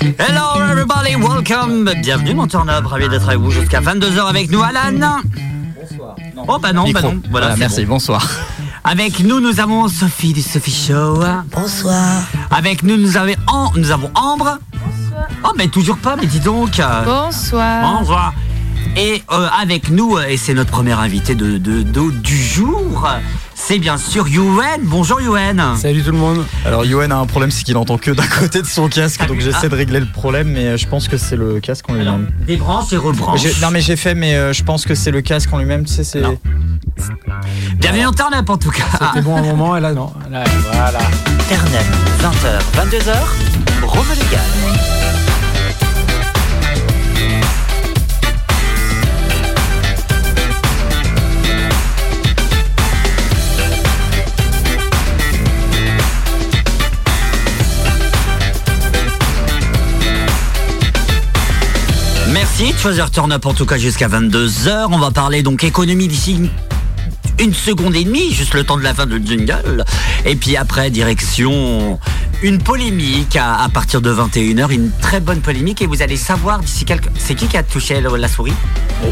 Hello everybody, welcome. Bienvenue mon turn up, ravi d'être avec vous jusqu'à 22h avec nous Alan. Bonsoir. Oh bah non, bah non. Voilà, merci, bon. bonsoir. Avec nous, nous avons Sophie du Sophie Show. Bonsoir. Avec nous, nous avons, Am- nous avons Ambre. Bonsoir. Oh mais toujours pas, mais dis donc. Bonsoir. Bonsoir. Et euh, avec nous, euh, et c'est notre premier invité de, de- de- du jour, c'est bien sûr Yuen. Bonjour Yuen. Salut tout le monde. Alors, Yoann a un problème, c'est qu'il entend que d'un côté de son casque, donc j'essaie de régler le problème, mais euh, je pense que c'est le casque en lui-même. débranche et rebranche. Non, mais j'ai fait, mais euh, je pense que c'est le casque en lui-même, tu sais, c'est. Bienvenue en turn up en tout cas. C'était bon un moment et là non. Là, voilà. Internet, 20h, 22h, Rome légal. Choisir Turn Up en tout cas jusqu'à 22h. On va parler donc économie d'ici une- seconde et demie, juste le temps de la fin de jingle. Et puis après, direction une polémique à, à partir de 21h, une très bonne polémique. Et vous allez savoir d'ici quelques... C'est qui qui a touché la, la souris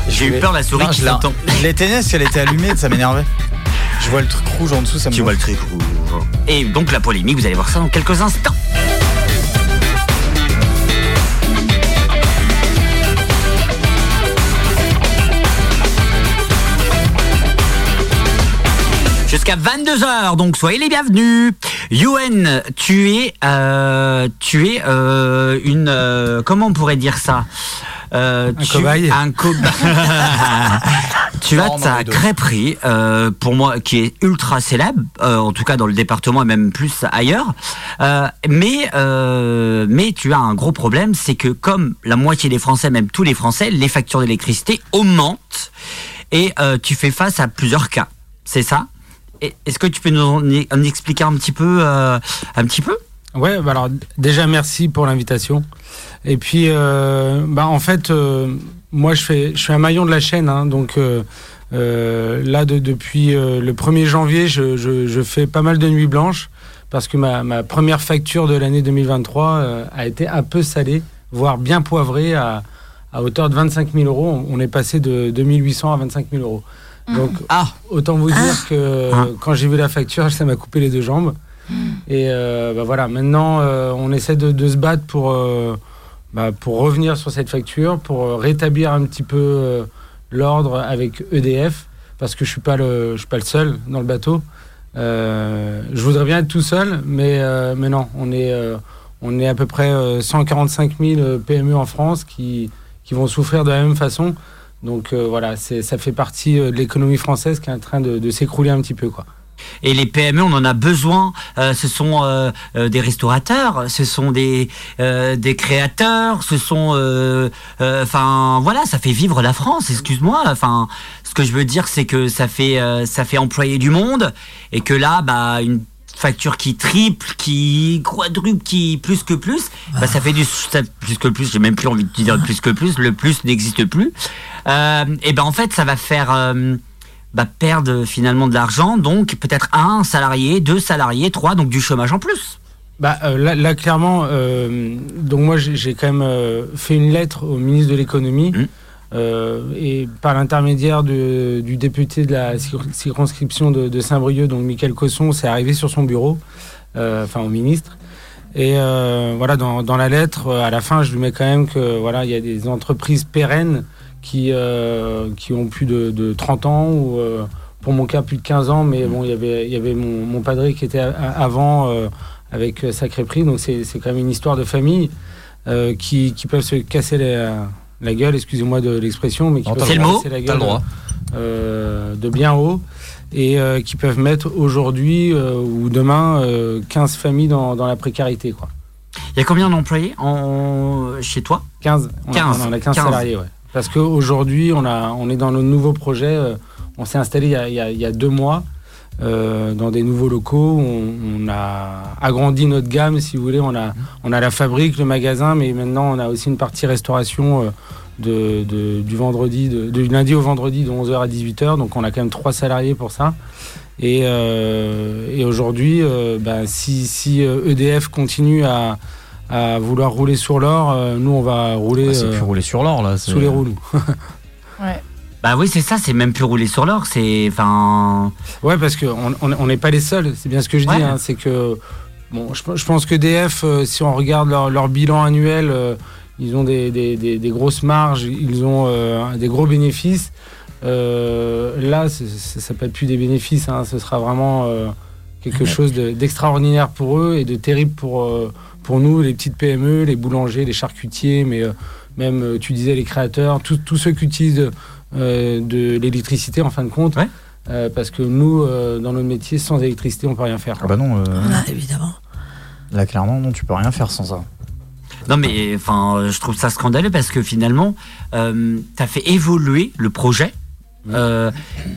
J'ai eu peur la souris Non, qui s'entend. je l'éteignais parce qu'elle était allumée, ça m'énervait. Je vois le truc rouge en dessous, ça me Tu vois le truc rouge. Et donc la polémique, vous allez voir ça dans quelques instants. Jusqu'à 22h, donc soyez les bienvenus. Yuen, tu es, euh, tu es euh, une, euh, comment on pourrait dire ça? Euh, Un tu- cobaye. Un tu as Non, ta crêperie, euh, pour moi, qui est ultra célèbre, euh, en tout cas dans le département et même plus ailleurs. Euh, mais, euh, mais tu as un gros problème, c'est que comme la moitié des Français, même tous les Français, les factures d'électricité augmentent et tu fais face à plusieurs cas. C'est ça? Est-ce que tu peux nous en, expliquer un petit peu, euh, un petit peu? Ouais, bah alors déjà merci pour l'invitation. Et puis, euh, bah en fait, euh, moi je fais, je suis un maillon de la chaîne, hein, donc euh, là de- depuis le 1er janvier, je, je, fais pas mal de nuits blanches parce que ma, ma première facture de l'année 2023 euh, a été un peu salée, voire bien poivrée à, à hauteur de 25 000 euros. On est passé de 2800 à 25 000 euros. Donc Ah, Autant vous dire que Ah. quand j'ai vu la facture, ça m'a coupé les deux jambes. Et euh, bah voilà, maintenant, euh, on essaie de, de se battre pour, euh, bah, pour revenir sur cette facture, pour rétablir un petit peu euh, l'ordre avec EDF, parce que je suis pas le, je suis pas le seul dans le bateau. Euh, je voudrais bien être tout seul, mais, euh, mais non, on est, euh, on est à peu près euh, 145 000 PME en France qui, qui vont souffrir de la même façon. Donc euh, voilà, ça fait partie euh, de l'économie française qui est en train de, s'écrouler un petit peu. Quoi. Et les PME, on en a besoin. Euh, ce sont des restaurateurs, ce sont des créateurs, ce sont, enfin voilà, ça fait vivre la France. Excuse-moi. Enfin, ce que je veux dire, c'est que ça fait ça fait employer du monde et que là, bah une facture qui triple, qui quadruple, qui plus que plus, bah ça fait du ça- plus que plus. J'ai même plus envie de dire plus que plus. Le plus n'existe plus. Euh, et ben en fait, ça va faire euh, bah, perdre finalement de l'argent, donc peut-être un salarié, deux salariés, trois, donc du chômage en plus. Bah, euh, là, là, clairement, donc moi j'ai, quand même fait une lettre au ministre de l'économie. Mhm. Euh, et par l'intermédiaire du député de la cir- circonscription de, de Saint-Brieuc, donc Michael Cosson, c'est arrivé sur son bureau, euh, enfin au ministre. Et euh, voilà, dans, dans la lettre, euh, à la fin, je lui mets quand même que voilà, il y a des entreprises pérennes qui, euh, qui ont plus de, de 30 ans ou euh, pour mon cas plus de 15 ans, mais bon, il y avait, il y avait mon, mon padré qui était avant euh, avec Sacré Prix, donc c'est quand même une histoire de famille euh, qui, qui peuvent se casser la, la gueule, excusez-moi de l'expression, mais qui peuvent le mot, la gueule droit. euh, de bien haut et euh, qui peuvent mettre aujourd'hui euh, ou demain euh, 15 familles dans, dans la précarité. Quoi. Il y a combien d'employés en... chez toi? 15, on, a- 15, on a 15, 15. salariés. Ouais. Parce qu'aujourd'hui, on, a- on est dans nos nouveaux projets. on s'est installé y a- il y a deux mois euh, dans des nouveaux locaux. On, on a agrandi notre gamme, si vous voulez. On a, on a la fabrique, le magasin, mais maintenant, on a aussi une partie restauration. euh, de, de- du vendredi, de, du lundi au vendredi de 11h à 18h. Donc on a quand même trois salariés pour ça. Et, euh, et aujourd'hui, euh, ben, si, si EDF continue à, à vouloir rouler sur l'or. Euh, nous, on va rouler Ah, c'est plus rouler sur l'or là. c'est- sous les roues. nous. Ouais. Bah oui, c'est ça, c'est même plus rouler sur l'or, c'est. Enfin. Ouais, parce qu'on on on n'est pas les seuls. C'est bien ce que je dis. Hein, c'est que bon, je, je pense que DF, euh, si on regarde leur, leur bilan annuel, euh, ils ont des, des- des- des grosses marges, ils ont euh, des gros bénéfices. Là, ça peut être plus des bénéfices. hein, ce sera vraiment quelque chose de- d'extraordinaire pour eux et de terrible pour pour nous, les petites PME, les boulangers, les charcutiers, mais même tu disais les créateurs, tous ceux qui utilisent de l'électricité en fin de compte. Ouais. Euh, parce que nous, euh, dans notre métier, sans électricité, on peut rien faire. Ah bah non, euh, Voilà, évidemment. là clairement, non, tu peux rien faire sans ça. Non mais enfin, euh, je trouve ça scandaleux parce que finalement, euh, t'as fait évoluer le projet. euh,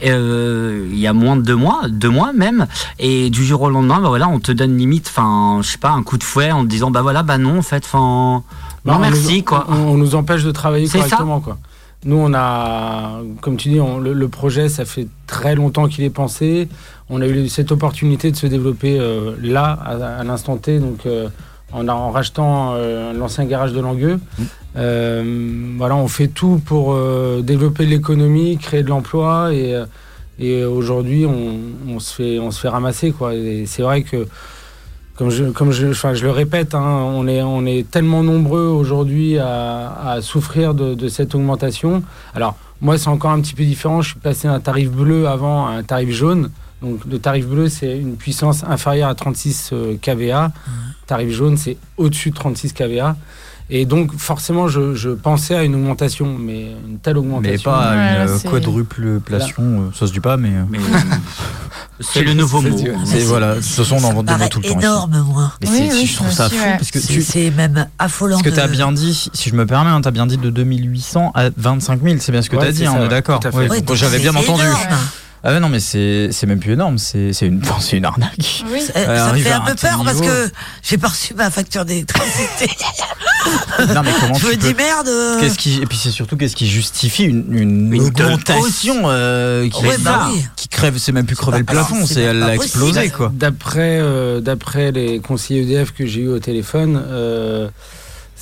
euh, il y a moins de deux mois, deux mois même, et du jour au lendemain, bah voilà, on te donne limite, enfin, je sais pas, un coup de fouet en te disant, bah voilà, bah non, en fait, enfin, Bah, non on merci nous, quoi. On, on nous empêche de travailler C'est ça. correctement, quoi. Nous, on a, comme tu dis, on- le, le projet, ça fait très longtemps qu'il est pensé. On a eu cette opportunité de se développer euh, là, à, à l'instant T, donc euh, en, en rachetant euh, l'ancien garage de Langueux. Mmh. Voilà, on fait tout pour développer l'économie, créer de l'emploi et, et aujourd'hui, on, on se fait, on se fait ramasser, quoi. Et c'est vrai que comme je, comme je, enfin, je le répète, hein, on, est, on est tellement nombreux aujourd'hui à, à souffrir de, de cette augmentation. Alors, moi, c'est encore un petit peu différent. Je suis passé d'un tarif bleu avant à un tarif jaune. Donc, le tarif bleu, c'est une puissance inférieure à 36 euh, kVA. Tarif jaune, c'est au-dessus de 36 kVA. Et donc, forcément, je, je pensais à une augmentation, mais une telle augmentation. Mais pas Ouais, une là, c'est- quadruplation, euh, ça se dit pas, mais. euh, Mais, c'est le nouveau mot. C'est voilà, de toute façon, on en vend des mots paraît tout le temps. ici. énorme, moi. Mais Oui, c'est- oui, je trouve ça fou ouais. parce que C'est même affolant. Ce que de- tu as bien dit, si je me permets, hein, tu as bien dit de 2800 à 25 000, c'est bien ce que Ouais, tu as dit, hein, ça, on est d'accord. J'avais bien entendu. Ah non, mais c'est c'est même plus énorme, c'est c'est une, c'est une arnaque. Oui. Ça, Ouais, ça me arrive fait un peu peur parce que j'ai pas reçu ma facture d'électricité. non, mais comment Je tu me peux. dis merde. euh, Qu'est-ce qui, et puis c'est surtout qu'est-ce qui justifie une, une, Une augmentation euh, qui, Ouais, bah oui. qui crève, c'est même plus crever le plafond, c'est elle pas a possible. explosé quoi. D'après euh, d'après les conseillers EDF que j'ai eu au téléphone, euh,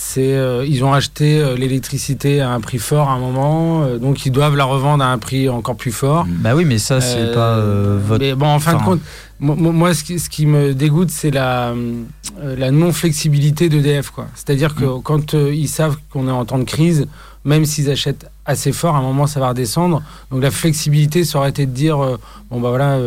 c'est euh, ils ont acheté euh, l'électricité à un prix fort à un moment, euh, donc ils doivent la revendre à un prix encore plus fort. Bah oui, mais ça c'est Euh, pas euh, votre. Mais bon, en fin de compte, moi, ce, qui, ce qui me dégoûte, c'est la, euh, la non-flexibilité d'EDF. quoi. C'est-à-dire que Mm. quand ils savent qu'on est en temps de crise, même s'ils achètent assez fort, à un moment, ça va redescendre. Donc la flexibilité, ça aurait été de dire, euh, bon, bah voilà,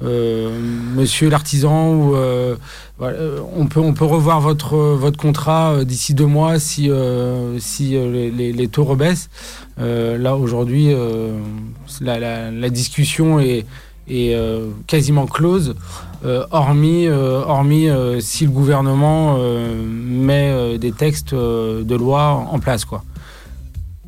monsieur l'artisan, ou euh, voilà, euh, on, peut, on peut revoir votre, votre contrat euh, d'ici deux mois si, euh, si euh, les, les- les taux rebaissent. Euh, là, aujourd'hui, euh, la, la- la discussion est, est euh, quasiment close, euh, hormis, euh, hormis euh, si le gouvernement euh, met euh, des textes euh, de loi en place. Quoi.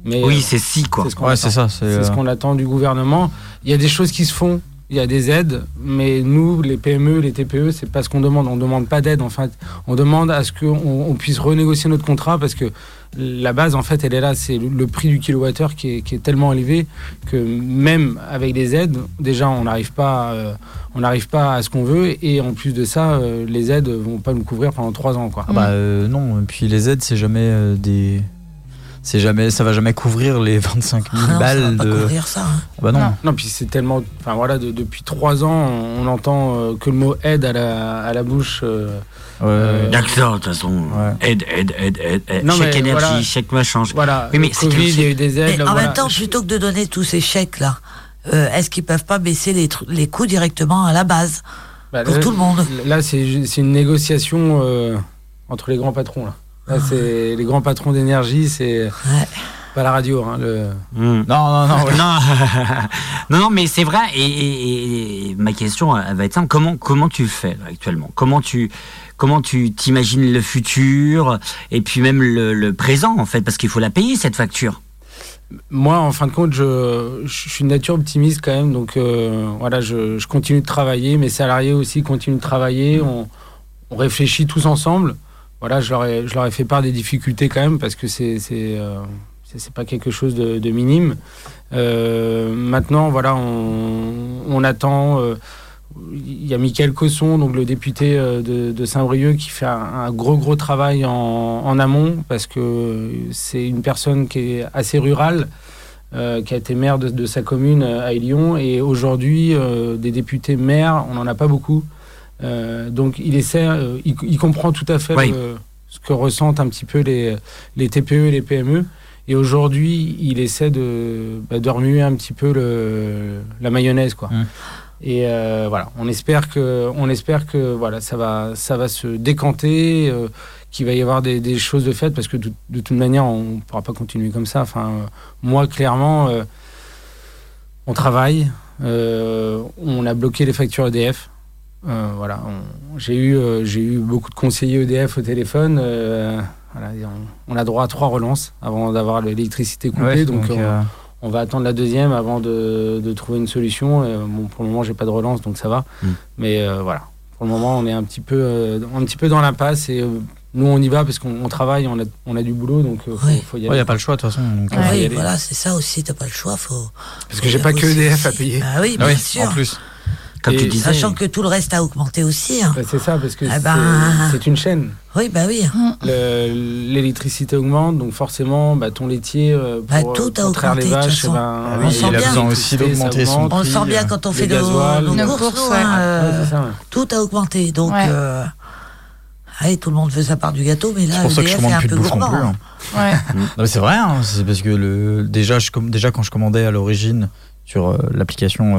Mais, Oui, euh, c'est si quoi. c'est ce qu'on Ouais, attend. c'est ça. C'est C'est ce euh, qu'on attend du gouvernement. Il y a des choses qui se font. Il y a des aides, mais nous, les PME, les TPE, c'est pas ce qu'on demande. On demande pas d'aide. En fait, on demande à ce qu'on on puisse renégocier notre contrat parce que la base, en fait, elle est là. C'est le, prix du kilowattheure qui est, tellement élevé que même avec des aides, déjà, on n'arrive pas, euh, on n'arrive pas à ce qu'on veut. Et en plus de ça, euh, les aides vont pas nous couvrir pendant trois ans, quoi. ah bah euh, non, et puis les aides c'est jamais des. C'est jamais, ça va jamais couvrir les 25 000 ah non, ça va balles pas de. couvrir ça. hein. Ah bah non. Non. Non, puis c'est tellement. Enfin voilà, de- depuis trois ans, on, on entend euh, que le mot aide à la, à la bouche. euh, Ouais. D'accord, de toute façon. Ouais. Aide, aide, aide, aide, aide. Non, chèque mais énergie, voilà. chèque machin. Voilà, Oui, mais c'est Covid, quel il y a eu des aides. Mais en voilà. même temps, plutôt que de donner tous ces chèques-là, euh, est-ce qu'ils peuvent pas baisser les, les coûts directement à la base Bah, pour là- tout le monde? Là, c'est c'est une négociation euh, entre les grands patrons. Là. Là c'est les grands patrons d'énergie, c'est Ouais. pas la radio. Hein, le... Hmm. Non, non, non. ouais. non, non, non, mais c'est vrai. Et, et- et ma question elle va être simple. Comment, comment tu fais là, actuellement? Comment tu, comment tu t'imagines le futur et puis même le, le présent en fait, parce qu'il faut la payer cette facture. Moi, en fin de compte, je, je suis une nature optimiste quand même. Donc euh, voilà, je, je continue de travailler. Mes salariés aussi continuent de travailler. On, on réfléchit tous ensemble. Voilà, je leur ai, fait part des difficultés quand même parce que c'est c'est euh, pas quelque chose de, minime. Euh, maintenant, voilà, on, attend. euh, il y a Michael Cosson, donc le député de, Saint-Brieuc, qui fait un, gros gros travail en, amont parce que c'est une personne qui est assez rurale, qui a été maire de, de sa commune à Lyon et aujourd'hui des députés maires, on n'en a pas beaucoup. Euh, donc il essaie, euh, il, il comprend tout à fait Oui. le- ce que ressentent un petit peu les, les TPE et les PME. Et aujourd'hui, il essaie de, bah, de remuer un petit peu le, la mayonnaise, quoi. Mm. Et euh, voilà, on espère que, on espère que voilà, ça va, ça va se décanter, euh, qu'il va y avoir des, des choses de faites, parce que de, de toute manière, on ne pourra pas continuer comme ça. Enfin, euh, moi, clairement, euh, on travaille, euh, on a bloqué les factures EDF. Euh, voilà, on- j'ai eu, euh, j'ai eu beaucoup de conseillers EDF au téléphone. euh, voilà, on, on a droit à trois relances avant d'avoir l'électricité coupée, Ouais, donc, donc, on, euh, on va attendre la deuxième avant de, de trouver une solution. Bon, pour le moment, j'ai pas de relance, donc ça va. Mm. Mais euh, voilà, pour le moment, on est un petit peu, euh, un petit peu dans l'impasse et euh, nous, on y va parce qu'on on travaille, on a, on a du boulot, donc euh, faut, Oui. faut y Il aller. n'y a pas le choix de toute façon. donc, Ouais. faut y oui, aller. voilà, c'est ça aussi, t'as pas le choix, faut. Parce que j'ai pas que EDF à payer. Ah oui, ah bien oui, sûr. en plus. Comme Et tu disais. Sachant que tout le reste a augmenté aussi. hein. Bah, c'est ça, parce que Ah c'est- ben. c'est une chaîne. Oui, bah oui. Le- L'électricité augmente, donc forcément, bah, ton laitier, euh, Bah, pour, tout a pour les augmenté, de toute vaches, façon. ben, Ah oui, On sent il a bien. besoin aussi d'augmenter son. On sent bien euh, quand on les fait nos, gasoils. nos Nos courses, courses, hein, ouais. euh, Ouais, c'est ça. tout a augmenté. Donc, Ouais. euh, allez, tout le monde veut sa part du gâteau, mais là, C'est pour ça que je commande un plus de plus. hein. Ouais. Non, mais c'est vrai, hein, c'est parce que le, déjà, je, déjà quand je commandais à l'origine sur euh, l'application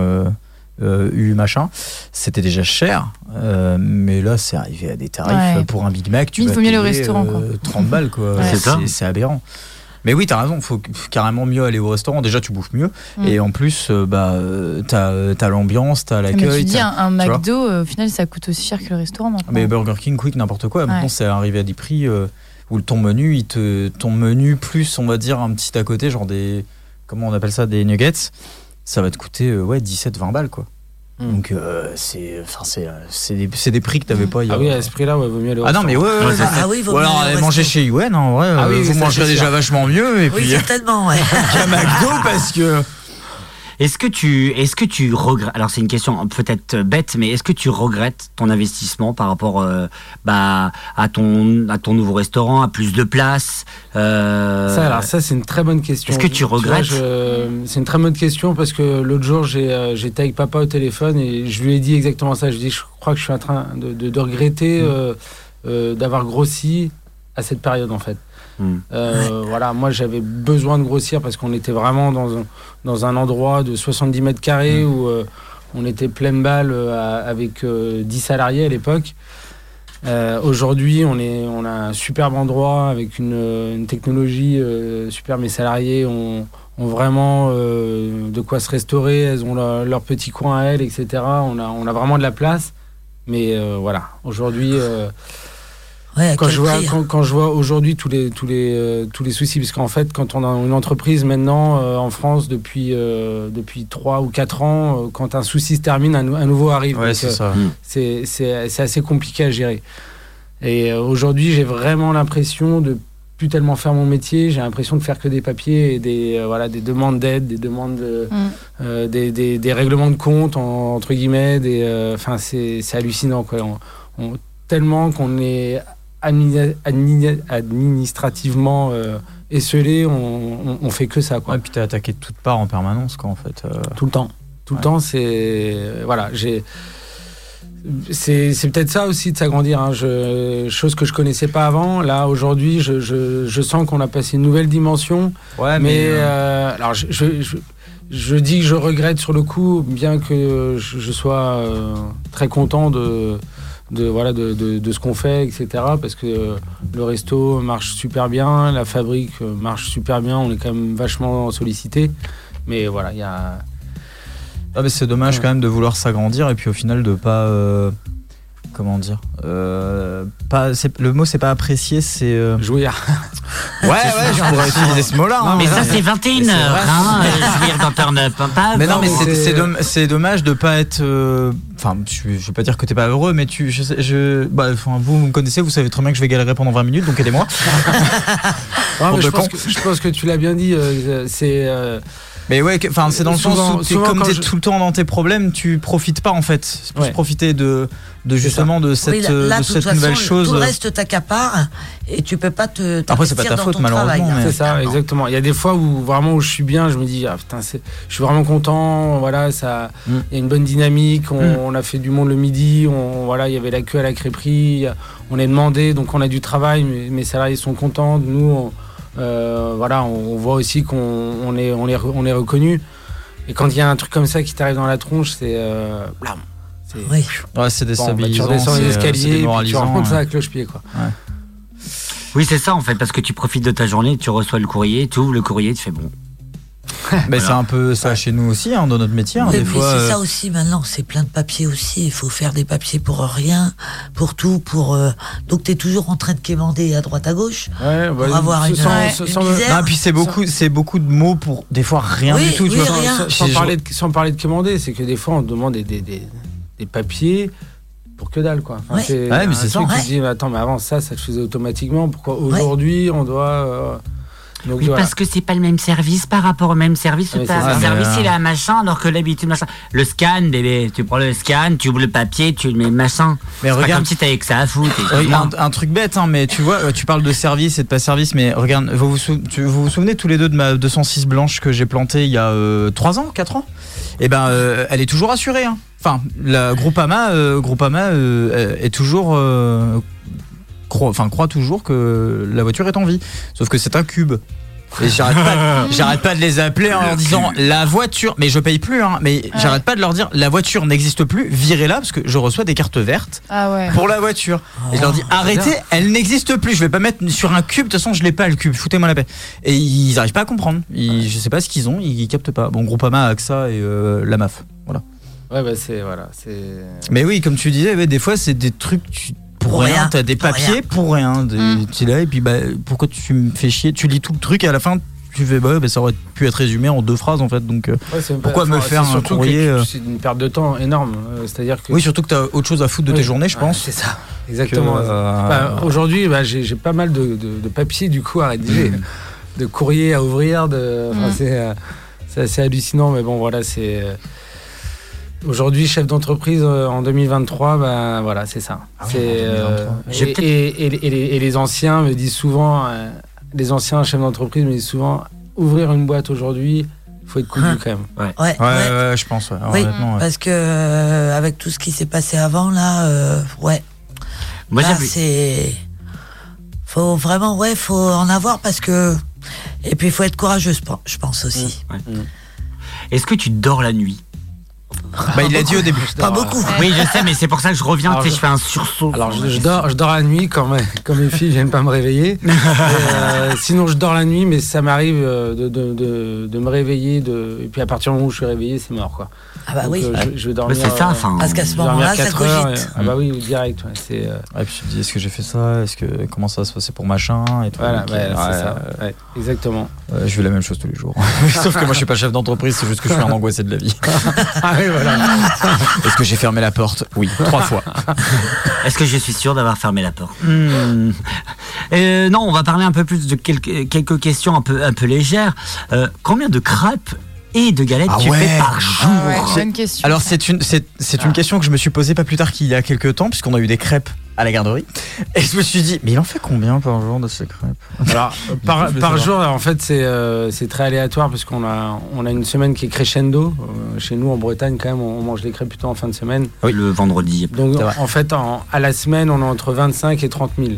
euh, euh, U machin, c'était déjà cher, euh, mais là c'est arrivé à des tarifs Ouais. euh, pour un Big Mac, tu Il vas faut mieux le restaurant, quoi. euh, 30 balles quoi, Ouais. C'est ça. c'est c'est aberrant. Mais oui, t'as raison, faut carrément mieux aller au restaurant. Déjà, tu bouffes mieux, Mm. et en plus, euh, bah, euh, t'as t'as l'ambiance, t'as Mais tu l'accueil. dis, t'as- un. McDo, euh, au final, ça coûte aussi cher que le restaurant maintenant. Mais Burger King, Quick, n'importe quoi. Maintenant, c'est arrivé à des prix euh, où ton menu, il te, ton menu plus, on va dire, un petit à côté, genre des. Comment on appelle ça Des nuggets. Ça va te coûter euh, ouais, 17-20 balles, quoi. Mm. Donc, euh, c'est enfin, c'est c'est des, c'est des prix que t'avais pas il y a. Ah oui, à ce prix-là, ouais, vaut mieux aller au Ah non, mais ouais, ouais. Ah oui, vaut Ou alors aller manger chez Yuen, en vrai, Ah euh, oui, vous mangerez déjà vachement mieux. Et Oui, puis, certainement, ouais. qu'à McDo, parce que. Est-ce que tu, est-ce que tu regrettes Alors c'est une question peut-être bête, mais est-ce que tu regrettes ton investissement par rapport, euh, bah, à ton, à ton nouveau restaurant, à plus de place euh, Ça, alors ça, c'est une très bonne question. Est-ce que tu regrettes je- C'est une très bonne question parce que l'autre jour, j'ai, euh, j'étais avec papa au téléphone et je lui ai dit exactement ça. Je lui ai dit, je crois que je suis en train de, de- de regretter euh, d'avoir grossi à cette période, en fait. Hmm. Euh, Voilà, moi, j'avais besoin de grossir parce qu'on était vraiment dans un, dans un endroit de 70 mètres carrés où euh, on était pleine balle euh, avec euh, 10 salariés à l'époque. Aujourd'hui, on, est, on a un superbe endroit avec une, une technologie super. Mes salariés ont, ont vraiment de quoi se restaurer. Elles ont leur, leur petit coin à elles, etc. On a, on a vraiment de la place. Mais voilà, aujourd'hui, Ouais, quand, je vois, prix, quand, quand je vois aujourd'hui tous les, tous, les, euh, tous les soucis, parce qu'en fait, quand on a une entreprise maintenant euh, en France depuis, euh, depuis 3 ou 4 ans, euh, quand un souci se termine, un, nou- un nouveau arrive. Ouais, Donc, c'est euh, ça. c'est c'est- c'est assez compliqué à gérer. Et euh, aujourd'hui, j'ai vraiment l'impression de plus tellement faire mon métier. J'ai l'impression de faire que des papiers et des, euh, voilà, des demandes d'aide, des demandes de, Mm. euh, des, des- des règlements de compte, en- entre guillemets. euh, Enfin, c'est c'est hallucinant. Quoi. On- on- tellement qu'on est administrativement euh, esselé, on, on, on fait que ça. Quoi. Ouais, puis t'es attaqué de toutes parts en permanence, quoi, en fait. euh. Tout le temps. Tout Ouais. le temps, c'est. Voilà, j'ai. C'est c'est peut-être ça aussi de s'agrandir. Hein. Je- chose que je connaissais pas avant. Là, aujourd'hui, je, je, je sens qu'on a passé une nouvelle dimension. Ouais, mais euh, euh, alors, je, je, je, dis que je regrette sur le coup, bien que je, je sois euh, très content de, de, voilà, de, de, de ce qu'on fait, etc. Parce que euh, le resto marche super bien, la fabrique euh, marche super bien, on est quand même vachement sollicité. Mais voilà, il y a. Ah, mais c'est dommage Ouais. quand même de vouloir s'agrandir et puis au final de pas. euh, comment dire euh, pas, Le mot c'est pas apprécier, c'est. euh, Jouir. Ouais, ouais, je pourrais utiliser ce mot-là. hein. Mais ça c'est 21h, c'est vrai. hein, euh, jouir dans Turn Up, hein, pas Mais non, mais mais c'est c'est- c'est domm- c'est dommage de pas être. euh, Enfin, je, je vais pas dire que t'es pas heureux, mais tu, je, sais- je, bah, enfin, vous me connaissez, vous savez très bien que je vais galérer pendant 20 minutes, donc aidez-moi. Ouais, je, pense que, je pense que tu l'as bien dit. euh, c'est euh, Mais ouais, enfin, c'est dans le Souvent- sens où souvent, comme t'es je- tout le temps dans tes problèmes, tu profites pas en fait. C'est plus Ouais. profiter de, de justement de cette, Oui, là, euh, là, de cette façon, nouvelle tout chose. le reste t'accapare et tu peux pas te. Après, c'est pas ta faute, malheureusement, C'est ça, exactement. Il y a des fois où vraiment où je suis bien, je me dis ah putain, je suis vraiment content. Voilà, ça, il Mm. y a une bonne dynamique. On, Mm. on a fait du monde le midi. On, voilà, il y avait la queue à la crêperie. On est demandé, donc on a du travail. Mais mes salariés sont contents. Nous, on, voilà, on, on voit aussi qu'on on est, on est, on est reconnu. Et quand il y a un truc comme ça qui t'arrive dans la tronche, c'est euh, blam. C'est- Oui. Ouais, c'est Bon, bah, tu déstabilisant. redescends c'est, les euh, escaliers, puis tu remontes ouais. ça à cloche-pied, quoi. Oui, c'est ça en fait, parce que tu profites de ta journée, tu reçois le courrier, tu ouvres le courrier, tu fais bon. Mais c'est un peu ça chez nous aussi, hein, dans notre métier. hein, Oui, des mais fois, c'est euh, ça aussi maintenant, c'est plein de papiers aussi. Il faut faire des papiers pour rien, pour tout, pour. euh, Donc tu es toujours en train de quémander à droite à gauche. Ouais, bah, Pour avoir une- sans- Ouais, sans- une sans- misère. Non, et puis c'est beaucoup, c'est beaucoup de mots pour des fois rien Oui, du tout. tu oui, vois. rien. Sans, parler de, sans parler de commander, c'est que des fois on demande des, des, des, des papiers pour que dalle quoi. Enfin, Ouais. c'est Ouais, mais un c'est truc ça. qui se dit, mais attends, mais avant ça, ça se faisait automatiquement. Pourquoi aujourd'hui on doit. euh, Donc Oui, voilà. parce que c'est pas le même service par rapport au même service. Ça. service, euh, il a un machin, alors que l'habitude, machin. Le scan, bébé, tu prends le scan, tu ouvres le papier, tu le mets machin. Mais C'est pas regarde, comme si t'avais que ça à foutre. Oui, un, un truc bête, hein, mais tu vois, euh, tu parles de service et de pas service, mais regarde, vous vous, sou- tu- vous vous souvenez tous les deux de ma 206 blanche que j'ai plantée il y a 3 ans, 4 ans? Eh ben, euh, elle est toujours assurée. hein. Enfin, la Groupama, euh, Groupama euh, est toujours. Croit, enfin, croit toujours que la voiture est en vie. Sauf que c'est un cube. Et j'arrête pas, de- j'arrête pas de les appeler en leur disant la voiture, mais je paye plus, hein, mais j'arrête pas de leur dire la voiture n'existe plus, virez-la parce que je reçois des cartes vertes Ah ouais. pour la voiture. Et je leur dis arrêtez, elle n'existe plus. Je vais pas mettre sur un cube. De toute façon, je l'ai pas le cube. Foutez-moi la paix. Et ils arrivent pas à comprendre. Ils, Je sais pas ce qu'ils ont. Ils captent pas. Bon, Groupama, AXA et euh, la MAF. Voilà. Ouais, bah c'est. Voilà, c'est. Mais oui, comme tu disais, ouais, des fois c'est des trucs tu- pour, Pour rien. rien, T'as des pour papiers rien. pour rien. Des- Mm. Tu là et puis bah pourquoi tu me fais chier? Tu lis tout le truc et à la fin tu fais bah, ouais, bah, ça aurait pu être résumé en deux phrases en fait. Donc euh, Ouais, Pourquoi me faire un courrier, tu- euh, C'est une perte de temps énorme. euh, C'est-à-dire que. oui, surtout que t'as autre chose à foutre de tes journées, je Ouais, pense. C'est ça, que, exactement. euh, Bah, Aujourd'hui, bah, j'ai j'ai pas mal de, de, de papiers du coup à rédiger, Mm. de courriers à ouvrir. De, enfin, Mm. c'est, euh, c'est assez hallucinant, mais bon, voilà, c'est. Aujourd'hui, chef d'entreprise euh, en 2023, bah, voilà, c'est ça. Ah oui, c'est, en 2023. euh, et, les, et les anciens me disent souvent, euh, les anciens chefs d'entreprise me disent souvent, ouvrir une boîte aujourd'hui, faut être couillu Hein. quand même. Ouais, Ouais, ouais. ouais, je pense. ouais, Oui, honnêtement, ouais. parce que euh, avec tout ce qui s'est passé avant là, euh, ouais, Moi, là c'est, faut vraiment, ouais, faut en avoir parce que, et puis il faut être courageux, je pense- je pense aussi. Est-ce que tu dors la nuit? Bah, il l'a dit au début. Pas beaucoup. Oui, je sais, mais c'est pour ça que je reviens, Alors, tu sais, je- je fais un sursaut. Alors je, je dors, je dors la nuit quand, mes, quand mes filles viennent pas me réveiller. Euh, sinon je dors la nuit, mais ça m'arrive euh, de, de, de, de me réveiller. De, et puis à partir du moment où je suis réveillé, c'est mort quoi. Ah bah Donc, oui. euh, je, je vais Mais dormir. c'est ça, euh, enfin. Parce qu'à ce moment-là, ça heures, cogite. et- ah bah oui, direct. ouais, c'est euh, Ouais, puis tu te dis est-ce que j'ai fait ça? Est-ce que comment ça va se passer pour machin et tout. voilà, ouais, c'est ouais, ça. Ouais, exactement. euh, je fais la même chose tous les jours. Sauf que moi je suis pas chef d'entreprise, c'est juste que je suis un angoissé de la vie. Ah oui, voilà. Est-ce que j'ai fermé la porte? Oui, trois fois. Est-ce que je suis sûr d'avoir fermé la porte? Hmm. Euh, Non, on va parler un peu plus de quelques, quelques questions un peu, un peu légères. Euh, combien de crêpes et de galettes Ah tu ouais. fais par jour Ah ouais, question. Alors c'est une c'est c'est une question que je me suis posée pas plus tard qu'il y a quelques temps puisqu'on a eu des crêpes à la garderie et je me suis dit mais il en fait combien par jour de ces crêpes? Alors, par, par jour, en fait, c'est euh, c'est très aléatoire parce qu'on a, on a une semaine qui est crescendo. Euh, chez nous, en Bretagne, quand même, on mange les crêpes plutôt en fin de semaine. Oui. Le vendredi. Donc, en fait, en- à la semaine, on a entre 25 et 30 000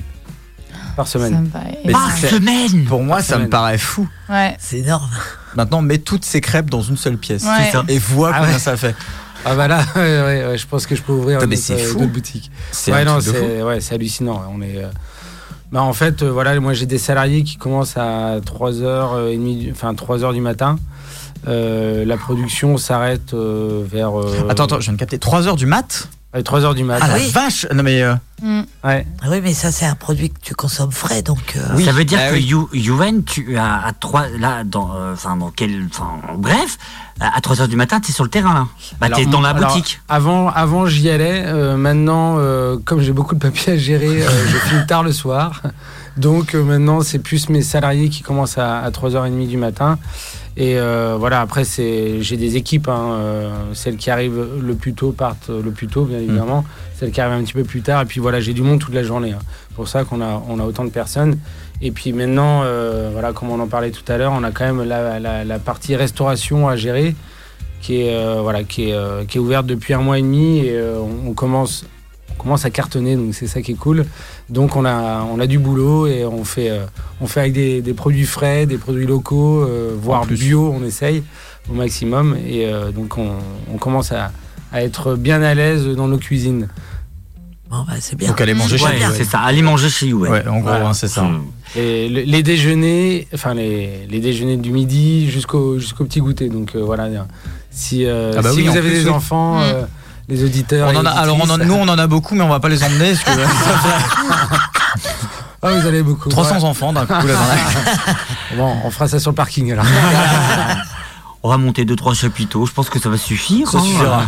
par semaine. paraît Par semaine Pour moi ça me paraît fou. Ouais. C'est énorme. Maintenant mets toutes ces crêpes dans une seule pièce Ouais. Et vois Ah combien ouais. ça fait. Ah bah là, ouais, ouais, ouais, je pense que je peux ouvrir mais une autre, boutique. C'est Ouais, c'est hallucinant. On est, euh, bah, en fait, euh, voilà, moi j'ai des salariés qui commencent à 3h30, enfin 3h du matin. Euh, la production s'arrête euh, vers euh, Attends attends, je viens de capter 3 heures du mat? 3h du matin. Ah la oui. vache. Non mais euh, Mm. Ouais. Ah Oui, mais ça c'est un produit que tu consommes frais, donc. euh, Oui. Ça veut dire Ah que oui. You- tu as à 3 là dans euh, enfin dans quel enfin bref, à 3 heures du matin, tu es sur le terrain là. Bah Alors, tu es dans la alors, boutique. Avant, avant j'y allais. euh, maintenant, euh, comme j'ai beaucoup de papiers à gérer, euh, je finis tard le soir. Donc euh, maintenant, c'est plus mes salariés qui commencent à, à 3h30 du matin. Et euh, voilà, après, c'est, j'ai des équipes. hein, euh, celles qui arrivent le plus tôt partent le plus tôt, bien évidemment. Celles qui arrivent un petit peu plus tard. Et puis voilà, j'ai du monde toute la journée. hein. C'est pour ça qu'on a, on a autant de personnes. Et puis maintenant, euh, voilà, comme on en parlait tout à l'heure, on a quand même la, la- la partie restauration à gérer qui est, voilà, qui est, qui est ouverte depuis un mois et demi. Et on, on commence, commence à cartonner, donc c'est ça qui est cool. Donc on a, on a du boulot et on fait, euh, on fait avec des, des produits frais, des produits locaux, euh, voire bio, on essaye au maximum. Et euh, donc on, on commence à, à être bien à l'aise dans nos cuisines. Bon, bah, c'est bien. Donc aller manger chez Ouais, vous. c'est ça. Aller manger chez You. Ouais, en gros, Voilà. hein, c'est ça. Hum. Et le- les déjeuners, enfin les, les déjeuners du midi jusqu'au jusqu'au petit goûter. Donc euh, voilà, si, euh, Ah bah si oui, vous avez plus, des oui. enfants, Mm. Les auditeurs. On en et a, alors on en- auditrices, nous on en a beaucoup, mais on va pas les emmener. Parce que, ah, vous allez beaucoup. 300 Ouais. enfants d'un coup là dans la- Bon, on fera ça sur le parking alors. On va monter deux trois chapiteaux. Je pense que ça va suffire. Ça hein. suffira.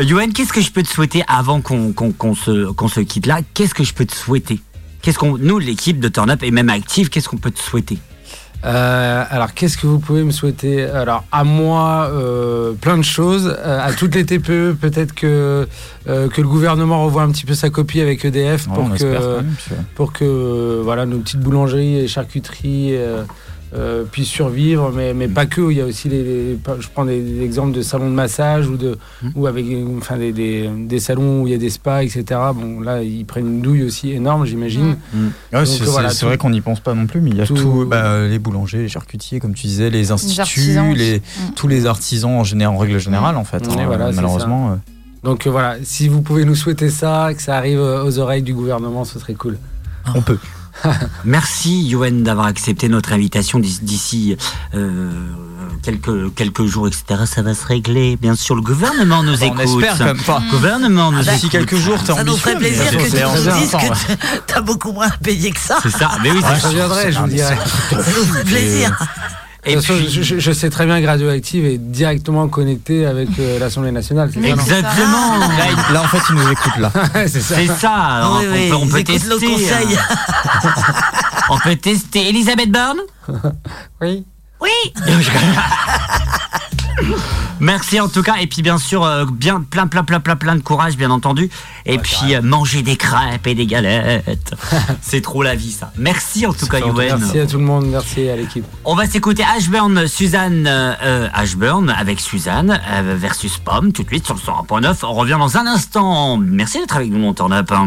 Euh, Yoann, qu'est-ce que je peux te souhaiter avant qu'on se, qu'on se quitte là? Qu'est-ce que je peux te souhaiter? Qu'est-ce qu'on, nous, l'équipe de Turn Up et même Active, qu'est-ce qu'on peut te souhaiter? Euh, alors, qu'est-ce que vous pouvez me souhaiter? Alors, à moi, euh, plein de choses. Euh, à toutes les TPE, peut-être que, que le gouvernement revoie un petit peu sa copie avec EDF pour même, que- pour que voilà, nos petites boulangeries et charcuteries euh, puissent survivre, mais, mais pas que. Il y a aussi les, les- je prends des, des exemples de salons de massage ou, de, Mhm. ou avec enfin, des, des, des salons où il y a des spas, etc. Bon, là, ils prennent une douille aussi énorme, j'imagine. Ouais, Donc, c'est voilà, vrai qu'on n'y pense pas non plus, mais il y a tout- tout, bah, les boulangers, les charcutiers, comme tu disais, les instituts, les, Mm. tous les artisans en, général, en règle générale, en fait. Ouais, hein, voilà, malheureusement. euh. Donc euh, voilà, si vous pouvez nous souhaiter ça, que ça arrive euh, aux oreilles du gouvernement, ce serait cool. On peut. Merci Yoann d'avoir accepté notre invitation d'ici- d'ici euh, quelques, quelques jours, etc. Ça va se régler. Bien sûr, le gouvernement nous on écoute. espère quand même pas. Le gouvernement nous D'ici écoute. quelques jours, t'es Ça nous ferait plaisir que tu nous dises que t'as beaucoup moins payé que ça. C'est ça. Mais oui, c'est Je reviendrai, je vous Ah, dirai. Ça nous ferait plaisir. Et De toute façon, puis- je, je- je sais très bien que Radioactive est directement connecté avec euh, l'Assemblée nationale. Exactement. Là, il- là, en fait, il nous écoute là. c'est ça. C'est ça. Alors, Oui, on oui, peut, on peut ils écoutent tester. nos conseils. on peut tester. Elisabeth Borne? Oui. Oui. Merci en tout cas. Et puis bien sûr euh, bien plein plein plein plein plein de courage bien entendu. Et puis euh, manger des crêpes et des galettes. C'est trop la vie ça. Merci en tout cas Yoann Merci à tout le monde, merci à l'équipe. on va s'écouter Ashburn Suzanne euh, Ashburn avec Suzanne versus Pomme tout de suite sur le 101.9 on revient dans un instant. Merci d'être avec nous mon turn up hein.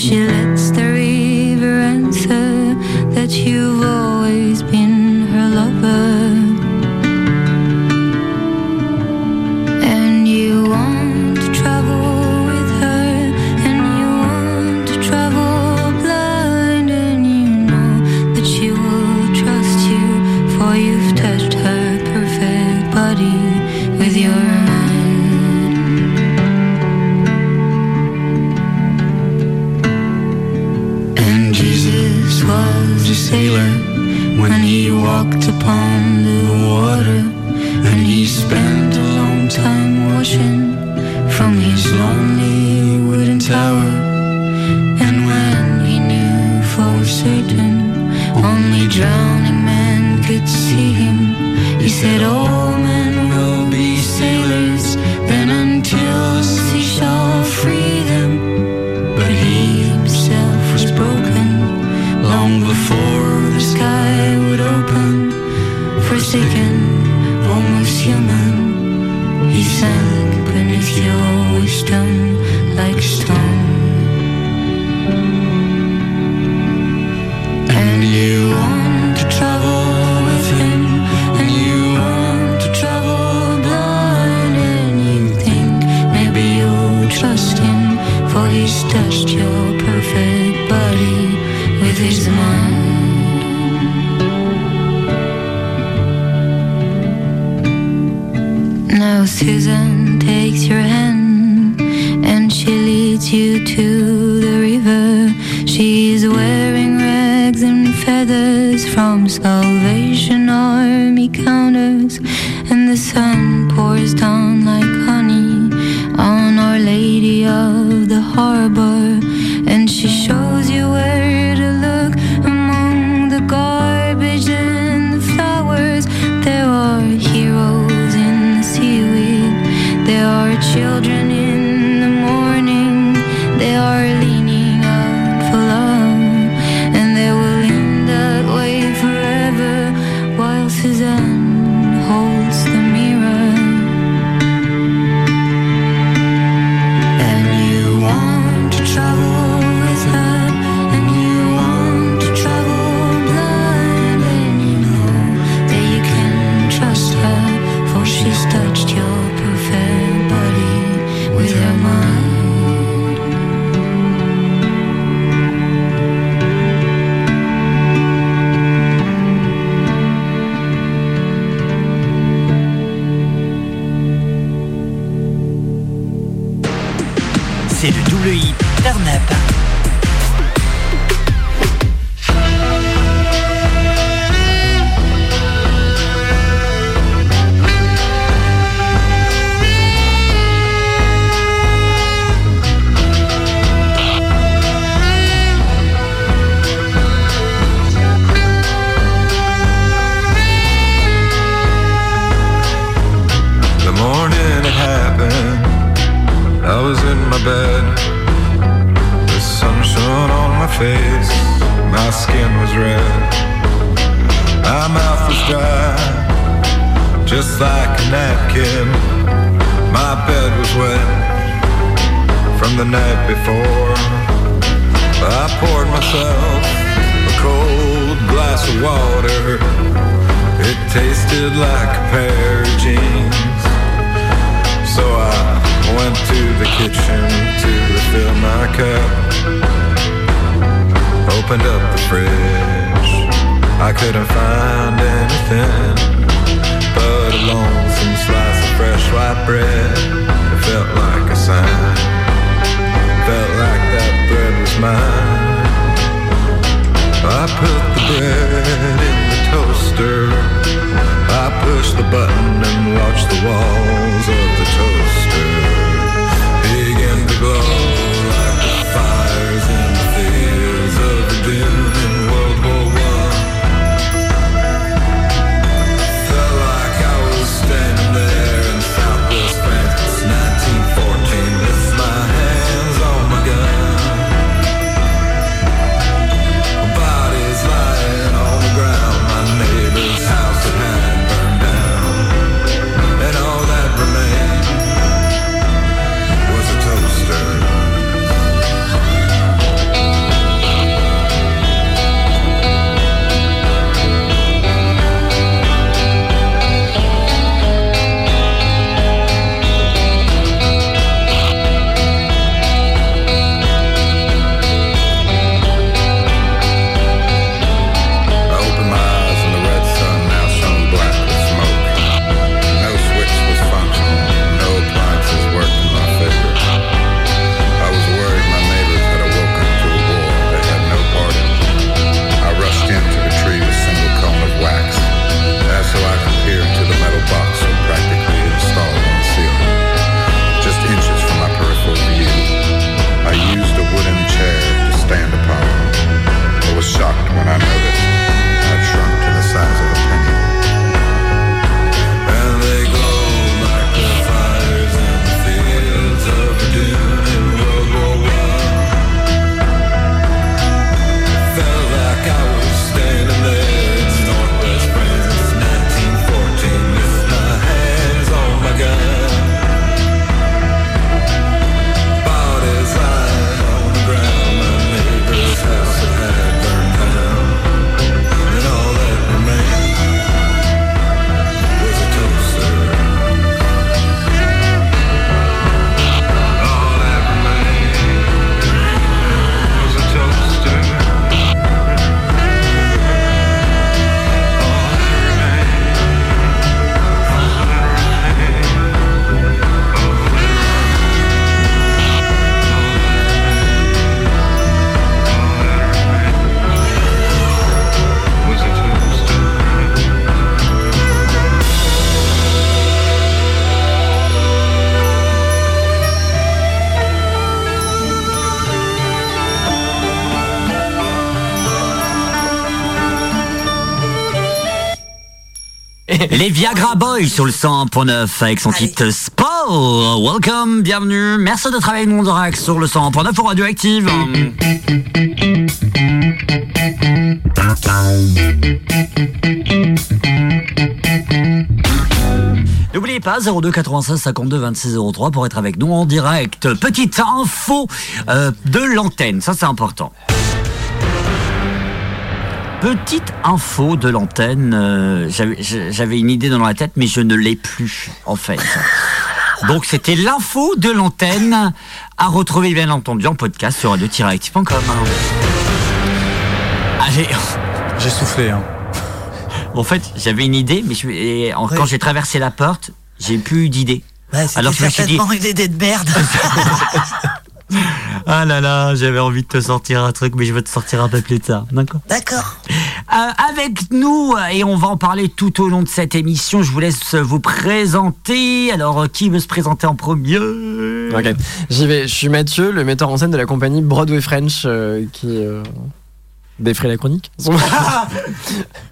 she lets the river answer that you've será. Les Viagra Boys sur le 100.9 avec son Allez. titre Sport. Welcome, bienvenue. Merci d'être avec nous en direct sur le 100.9 pour Radioactive. N'oubliez pas 02 96 52 26 03 pour être avec nous en direct. Petite info euh, de l'antenne, ça c'est important. Petite info de l'antenne, euh, j'avais- une idée dans la tête mais je ne l'ai plus en fait. Donc c'était l'info de l'antenne à retrouver bien entendu en podcast sur radio-active.com. Ah, j'ai- J'ai soufflé. Hein. en fait, j'avais une idée, mais je- et en- quand j'ai traversé la porte, j'ai plus eu d'idée. Alors, je me suis dit- certainement une idée de merde. Ah là là, j'avais envie de te sortir un truc, mais je vais te sortir un peu plus tard. D'accord. D'accord. Euh, avec nous, et on va en parler tout au long de cette émission, je vous laisse vous présenter. Alors, euh, qui veut se présenter en premier? Ok, j'y vais. Je suis Mathieu, le metteur en scène de la compagnie Broadway French euh, qui euh, défraie la chronique.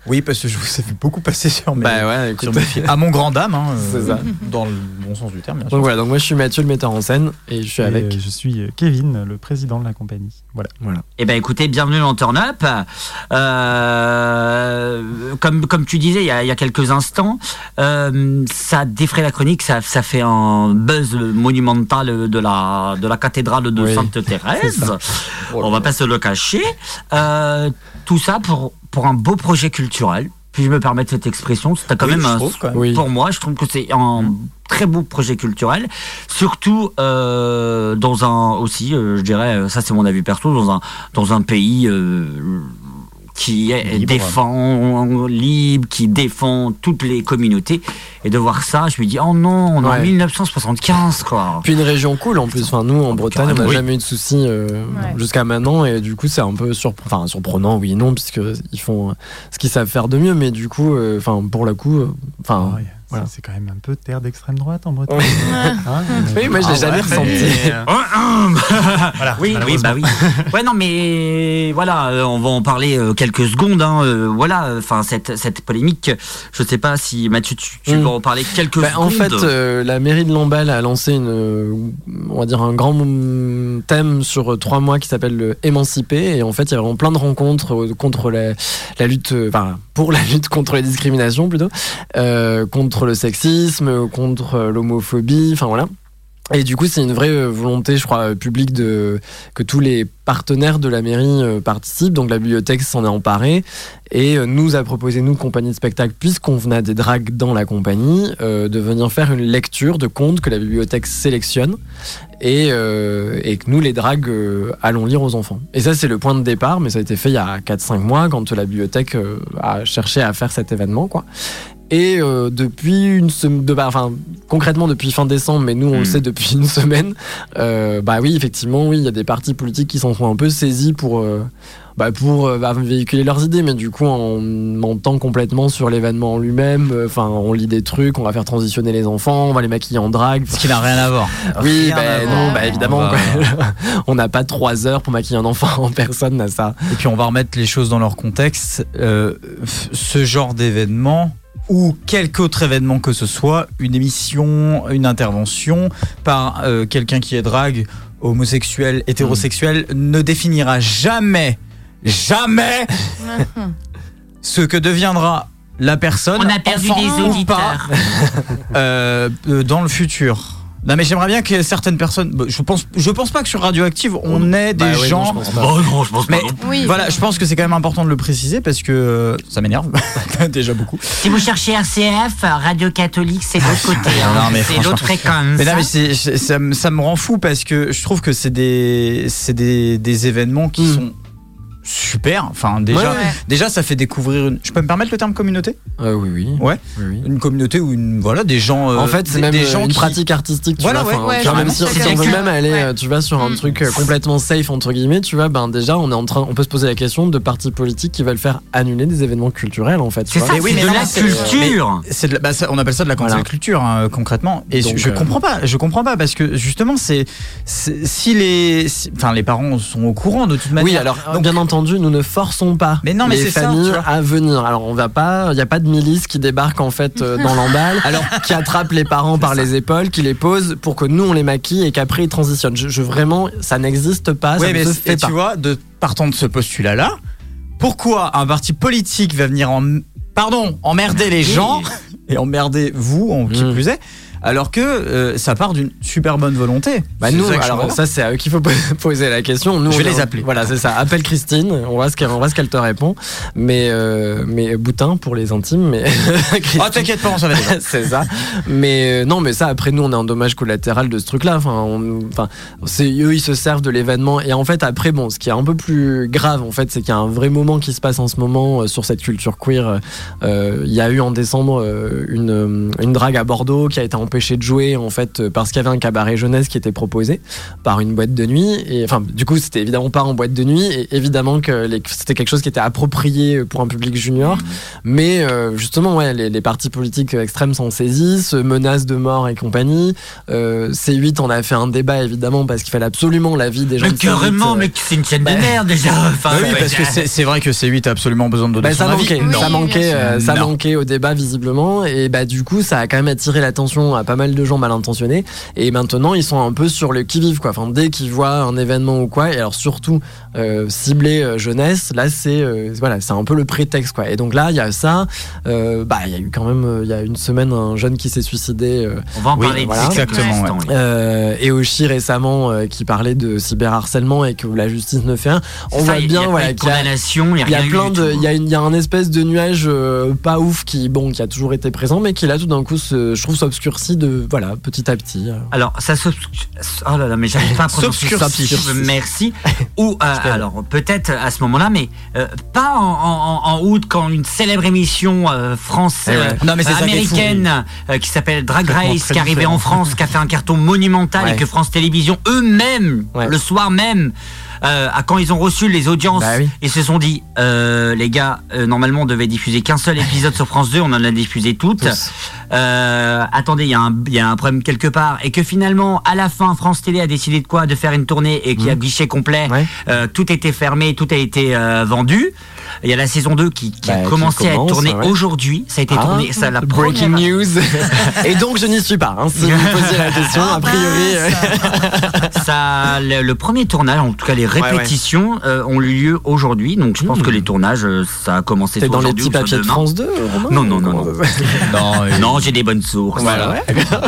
Oui, parce que je vous ai fait beaucoup passer sur mes, bah ouais, écoute. sur mes films. À mon grand dame, hein, euh, ça. dans le bon sens du terme, bien sûr. Donc voilà, donc moi je suis Mathieu, le metteur en scène, et je suis Et, avec. euh, je suis euh, Kevin, le président de la compagnie. Voilà. Eh ben écoutez, bienvenue dans Turn Up. Euh, comme, comme tu disais il y a, il y a quelques instants, euh, ça défraie la chronique, ça, ça fait un buzz monumental de la, de la cathédrale de Oui, Sainte Thérèse. Oh On va pas se le cacher. Euh, tout ça pour, pour un beau projet culturel. Puis je me permets cette expression, c'est quand Oui, même un, quand même. Pour moi, je trouve que c'est un très beau projet culturel, surtout euh, dans un aussi, euh, je dirais, ça c'est mon avis perso, dans un dans un pays euh, qui Libre. défend libre, qui défend toutes les communautés, et de voir ça, je me dis oh non, on est en Ouais. 1975 quoi. Puis une région cool en plus. Enfin, nous en Bretagne, on n'a Oui. jamais eu de soucis euh, Ouais. jusqu'à maintenant, et du coup c'est un peu enfin, surprenant, oui et non, puisque ils font euh, ce qu'ils savent faire de mieux, mais du coup, euh, enfin pour le coup, euh, enfin. Ouais, voilà. C'est quand même un peu terre d'extrême droite en Bretagne. Ouais. Hein, Oui, moi je l'ai Ah jamais ouais, ressenti. mais, euh, voilà, oui, oui, bah oui. Ouais, non, mais voilà, euh, on va en parler euh, quelques secondes. Hein, euh, voilà, enfin cette cette polémique. Je sais pas si Mathieu, tu, tu Mm. veux en parler quelques Bah, secondes. en fait, euh, la mairie de Lamballe a lancé une, euh, on va dire un grand thème sur euh, trois mois qui s'appelle le émancipé. Et en fait, il y a vraiment plein de rencontres euh, contre la, la lutte, euh, enfin pour la lutte contre les discriminations plutôt, euh, contre le sexisme, contre euh, l'homophobie, enfin voilà. Et du coup, c'est une vraie euh, volonté, je crois, publique de que tous les partenaires de la mairie euh, participent. Donc la bibliothèque s'en est emparée et euh, nous a proposé, nous, compagnie de spectacle, puisqu'on a des dragues dans la compagnie, de venir faire une lecture de contes que la bibliothèque sélectionne et, que nous, les dragues, allons lire aux enfants. Et ça, c'est le point de départ, mais ça a été fait il y a 4-5 mois quand la bibliothèque a cherché à faire cet événement, quoi. Et euh, depuis une semaine, de, bah, enfin concrètement depuis fin décembre, mais nous on Hmm. le sait depuis une semaine, euh, bah oui effectivement oui il y a des partis politiques qui s'en sont un peu saisis pour euh, bah, pour euh, bah, véhiculer leurs idées, mais du coup en mentant complètement sur l'événement en lui-même. euh, Enfin on lit des trucs, on va faire transitionner les enfants, on va les maquiller en drague. Ce qui n'a rien à voir. Oui, bah, non, bah évidemment, On on n'a pas trois heures pour maquiller un enfant en personne n'a ça. Et puis on va remettre les choses dans leur contexte. Euh, ce genre d'événement ou quelque autre événement que ce soit, une émission, une intervention par euh, quelqu'un qui est drague, homosexuel, hétérosexuel, ne définira jamais, jamais ce que deviendra la personne. On a perdu des ou auditeurs. pas, euh, euh, dans le futur. Non mais j'aimerais bien que certaines personnes. bah, Je pense, je pense pas que sur Radioactive on ait des Bah ouais, non, gens je pense pas. Oh non, je pense mais pas. non. Oui. voilà, je pense que c'est quand même important de le préciser parce que euh, ça m'énerve déjà beaucoup. Si vous cherchez RCF, Radio Catholique, c'est de l'autre côté. hein. Non, mais c'est franchement. l'autre fréquence. Mais non, mais c'est- c'est- ça, me- ça me rend fou parce que je trouve que c'est des, c'est des, des événements qui Mm. sont super. Enfin, déjà, Ouais, ouais. déjà, ça fait découvrir une. Je peux me permettre le terme communauté? Euh, oui, oui. Ouais. Oui, oui. Une communauté ou une. Voilà, des gens. euh, en fait, c'est des, même des gens une qui- pratique artistique. Tu Voilà, vois, ouais, même si, on veut même aller, ouais. euh, tu vas sur un Mm. truc complètement safe entre guillemets, tu vois, ben déjà on est en train, on peut se poser la question de partis politiques qui veulent faire annuler des événements culturels en fait. C'est ça, Mais oui, c'est mais de la c'est- culture. C'est bah, ça- on appelle ça de la cancel Voilà. culture hein, concrètement et Donc, je, euh, comprends pas je comprends pas parce que justement c'est c'est- si les enfin les parents sont au courant de toute manière Oui, alors bien entendu, entendu, nous ne forçons pas Mais non, mais les ça, familles à venir. Alors, on va pas, il n'y a pas de milice qui débarque en fait euh, dans l'emballe, alors qui attrape les parents par les épaules, qui les pose pour que nous on les maquille et qu'après ils transitionnent. Je, je- vraiment, ça n'existe pas, Ouais, ça mais ne se c'est- fait et pas. tu vois, de, partant de ce postulat-là, pourquoi un parti politique va venir en, pardon, emmerder les gens et emmerder vous, en qui Mm. plus est, alors que euh, ça part d'une super bonne volonté. Bah nous, ça alors ça c'est à eux qu'il faut po- poser la question. Nous, Je vais les appeler. Voilà, c'est ça. Appelle Christine, on voit ce qu'elle, on voit ce qu'elle te répond. Mais euh, mais Boutin pour les intimes, mais Oh, t'inquiète pas, on s'en va c'est ça. Mais euh, non, mais ça après nous on est un dommage collatéral de ce truc-là. Enfin, on- enfin, c'est eux ils se servent de l'événement et en fait après bon, ce qui est un peu plus grave en fait, c'est qu'il y a un vrai moment qui se passe en ce moment euh, sur cette culture queer. Euh, Il y a eu en décembre euh, une euh, une drague à Bordeaux qui a été empêchée de jouer en fait euh, parce qu'il y avait un cabaret jeunesse qui était proposé par une boîte de nuit et enfin du coup c'était évidemment pas en boîte de nuit et évidemment que c'était quelque chose qui était approprié pour un public junior mais euh, justement ouais les, les partis politiques extrêmes s'en saisissent menacent de mort et compagnie euh, C8 on a fait un débat évidemment parce qu'il fallait absolument l'avis des gens Mais de C8, carrément, euh, mais c'est une chaîne de bah- merde déjà. Enfin, oui, parce que c'est c'est vrai que C8 a absolument besoin de donner bah, son ça avis. manquait, Non. ça Oui, euh, manquait au débat visiblement, et bah du coup ça a quand même attiré l'attention à pas mal de gens mal intentionnés, et maintenant ils sont un peu sur le qui vive quoi. Enfin dès qu'ils voient un événement ou quoi, et alors surtout euh, ciblé euh, jeunesse, là c'est euh, voilà c'est un peu le prétexte quoi. Et donc là il y a ça, euh, bah il y a eu quand même euh, il y a une semaine un jeune qui s'est suicidé. euh, On va en Oui, parler voilà. Exactement, ouais. euh, et aussi récemment euh, qui parlait de cyberharcèlement et que la justice ne fait rien. On Ça, voit il y a bien voilà qu'il y a- condamnation, il y a il y a rien eu plein de, il y a une, il y a un espèce de nuage euh, pas ouf qui, bon, qui a toujours été présent, mais qui là tout d'un coup, se, je trouve, s'obscurcit de, voilà, petit à petit. euh. Alors, ça s'obscure. Oh là là, mais j'arrive pas à prononcer S'obscurcit. Merci. Ou, euh, alors, peut-être à ce moment-là, mais euh, pas en, en- en août, quand une célèbre émission euh, française, Eh ouais. Non, mais fou. américaine, euh, qui s'appelle Drag Race, qui est arrivée en France, qui a fait un carton monumental Ouais. et que France Télévisions, eux-mêmes, Ouais. le soir même, euh, à quand ils ont reçu les audiences, Bah oui. ils se sont dit, euh, les gars, euh, normalement on devait diffuser qu'un seul épisode sur France 2, on en a diffusé toutes. Euh, attendez, il y, a un- il y a un problème quelque part. Et que finalement, à la fin, France Télé a décidé de quoi De faire une tournée et qu'il y a guichet complet. Mmh. Ouais. Euh, tout était fermé, tout a été euh, vendu. Il y a la saison 2 qui, qui Bah, a qui commencé à être tournée ouais. aujourd'hui. Ça a été Ah, tourné. Ça, la breaking première- news. et donc, je n'y suis pas. Hein, si vous me posiez la question, Ah, a priori. Ça, le, le premier tournage, en tout cas les ouais. répétitions, euh, ont eu lieu aujourd'hui. Donc je pense Mmh. que les tournages, euh, ça a commencé T'es dans les petits papiers de. France 2, Romain Non, non, non, non. Non, j'ai des bonnes sources. Voilà.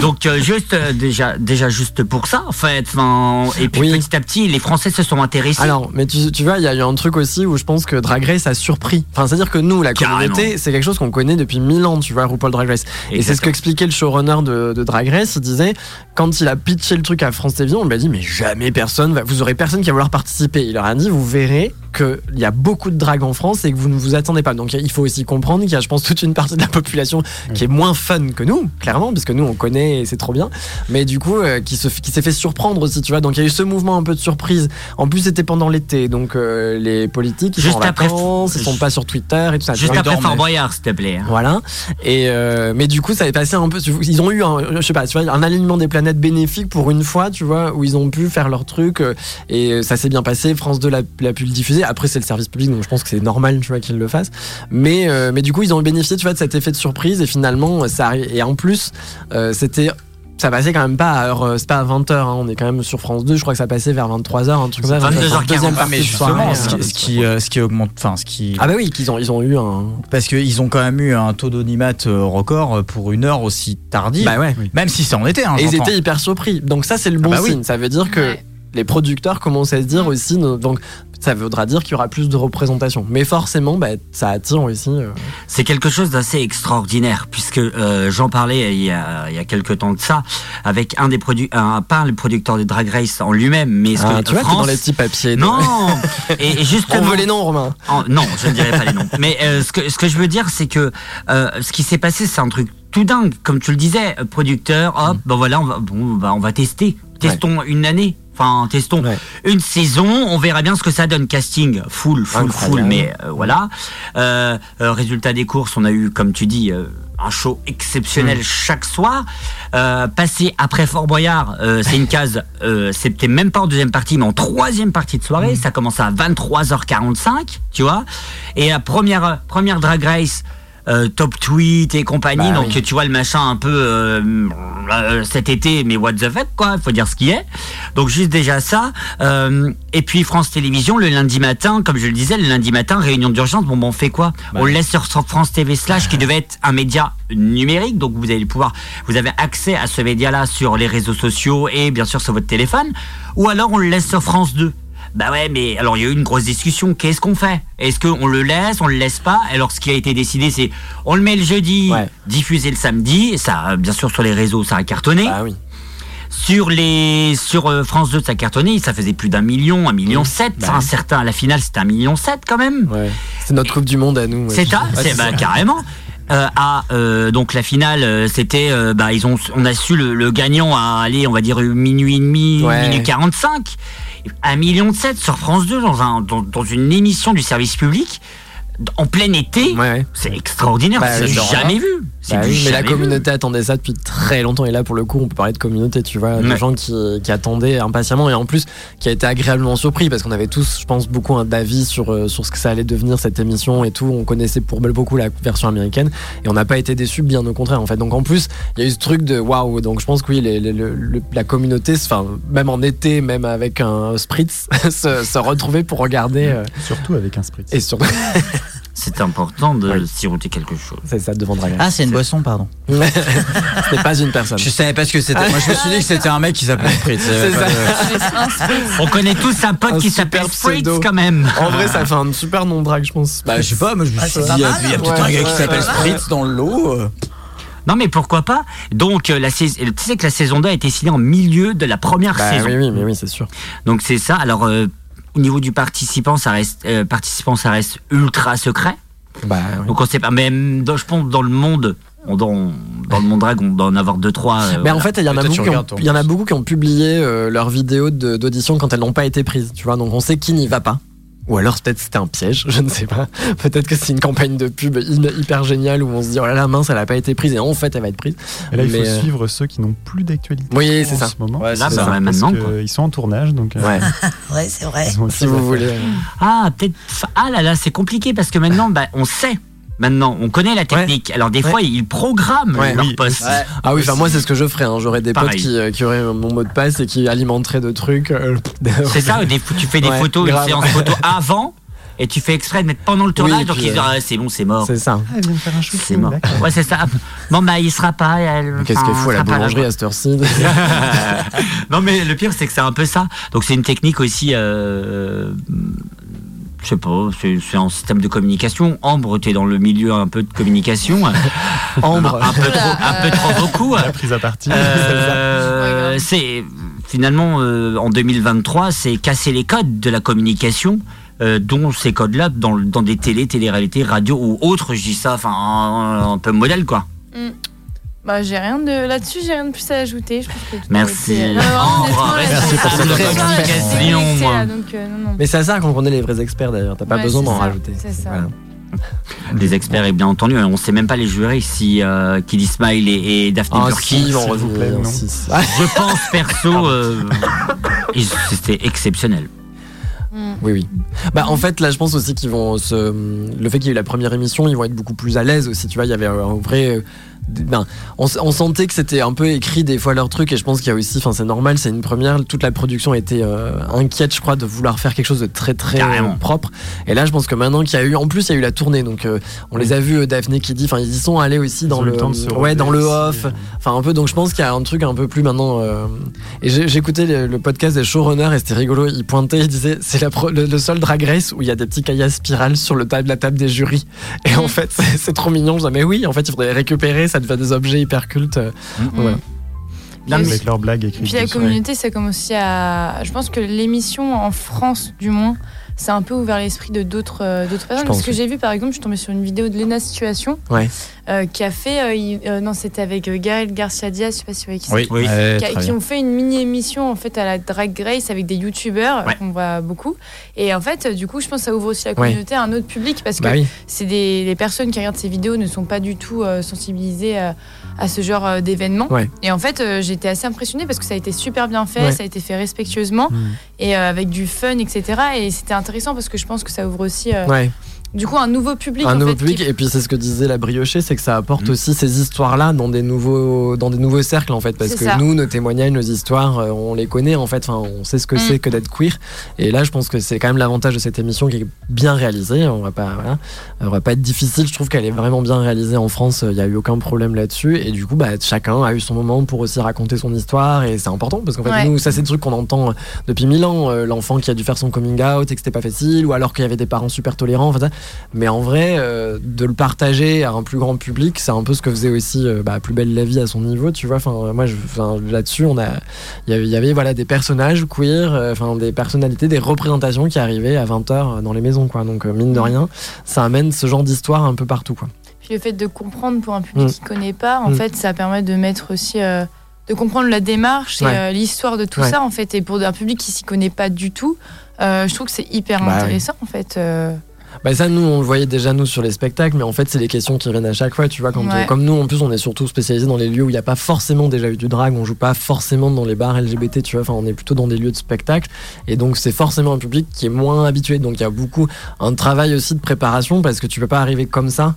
Donc euh, juste euh, déjà déjà juste pour ça en fait. Enfin, et puis Oui. petit à petit, les Français se sont intéressés. Alors, mais tu, tu vois, il y a eu un truc aussi où je pense que Drag Race a surpris. Enfin, c'est-à-dire que nous, la Carrément. communauté, c'est quelque chose qu'on connaît depuis mille ans, tu vois, RuPaul Drag Race. Et c'est ce qu'expliquait le showrunner de, de Drag Race. Il disait, quand il a pitché le truc à France Télévisions, on lui a dit, mais jamais personne, va, vous aurez personne qui va vouloir participer. Il leur a dit, vous verrez qu'il y a beaucoup de drag en France et que vous ne vous attendez pas. Donc il faut aussi comprendre qu'il y a, je pense, toute une partie de la population qui est moins fun que nous, clairement, parce que nous, on connaît et c'est trop bien. Mais du coup, euh, qui se- qui s'est fait surprendre aussi, tu vois. Donc il y a eu ce mouvement un peu de surprise. En plus, c'était pendant l'été, donc euh, les politiques, ils Juste sont en après- vacances, ils sont pas sur Twitter et tout ça. Juste après. Fort Boyard, s'il te plaît. hein. Voilà. Et euh, mais du coup, ça est passé un peu. Ils ont eu un, je sais pas, tu vois, un alignement des planètes bénéfique pour une fois, tu vois, où ils ont pu faire leur truc euh, et ça s'est bien passé. France 2 l'a, l'a pu le diffuser. Après, c'est le service public, donc je pense que c'est normal, tu vois, qu'ils le fassent. Mais euh, mais du coup, ils ont bénéficié, tu vois, de cet effet de surprise et finalement, ça arrive. Et en plus, euh, c'était ça passait quand même pas à heure, euh, c'est pas à 20h, hein, on est quand même sur France 2, je crois que ça passait vers 23h, un truc comme ça. 22h40. deuxième Ah, partie mais de justement, ce euh, qui, ce qui, euh, ce qui augmente, enfin, ce qui, Ah bah oui, qu'ils ont, ils ont eu un. parce qu'ils ont quand même eu un taux d'audimat euh, record pour une heure aussi tardive. Bah ouais. Même si c'est en été, hein, Et ils étaient hyper surpris. Donc ça, c'est le bon bah oui. signe. Ça veut dire que Ouais. Les producteurs commencent à se dire aussi. Donc ça voudra dire qu'il y aura plus de représentation. Mais forcément, bah, ça attire aussi. euh, C'est quelque chose d'assez extraordinaire puisque euh, j'en parlais il y, a, il y a quelques temps de ça avec un des produits, un, pas le producteur de Drag Race en lui-même, mais ce ah, que tu vois, France. dans les petits papiers. non, et, et justement. On veut les noms, Romain. En- non, je ne dirai pas les noms. Mais euh, ce, que, ce que je veux dire, c'est que euh, ce qui s'est passé, c'est un truc tout dingue. Comme tu le disais, euh, producteur, hop, ben voilà, on va, bon, bah, on va tester. Testons une année. Enfin, testons Ouais. une saison, on verra bien ce que ça donne. Casting, full, full, Incroyable. full, mais euh, voilà. Euh, euh, résultat des courses, on a eu, comme tu dis, euh, un show exceptionnel Mm. chaque soir. Passer après Fort Boyard, c'est une case, c'était même pas en deuxième partie, mais en troisième partie de soirée. Ça commence à 23h45, tu vois. Et la première, première Drag Race, euh, Top Tweet et compagnie, Bah donc oui. tu vois le machin un peu euh, euh, cet été, mais what the fuck, quoi, faut dire ce qui est. Donc juste déjà ça. Euh, et puis France Télévisions, le lundi matin, comme je le disais, le lundi matin, réunion d'urgence, bon, bon on fait quoi? On le laisse sur sur France TV Slash, qui devait être un média numérique, donc vous allez pouvoir, vous avez accès à ce média-là sur les réseaux sociaux et bien sûr sur votre téléphone, ou alors on le laisse sur France 2. Bah ouais, mais alors il y a eu une grosse discussion. Qu'est-ce qu'on fait? Est-ce qu'on le laisse On le laisse pas? Alors ce qui a été décidé, c'est on le met le jeudi, Ouais. diffusé le samedi. Ça, euh, bien sûr, sur les réseaux, ça a cartonné. Bah oui. Sur les sur euh, France 2, ça a cartonné. Ça faisait plus d'un million, un million sept. Bah oui. à la finale, c'était un million sept quand même. Ouais. C'est notre Coupe du Monde à nous. ouais. C'est ça, c'est bah, carrément. Euh, à euh, donc la finale, euh, c'était bah ils ont on a su le, le gagnant à aller on va dire minuit et demi, Ouais. minuit 45 un million de sept sur France 2 dans un dans, dans une émission du service public en plein été. Ouais, ouais. C'est extraordinaire, Bah, c'est jamais vu. Bah oui, mais la vu. communauté attendait ça depuis très longtemps. Et là, pour le coup, on peut parler de communauté, tu vois, de Ouais. gens qui, qui attendaient impatiemment et en plus qui a été agréablement surpris parce qu'on avait tous, je pense, beaucoup un d'avis sur, euh, sur ce que ça allait devenir cette émission et tout. On connaissait pour beaucoup la version américaine et on n'a pas été déçus, bien au contraire, en fait. Donc en plus, il y a eu ce truc de waouh. Donc je pense que oui, les- les- la communauté, enfin, même en été, même avec un spritz, se, se retrouver pour regarder. euh, Surtout avec un spritz. et surtout, C'est important de Oui. siroter quelque chose. c'est ça devant Dragon. Ah, c'est une boisson, pardon. Ce n'est pas une personne. Je savais pas ce que c'était. Moi, je me suis dit que c'était un mec qui s'appelait Spritz. C'est ça. On connaît tous un pote Un qui s'appelle Fritz quand même. En vrai, ça fait un super nom de drague, je pense. Bah, je sais pas, moi, je me Ah, suis c'est dit, il y a, a peut-être Ouais, un gars ouais, qui s'appelle ouais. Spritz dans le lot. euh. Non mais pourquoi pas? Donc euh, la tu sais que la saison 2 a été signée en milieu de la première Bah, saison. oui, oui, mais oui, c'est sûr. Donc c'est ça. Alors euh, au niveau du participant, ça reste euh, participant, ça reste ultra secret. Bah, oui. Donc on sait pas. Même dans, je pense dans le monde, on, dans, dans le monde drag, on doit en avoir deux trois. euh, Mais en voilà. fait, il y en a beaucoup qui ont, il y en a beaucoup qui ont publié euh, leurs vidéos d'audition quand elles n'ont pas été prises, tu vois. Donc on sait qui n'y va pas. Ou alors peut-être c'était un piège, je ne sais pas. Peut-être que c'est une campagne de pub hy- hyper géniale où on se dit oh là là mince elle a pas été prise et en fait elle va être prise. Et là, il faut euh, suivre ceux qui n'ont plus d'actualité. Oui, c'est en ça. ce moment. Ouais, Là, c'est bah, ça. maintenant. ils sont en tournage, donc. euh, Ouais. Ouais, c'est vrai. si vous voulez. Ah peut-être. Ah là là, c'est compliqué parce que maintenant, bah, on sait. Maintenant, on connaît la technique. Alors des Ouais. fois, ils programment Ouais. leur Oui. poste. Ouais. Ah oui, enfin moi c'est ce que je ferais. Hein. J'aurais des Pareil. potes qui, euh, qui auraient mon mot de passe et qui alimenteraient de trucs. euh, C'est ça. Des, tu fais des Ouais, photos, une grave. séance photo avant. Et tu fais exprès de mettre pendant le tournage, donc ils disent euh, ah, c'est bon, c'est mort. C'est ça. Ah, viennent faire un C'est shooting. mort. Ouais, c'est ça. Bon, bah, il sera pas. Qu'est-ce qu'elle fout à la boulangerie à cette heure-ci non, mais le pire, c'est que c'est un peu ça. Donc, c'est une technique aussi. Euh, je sais pas, c'est un système de communication. Ambre, tu es dans le milieu un peu de communication. Ambre. Un peu trop, un peu trop beaucoup. La prise à partie. Euh, c'est finalement euh, en 2023, c'est casser les codes de la communication. euh, dont ces codes-là dans, dans des télé, télé-réalité, radio ou autres, je dis ça, enfin un, un peu modèle quoi. Bah, j'ai rien de là-dessus, j'ai rien de plus à ajouter. Je pense que tout a Merci. été- Non, honnêtement, là, merci pour cette explication, euh. Mais c'est à ça qu'on connaît les vrais experts d'ailleurs. T'as pas Ouais, besoin d'en rajouter. C'est ça. Voilà. Des experts, et bien entendu, on ne sait même pas les jurés si euh, Kiddy Smile et, et Daphne Ah Burki. si, on s'il vous plaît, revient. non. si, si. Je pense perso, euh, c'était exceptionnel. Mm. Oui, oui. Bah, en fait, là, je pense aussi qu'ils vont se. Le fait qu'il y ait eu la première émission, ils vont être beaucoup plus à l'aise aussi. Tu vois, il y avait un vrai. Ben, on, on sentait que c'était un peu écrit des fois leur truc, et je pense qu'il y a aussi. Enfin, c'est normal, c'est une première. Toute la production était euh, inquiète, je crois, de vouloir faire quelque chose de très, très euh, propre. Et là, je pense que maintenant qu'il y a eu. En plus, il y a eu la tournée, donc euh, on les a vus, Daphné qui dit. Enfin, ils y sont allés aussi dans le. le temps de se ouais, dans le off. Enfin, un peu. Donc, je pense qu'il y a un truc un peu plus maintenant. Et écouté le, le podcast des showrunners et c'était rigolo. Ils pointaient, ils disaient c'est le, le seul drag race où il y a des petits caillasses spirales sur le table, la table des jurys. Et en fait, c'est trop mignon. Je disais, mais oui, en fait, il faudrait les récupérer. Ça devient des objets hyper cultes. Non, mais- Avec leurs blagues écrites. Puis la communauté, ça commence aussi à. Je pense que l'émission en France, du moins, ça a un peu ouvert l'esprit de d'autres euh, d'autres personnes. Parce que j'ai vu, par exemple, je suis tombée sur une vidéo de Lena Situation Ouais. euh, qui a fait. euh, il- euh, non, c'était avec Gaël Garcia Diaz, je sais pas si vous voyez qui c'est. Oui, Oui. ouais, qui, a- ont fait une mini émission en fait à la Drag Race avec des youtubeurs Ouais. qu'on voit beaucoup et en fait du coup je pense que ça ouvre aussi la Ouais. communauté à un autre public parce que Bah oui. c'est des les personnes qui regardent ces vidéos ne sont pas du tout euh, sensibilisées à, à ce genre euh, d'événements Ouais. et en fait euh, j'étais assez impressionnée parce que ça a été super bien fait Ouais. ça a été fait respectueusement Mm. et euh, avec du fun etc et c'était intéressant parce que je pense que ça ouvre aussi euh, Ouais. Du coup un nouveau public un en nouveau fait, qui- public et puis c'est ce que disait la briochée c'est que ça apporte Mm. aussi ces histoires là dans des nouveaux dans des nouveaux cercles en fait parce que ça. nous nos témoignages nos histoires euh, on les connaît en fait enfin on sait ce que Mm. c'est que d'être queer et là je pense que c'est quand même l'avantage de cette émission qui est bien réalisée on va pas voilà, on va pas être difficile je trouve qu'elle est vraiment bien réalisée en France il y a eu aucun problème là-dessus et du coup bah chacun a eu son moment pour aussi raconter son histoire et c'est important parce qu'en fait Ouais. nous ça c'est des trucs qu'on entend depuis mille ans euh, l'enfant qui a dû faire son coming out et que c'était pas facile ou alors qu'il y avait des parents super tolérants enfin, ça. Mais en vrai euh, de le partager à un plus grand public c'est un peu ce que faisait aussi euh, bah, plus belle la vie à son niveau tu vois enfin moi là-dessus on a il y avait, il y avait voilà des personnages queer euh, enfin des personnalités des représentations qui arrivaient à 20h dans les maisons quoi donc mine de rien ça amène ce genre d'histoire un peu partout quoi Puis le fait de comprendre pour un public Mm. qui connaît pas, en Mm. fait, ça permet de mettre aussi. euh, de comprendre la démarche et Ouais. euh, l'histoire de tout Ouais. ça, en fait. Et pour un public qui s'y connaît pas du tout, euh, je trouve que c'est hyper Bah intéressant, en fait. euh. Bah ça nous on le voyait déjà nous sur les spectacles mais en fait c'est les questions qui reviennent à chaque fois tu vois quand Ouais. euh, comme nous en plus on est surtout spécialisé dans les lieux où il n'y a pas forcément déjà eu du drag on joue pas forcément dans les bars LGBT tu vois enfin on est plutôt dans des lieux de spectacle et donc c'est forcément un public qui est moins habitué donc il y a beaucoup un travail aussi de préparation parce que tu peux pas arriver comme ça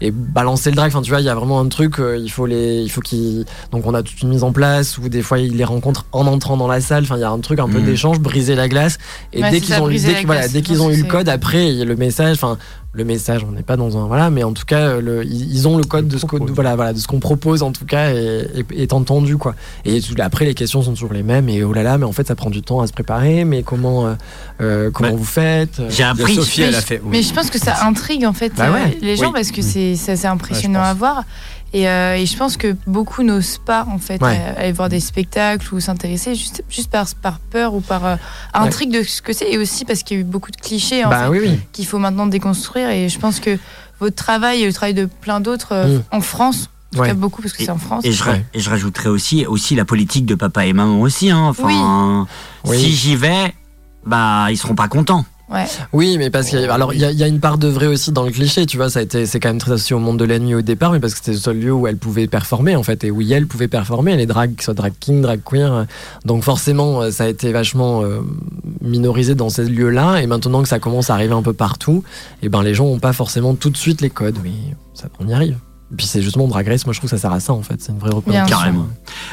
et balancer le drag enfin tu vois il y a vraiment un truc euh, il faut les il faut qu'ils donc on a toute une mise en place où des fois ils les rencontrent en entrant dans la salle. Enfin il y a un truc un peu Mhm. d'échange briser la glace. Et Ouais, dès qu'ils ont, dès voilà, dès qu'ils ont eu le code après il y a le message enfin le message on n'est pas dans un voilà mais en tout cas euh, le- ils ont le code de ce qu'on voilà, voilà de ce qu'on propose en tout cas est entendu quoi et tout- après les questions sont toujours les mêmes et oh là là mais en fait ça prend du temps à se préparer mais comment euh, euh, comment Ouais. vous faites J'ai Il y a appris. Sophie, Mais elle a fait. oui. Mais je pense que ça intrigue, en fait, Bah ouais. euh, les gens Oui. parce que c'est c'est assez impressionnant à voir. Et, euh, et je pense que beaucoup n'osent pas, en fait, Ouais. euh, aller voir des spectacles ou s'intéresser juste, juste par, par peur ou par euh, intrigue de ce que c'est. Et aussi parce qu'il y a eu beaucoup de clichés, en bah fait, oui oui qu'il faut maintenant déconstruire. Et je pense que votre travail et le travail de plein d'autres euh, Mm. en France, en tout Ouais. cas beaucoup parce que c'est en France. Et je, Ouais. et je rajouterais aussi, aussi la politique de papa et maman aussi. Hein. Enfin, Oui. Si j'y vais, bah ils seront pas contents. Ouais. Oui, mais parce qu'il alors il y, a- une part de vrai aussi dans le cliché, tu vois, ça a été c'est quand même très associé au monde de la nuit au départ, mais parce que c'était le seul lieu où elle pouvait performer en fait et où elle pouvait performer, les drag, soit drag king, drag queer, euh, donc forcément euh, ça a été vachement euh, minorisé dans ces lieux-là et maintenant que ça commence à arriver un peu partout, et ben les gens ont pas forcément tout de suite les codes, mais ça on y arrive. Puis c'est justement Drag Race, moi je trouve que ça sert à ça en fait, c'est une vraie représentation. Carrément.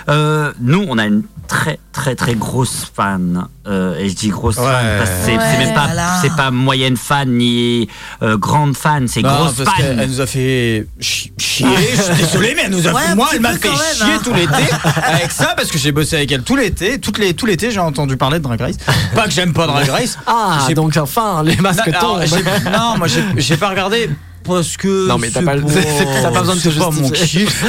Euh, nous, on a une très très très grosse fan. Euh, et je dis grosse Ouais. fan parce que c'est Ouais. même pas Voilà. c'est pas moyenne fan ni euh, grande fan, c'est grosse parce fan. elle nous a fait chi- chier. Je suis désolé, mais elle nous a Ouais, fait. Moi, elle m'a fait même, chier hein. tout l'été avec ça parce que j'ai bossé avec elle tout l'été. Toutes les, tout l'été, j'ai entendu parler de Drag Race. Pas que j'aime pas Drag Race. Ah, J'ai- donc enfin les masques tombent. non, moi, j'ai pas regardé. Parce que. Non, mais t'as pas- t'as pas besoin de te c'est pas mon justifier. kiff.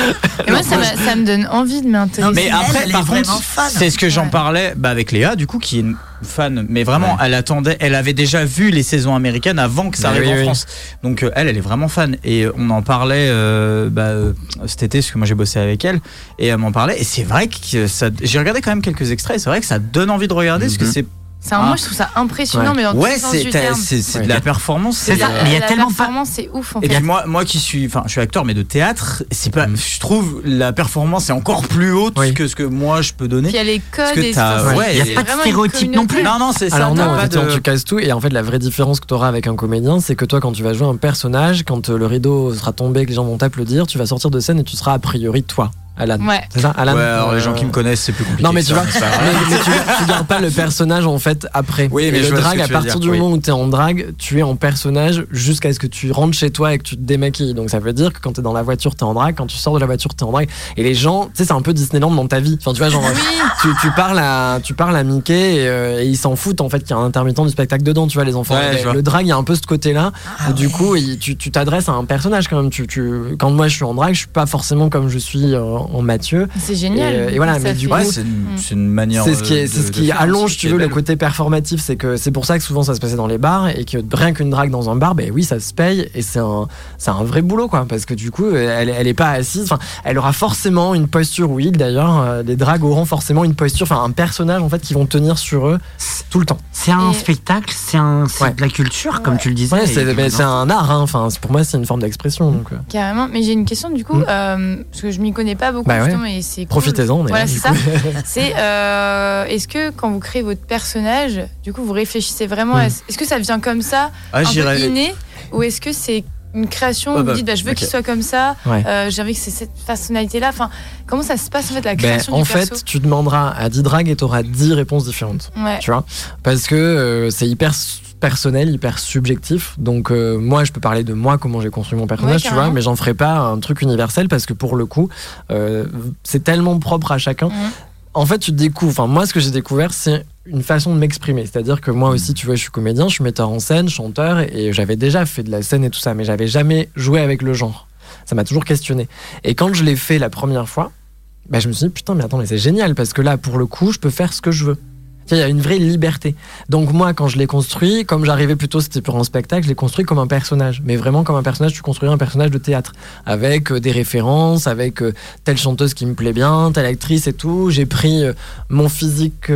Et moi, ça, me donne envie de m'intéresser. Mais après, elle par contre, c'est ce que j'en parlais bah, avec Léa, du coup, qui est une fan. Mais vraiment, Ouais. elle attendait, elle avait déjà vu les saisons américaines avant que ça Bah arrive oui, en oui. France. Donc, euh, elle, elle est vraiment fan. Et on en parlait euh, bah, cet été, parce que moi j'ai bossé avec elle. Et elle m'en parlait. Et c'est vrai que ça. J'ai regardé quand même quelques extraits. et C'est vrai que ça donne envie de regarder, parce que Mhm. c'est. C'est un- Ah. Moi, je trouve ça impressionnant, Ouais. mais dans Ouais, c'est du terme. c'est- c'est Ouais. de la performance. C'est ça, euh, Mais il y a la tellement pas- performance, c'est ouf en Et fait. puis moi, moi qui suis, enfin, je suis acteur mais de théâtre, c'est pas, Mm. je trouve la performance est encore plus haute Oui. que ce que moi je peux donner. Puis il y a les Parce codes et il y a pas de une stéréotypes non plus. Non, non, c'est ça. Alors non, tu casses tout. Et en fait, la vraie différence que tu auras avec un comédien, c'est que toi, quand tu vas jouer un personnage, quand euh, le rideau sera tombé, que les gens vont t'applaudir, tu vas sortir de scène et tu seras a priori toi, Alan. Ouais. C'est ça, Alan Ouais, alors les gens qui me connaissent, c'est plus compliqué. Non, mais tu vois, mais, mais tu, tu gardes pas le personnage en fait après. Oui, Et mais le je vois ce drag, que à partir dire, du oui. moment où tu es en drag, tu es en personnage jusqu'à ce que tu rentres chez toi et que tu te démaquilles. Donc ça veut dire que quand tu es dans la voiture, tu es en drag, quand tu sors de la voiture, tu es en drag. Et les gens, tu sais, c'est un peu Disneyland dans ta vie. Enfin, tu vois, genre, tu, tu parles à, tu parles à Mickey et, euh, et ils s'en foutent en fait qu'il y a un intermittent du spectacle dedans, tu vois, les enfants. Ouais, Et vois. le drag, il y a un peu ce côté-là. Ah où du ouais. coup, il- tu t'adresses à un personnage quand même. Tu, tu, quand moi je suis en drag, je suis pas forcément comme je suis euh, en Mathieu. C'est génial. Et, euh, et voilà, mais du coup, Ouais, c'est une, c'est une manière. c'est ce qui, est- euh, c'est ce de- qui de faire allonge, tu veux, le côté performatif. C'est que c'est pour ça que souvent ça se passait dans les bars et que rien qu'une drague dans un bar, ben oui, ça se paye et c'est un, c'est un vrai boulot, quoi. Parce que du coup, elle, elle est pas assise. Enfin, elle aura forcément une posture, oui, d'ailleurs, euh, les dragues auront forcément une posture, enfin, un personnage, en fait, qui vont tenir sur eux tout le temps. C'est un Et- spectacle, c'est un, c'est Ouais. de la culture, comme tu le disais. Ouais, c'est, c'est un art, hein. Enfin, pour moi, c'est une forme d'expression, donc. euh, Carrément. Mais j'ai une question du coup, Mm. euh, parce que je m'y connais pas beaucoup Bah ouais. et c'est cool. Profitez-en, Voilà, là, c'est ça. C'est euh, est-ce que quand vous créez votre personnage, du coup vous réfléchissez vraiment à Mm. est-ce que ça vient comme ça, Ah, un peu inné, ou est-ce que c'est une création où Ouais, vous bah, dites bah, je veux qu'il soit comme ça, Ouais. euh, j'ai envie que c'est cette personnalité-là. Enfin, comment ça se passe en fait la Ben, création en du fait, perso tu demanderas à 10 dragues et tu auras 10 réponses différentes. Ouais. Tu vois Parce que euh, c'est hyper personnel, hyper subjectif. Donc, euh, moi, je peux parler de moi, comment j'ai construit mon personnage, Ouais, tu vois, mais j'en ferai pas un truc universel parce que pour le coup, euh, c'est tellement propre à chacun. En fait, tu découvres. Enfin, moi, ce que j'ai découvert, c'est une façon de m'exprimer. C'est-à-dire que moi aussi, tu vois, je suis comédien, je suis metteur en scène, chanteur, et j'avais déjà fait de la scène et tout ça, mais j'avais jamais joué avec le genre. Ça m'a toujours questionné. Et quand je l'ai fait la première fois, bah, je me suis dit, putain, mais attends, mais c'est génial, parce que là, pour le coup, je peux faire ce que je veux. Il y a une vraie liberté. Donc moi, quand je l'ai construit, comme j'arrivais plutôt, c'était pour un spectacle, je l'ai construit comme un personnage. Mais vraiment comme un personnage, tu construis un personnage de théâtre. Avec euh, des références, avec euh, telle chanteuse qui me plaît bien, telle actrice et tout. J'ai pris euh, mon physique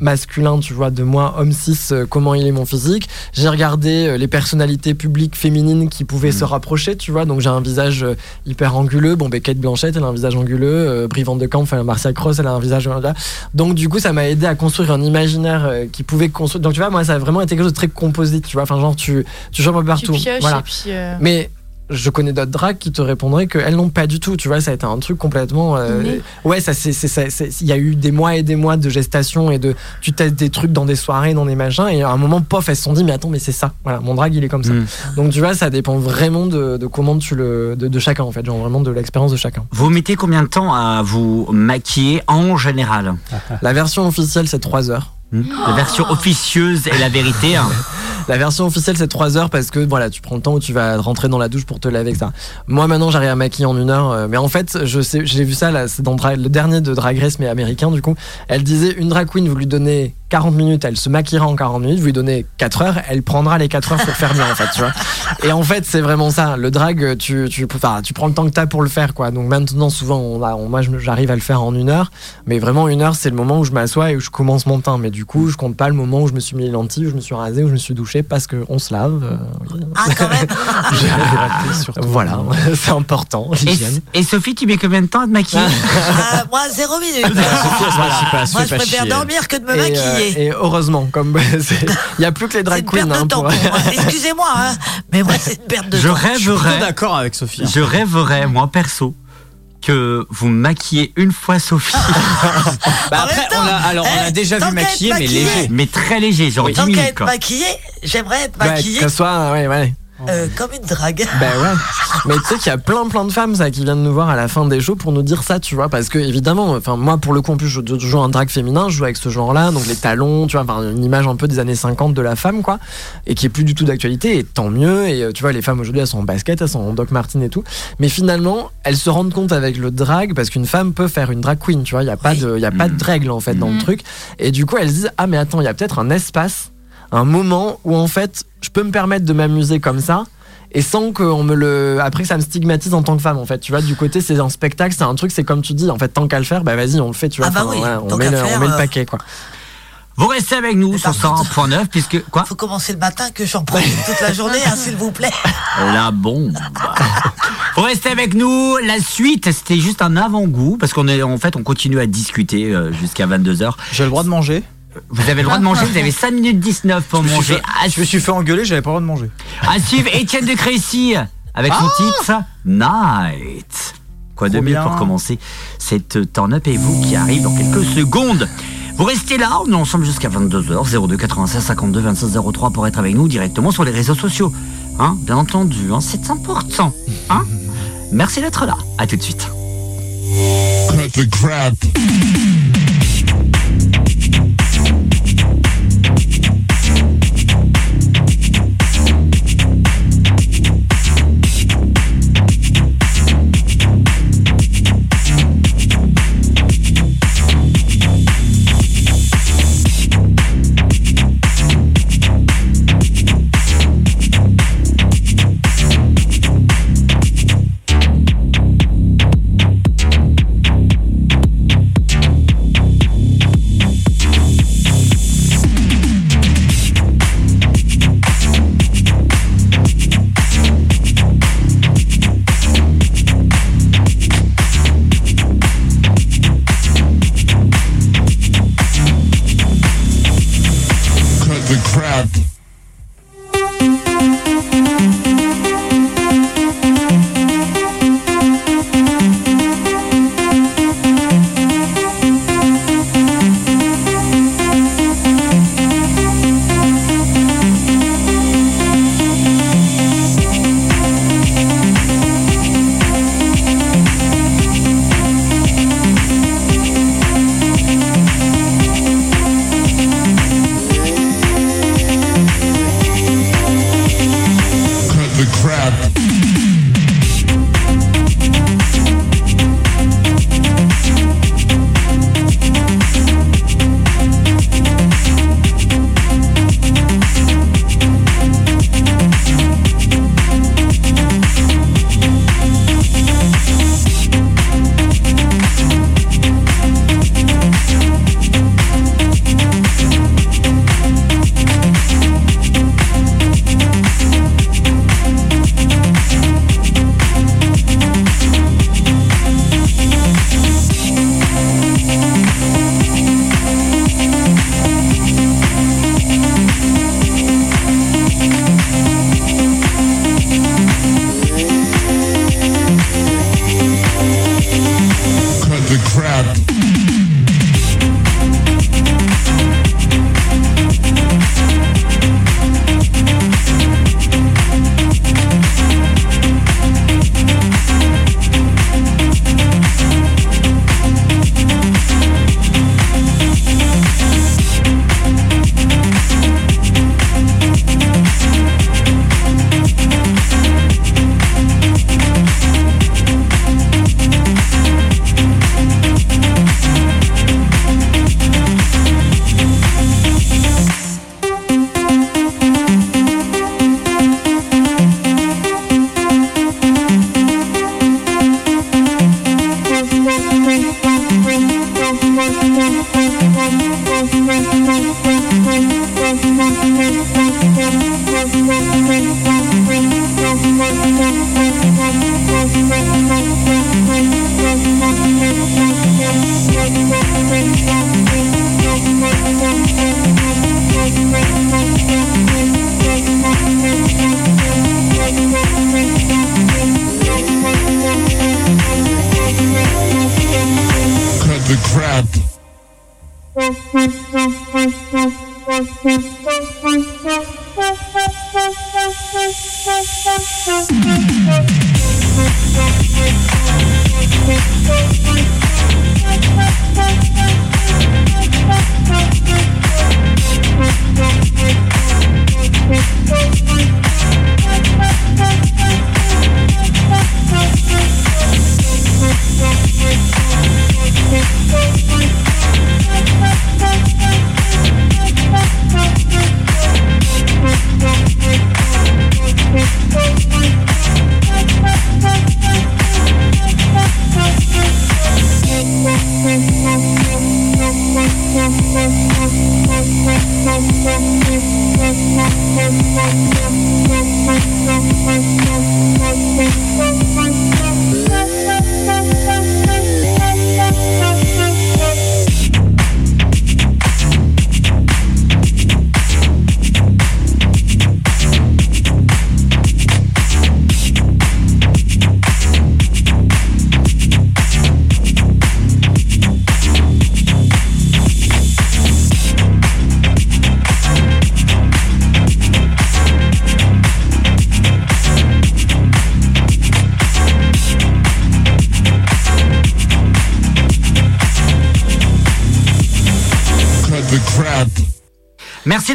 masculin, tu vois, de moi, homme cis, euh, comment il est mon physique. J'ai regardé euh, les personnalités publiques féminines qui pouvaient se rapprocher, tu vois. Donc j'ai un visage euh, hyper anguleux. Bon, ben, Kate Blanchett, elle a un visage anguleux. Euh, Brie Van de Kamp, enfin, Marcia Cross, elle a un visage. voilà. Donc du coup, ça m'a aidé à construire un imaginaire euh, qui pouvait construire. Donc tu vois, moi, ça a vraiment été quelque chose de très composite, tu vois. Enfin, genre, tu, tu joues un peu Tu partout. pioches Voilà. et puis. euh, Mais je connais d'autres drags qui te répondraient qu'elles n'ont pas du tout. Tu vois, ça a été un truc complètement. euh, ouais, ça, c'est, c'est, ça- c'est- il y a eu des mois et des mois de gestation et de. Tu testes des trucs dans des soirées, dans des machins, et à un moment, pof, elles se sont dit, mais attends, mais c'est ça. Voilà, mon drag, il est comme ça. Mm. Donc, tu vois, ça dépend vraiment de, de comment tu le. De, de chacun, en fait. Genre vraiment de l'expérience de chacun. Vous mettez combien de temps à vous maquiller en général? La version officielle, c'est 3 heures. Hmm La version officieuse et la vérité. hein. La version officielle, c'est 3 heures parce que voilà, tu prends le temps où tu vas rentrer dans la douche pour te laver, ça. Moi, maintenant, j'arrive à maquiller en une heure. euh, mais en fait, je sais, j'ai vu ça là, c'est dans le dernier de Drag Race, mais américain, du coup. Elle disait une drag queen, vous lui donnez 40 minutes, elle se maquillera en 40 minutes, vous lui donnez 4 heures, elle prendra les 4 heures pour faire bien, en fait, tu vois. Et en fait, c'est vraiment ça. Le drag, tu, tu, enfin, tu prends le temps que t'as pour le faire, quoi. Donc maintenant, souvent, on a, on- moi, j'arrive à le faire en une heure. Mais vraiment, une heure, c'est le moment où je m'assois et où je commence mon teint. Mais du coup, je compte pas le moment où je me suis mis les lentilles, où je me suis rasé, où je me suis douché parce qu'on se lave. euh, Ah, quand même voilà, c'est important, Et, et Sophie, tu mets combien de temps à te maquiller? Ah, Moi, zéro minute. Moi, je préfère dormir que de me Et, euh, et heureusement, comme c'est- il y a plus que les drag queens. hein, pour- pour moi. Excusez-moi, hein, mais moi, c'est une perte de Je temps. rêverais, d'accord avec Sophie. je rêverais, moi perso, que vous maquillez une fois Sophie, Bah après, temps, on a, alors, on a eh, déjà vu maquiller, mais léger. mais très léger, genre 10 Tant qu'à minutes. être Quoi. maquillée, j'aimerais être Ouais, maquillée que ce soit, ouais, ouais. Euh, comme une drague. Ben ouais. Mais tu sais qu'il y a plein plein de femmes ça qui viennent nous voir à la fin des shows pour nous dire ça, tu vois, parce que évidemment, enfin moi pour le coup en plus je joue un drag féminin, je joue avec ce genre-là, donc les talons, tu vois, une image un peu des années 50 de la femme quoi, et qui est plus du tout d'actualité, et tant mieux. Et euh, tu vois les femmes aujourd'hui elles sont en basket, elles sont en Doc Martin et tout, mais finalement elles se rendent compte avec le drag parce qu'une femme peut faire une drag queen, tu vois, il y a pas Oui. de, il y a pas de règle en fait dans le Mhm. truc, et du coup elles se disent ah mais attends il y a peut-être un espace, un moment où en fait je peux me permettre de m'amuser comme ça et sans qu'on me le après que ça me stigmatise en tant que femme en fait tu vois du côté c'est un spectacle c'est un truc c'est comme tu dis en fait tant qu'à le faire bah vas-y on le fait tu vois Ah bah Enfin, oui, on, met le, faire, on met le paquet quoi Vous restez avec nous sur par contre- 100.9 puisque quoi Faut commencer le matin que j'en profite toute la journée, hein, s'il vous plaît. La bombe. Vous restez avec nous. La suite, c'était juste un avant-goût parce qu'on est en fait on continue à discuter euh, jusqu'à 22h. J'ai le droit de manger? Vous avez le droit de manger, vous avez 5 minutes 19 pour Je manger. fait- À, Je me suis fait engueuler, j'avais pas le droit de manger. à suivre Étienne de Crécy avec son titre Night. Quoi de mieux bien. pour commencer cette turn-up et vous qui arrive dans quelques secondes. Vous restez là, on est ensemble jusqu'à 22h, 02 96 52 26 03 pour être avec nous directement sur les réseaux sociaux. Hein, bien entendu, hein, c'est important. Hein Merci d'être là. À tout de suite. Cut the crap.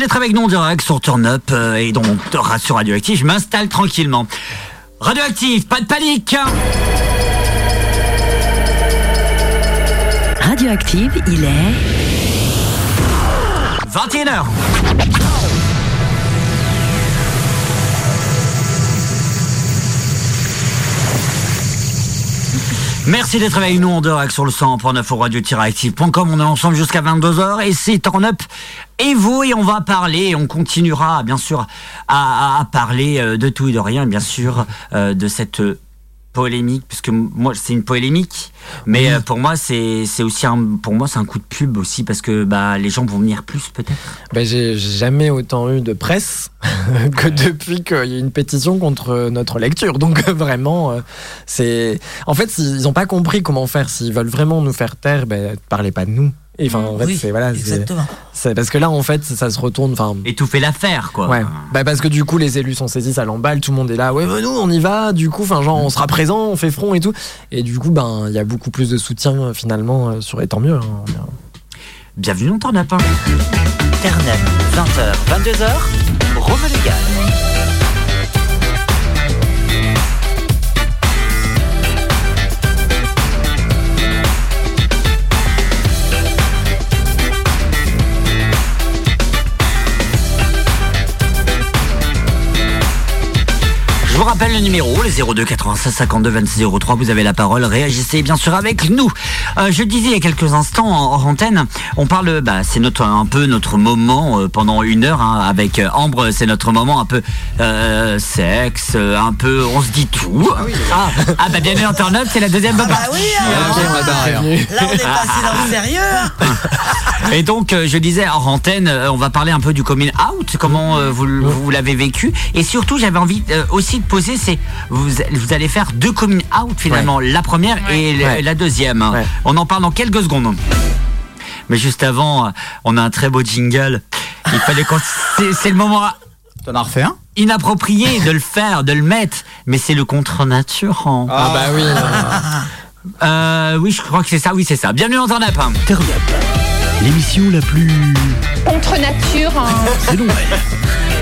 D'être avec nous en direct sur Turn Up euh, et donc sur Radioactive. Je m'installe tranquillement. Radioactive, pas de panique Radioactive, il est 21h. Merci d'être avec nous en direct sur le 100.9 au radio-active.com. On est ensemble jusqu'à 22h et c'est Turn Up et vous et on va parler et on continuera bien sûr à, parler euh, de tout et de rien bien sûr euh, de cette polémique puisque moi c'est une polémique mais euh, pour moi c'est c'est aussi un pour moi c'est un coup de pub aussi parce que bah les gens vont venir plus peut-être Ben, j'ai jamais autant eu de presse que depuis qu'il y a une pétition contre notre lecture. Donc euh, vraiment, euh, c'est. En fait, s'ils n'ont pas compris comment faire, s'ils veulent vraiment nous faire taire, ben parlez pas de nous. Et enfin, en fait, Oui, c'est voilà. exactement. C'est parce que là, en fait, ça se retourne. Enfin. étouffer l'affaire quoi Ouais. Bah parce que du coup, les élus sont saisis, ça l'emballe, tout le monde est là. Ouais, bah, nous, on y va. Du coup, enfin, genre, on sera présent, on fait front et tout. Et du coup, ben, il y a beaucoup plus de soutien euh, finalement euh, sur. Et tant mieux. hein. bienvenue dans hein. Internet, 20h, 22h, Rome Légal. Je vous rappelle le numéro, les 02 96 52 26 03. Vous avez la parole. Réagissez bien sûr avec nous. Euh, je disais il y a quelques instants en, en antenne, on parle, bah, c'est notre un peu notre moment euh, pendant une heure hein, avec euh, Ambre. C'est notre moment un peu euh, sexe, un peu, on se dit tout. Ah, ah, bah bienvenue en turn up, c'est la deuxième Ah bah oui, hein. là on est passé dans le sérieux. hein. Et donc, euh, je disais en antenne, on va parler un peu du coming out, comment euh, vous, vous l'avez vécu. Et surtout, j'avais envie euh, aussi de poser, c'est vous, vous allez faire deux coming out finalement, la première et Ouais. la deuxième. On en parle dans quelques secondes. Mais juste avant, euh, on a un très beau jingle. Il fallait qu'on. C'est c'est le moment. T'en as refait un? Inapproprié de le faire, de le mettre, mais c'est le contre nature. hein. Ah bah oui. Euh, oui, je crois que c'est ça. Oui, c'est ça. Bienvenue dans Turn Up. L'émission la plus Contre nature. hein. c'est Noël.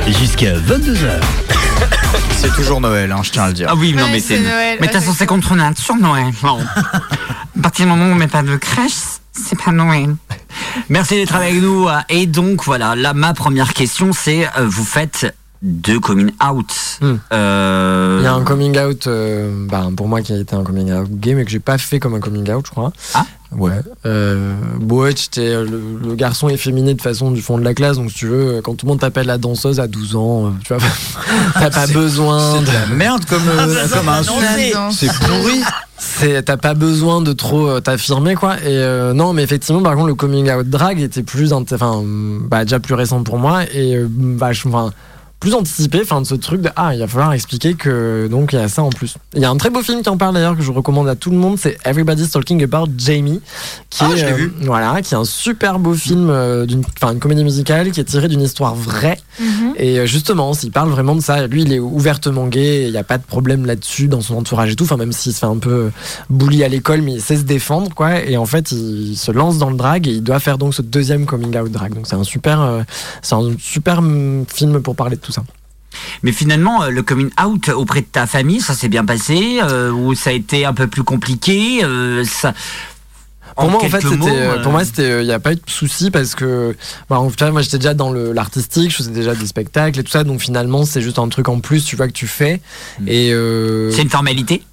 Jusqu'à 22h. C'est toujours Noël, hein, je tiens à le dire. Ah oui, non, mais c'est. Noël. Mais de toute façon, c'est contre nature, Noël. Non. à partir du moment où on met pas de crèche, c'est pas Noël. Merci d'être avec nous. Et donc, voilà, là, ma première question, c'est euh, vous faites deux coming out. Hmm. Euh, Il y a un coming out, euh, bah, pour moi qui a été un coming out gay, mais que j'ai pas fait comme un coming out, je crois. Ah. Ouais. Euh, Boetch, t'es le, le garçon efféminé de façon du fond de la classe, donc si tu veux, quand tout le monde t'appelle la danseuse à 12 ans, euh, tu vois, t'as pas besoin c'est de la merde comme, euh, comme insulte. C'est pourri. C'est t'as pas besoin de trop euh, t'affirmer quoi. Et euh, non, mais effectivement, par contre, le coming out drag était plus, enfin, bah, déjà plus récent pour moi et euh, vachement, enfin, plus anticipé, enfin, de ce truc de ah, il va falloir expliquer que donc il y a ça en plus. Il y a un très beau film qui en parle d'ailleurs que je recommande à tout le monde, c'est Everybody's Talking About Jamie, qui Ah, est euh, vu. voilà, qui est un super beau film euh, d'une, enfin, une comédie musicale qui est tirée d'une histoire vraie. Mhm. Et euh, justement, il parle vraiment de ça. Lui, il est ouvertement gay, il n'y a pas de problème là-dessus dans son entourage et tout. Enfin, même s'il se fait un peu bully à l'école, mais il sait se défendre, quoi. Et en fait, il se lance dans le drag et il doit faire donc ce deuxième coming out drag. Donc c'est un super, euh, c'est un super hum, film pour parler de tout ça. Mais finalement, euh, le coming out auprès de ta famille, ça s'est bien passé euh, ou ça a été un peu plus compliqué euh, ça... Pour moi, en fait, mots, euh, pour moi, c'était, il n'y a pas eu de souci parce que, bah, en fait, moi, j'étais déjà dans l'artistique, je faisais déjà des spectacles et tout ça, donc finalement, c'est juste un truc en plus, tu vois, que tu fais. Et euh, c'est une formalité.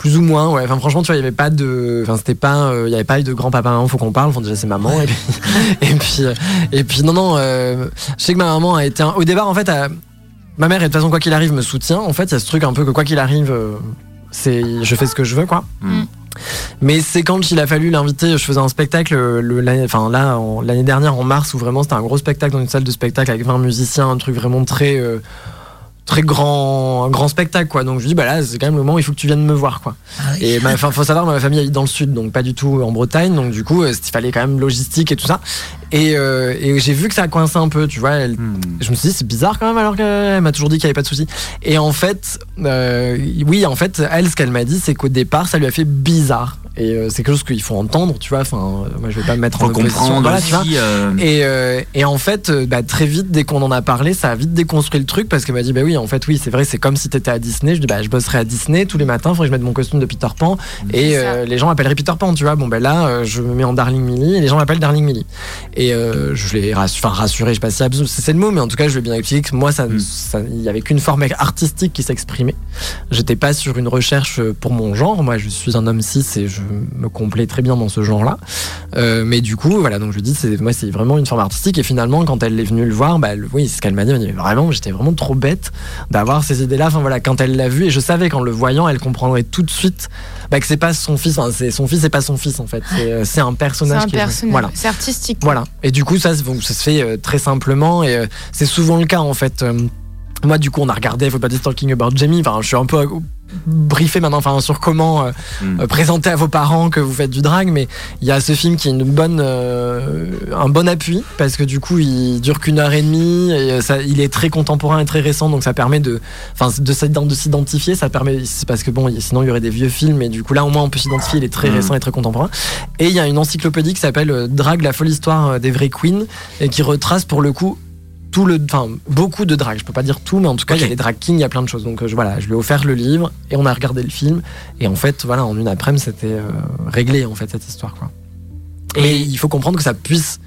Plus ou moins, ouais. Enfin, franchement, tu vois, il y avait pas de, enfin, c'était pas, euh, il y avait pas eu de grand papa, maman, faut qu'on parle. Enfin, déjà, c'est maman. Et puis, et puis, euh, et puis, non, non. euh, je sais que ma maman a été, un- au départ, en fait, à- ma mère, de toute façon, quoi qu'il arrive, me soutient. En fait, il y a ce truc un peu que quoi qu'il arrive, c'est, je fais ce que je veux, quoi. Mais c'est quand il a fallu l'inviter, je faisais un spectacle le, l'année- enfin là l'année dernière en mars où vraiment c'était un gros spectacle dans une salle de spectacle avec 20 musiciens, un truc vraiment très euh, très grand un grand spectacle quoi. Donc je dis bah là c'est quand même le moment où il faut que tu viennes me voir quoi. Et ma, enfin, faut savoir ma famille est dans le sud donc pas du tout en Bretagne donc du coup euh, il fallait quand même logistique et tout ça. Et, euh, et j'ai vu que ça a coincé un peu, tu vois. elle- Je me suis dit, c'est bizarre quand même, alors qu'elle m'a toujours dit qu'il n'y avait pas de souci. Et en fait, euh, oui, en fait, elle, ce qu'elle m'a dit, c'est qu'au départ, ça lui a fait bizarre. Et euh, c'est quelque chose qu'il faut entendre, tu vois. Enfin, euh, moi, je vais pas me mettre en opposition. Voilà, aussi, tu vois. euh, Et, euh, et en fait, euh, bah, très vite, dès qu'on en a parlé, ça a vite déconstruit le truc parce qu'elle m'a dit, bah oui, en fait, oui, c'est vrai, c'est comme si t'étais à Disney. Je dis, bah, je bosserai à Disney tous les matins, il faudrait que je mette mon costume de Peter Pan. Et euh, les gens m'appelleraient Peter Pan, tu vois. Bon, ben là, euh, je me mets en Darling Millie et les gens m'appellent Darling Millie. Et euh, je l'ai rassu- enfin, rassuré, je sais pas si c'est c'est le mot, mais en tout cas, je lui ai bien expliqué que moi, ça, ça- il y avait qu'une forme artistique qui s'exprimait. J'étais pas sur une recherche pour mon genre. Moi, je suis un homme cis et je me complais très bien dans ce genre-là. Euh, mais du coup, voilà, donc je lui dis, c'est, moi, c'est vraiment une forme artistique. Et finalement, quand elle est venue le voir, bah, oui, c'est ce qu'elle m'a dit. Elle m'a dit, vraiment, j'étais vraiment trop bête d'avoir ces idées-là. Enfin, voilà, quand elle l'a vu, et je savais qu'en le voyant, elle comprendrait tout de suite bah, que c'est pas son fils. Enfin, c'est son fils, c'est pas son fils, en fait. C'est, euh, c'est un C'est personnage un qui est- personnage. Voilà. C'est artistique. Voilà. Et du coup, ça, se fait euh, très simplement et euh, c'est souvent le cas en fait. Moi, du coup, on a regardé Faut pas dire Talking About Jamie. Enfin, je suis un peu euh, briefé maintenant enfin, sur comment euh, euh, présenter à vos parents que vous faites du drag, mais il y a ce film qui est une bonne, euh, un bon appui parce que du coup, il dure qu'une heure et demie et ça, il est très contemporain et très récent, donc ça permet de, enfin, de, s'ident- de s'identifier. Ça permet, c'est parce que bon, sinon il y aurait des vieux films, et du coup là, au moins, on peut s'identifier. Il est très Mm. récent et très contemporain. Et il y a une encyclopédie qui s'appelle Drag, la folle histoire des vraies queens et qui retrace pour le coup tout le, enfin beaucoup de drag. Je peux pas dire tout, mais en tout cas il y a les drag kings, il y a plein de choses. Donc euh, je, voilà, je lui ai offert le livre et on a regardé le film et en fait voilà en une après-midi c'était euh, réglé en fait cette histoire quoi. Et il faut comprendre que ça puisse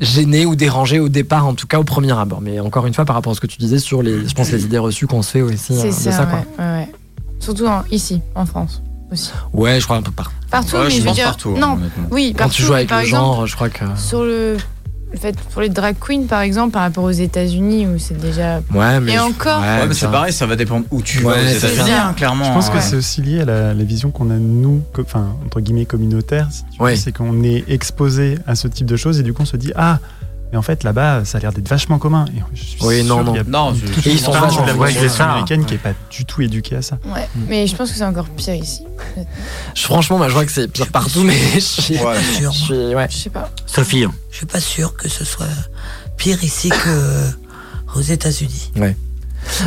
gêner ou déranger au départ en tout cas au premier abord. Mais encore une fois par rapport à ce que tu disais sur les, je pense les idées reçues qu'on se fait aussi euh, de ça, ça, quoi. ouais, ouais, ouais. Surtout en- ici, en France aussi. Ouais, je crois un peu partout. Partout, Ouais, mais je je veux pense dire. partout, non, honnêtement. oui, Quand partout. tu joues avec par le exemple, genre, je crois que. Sur le, le fait pour les drag queens, par exemple, par rapport aux États-Unis où c'est déjà. Ouais, mais Et encore. Ouais, mais c'est pareil, ça va dépendre où tu vas Ouais, aux c'est États-Unis, clairement. Je pense que Ouais. c'est aussi lié à la, la vision qu'on a nous, enfin entre guillemets communautaire. si. Ouais. C'est qu'on est exposé à ce type de choses et du coup on se dit ah. Mais en fait, là-bas, ça a l'air d'être vachement commun. Et je suis Oui, non, sûr non. y a Non, toute Et ils sont vachement de la ouais, population américaine qui est pas du tout éduquée à ça. Ouais, mais je pense que c'est encore pire ici. Je- franchement, moi, je vois que c'est pire partout, mais je suis. Ouais. je suis- ouais. Je sais pas. Sophie. Je suis pas sûr que ce soit pire ici que aux États-Unis. Ouais.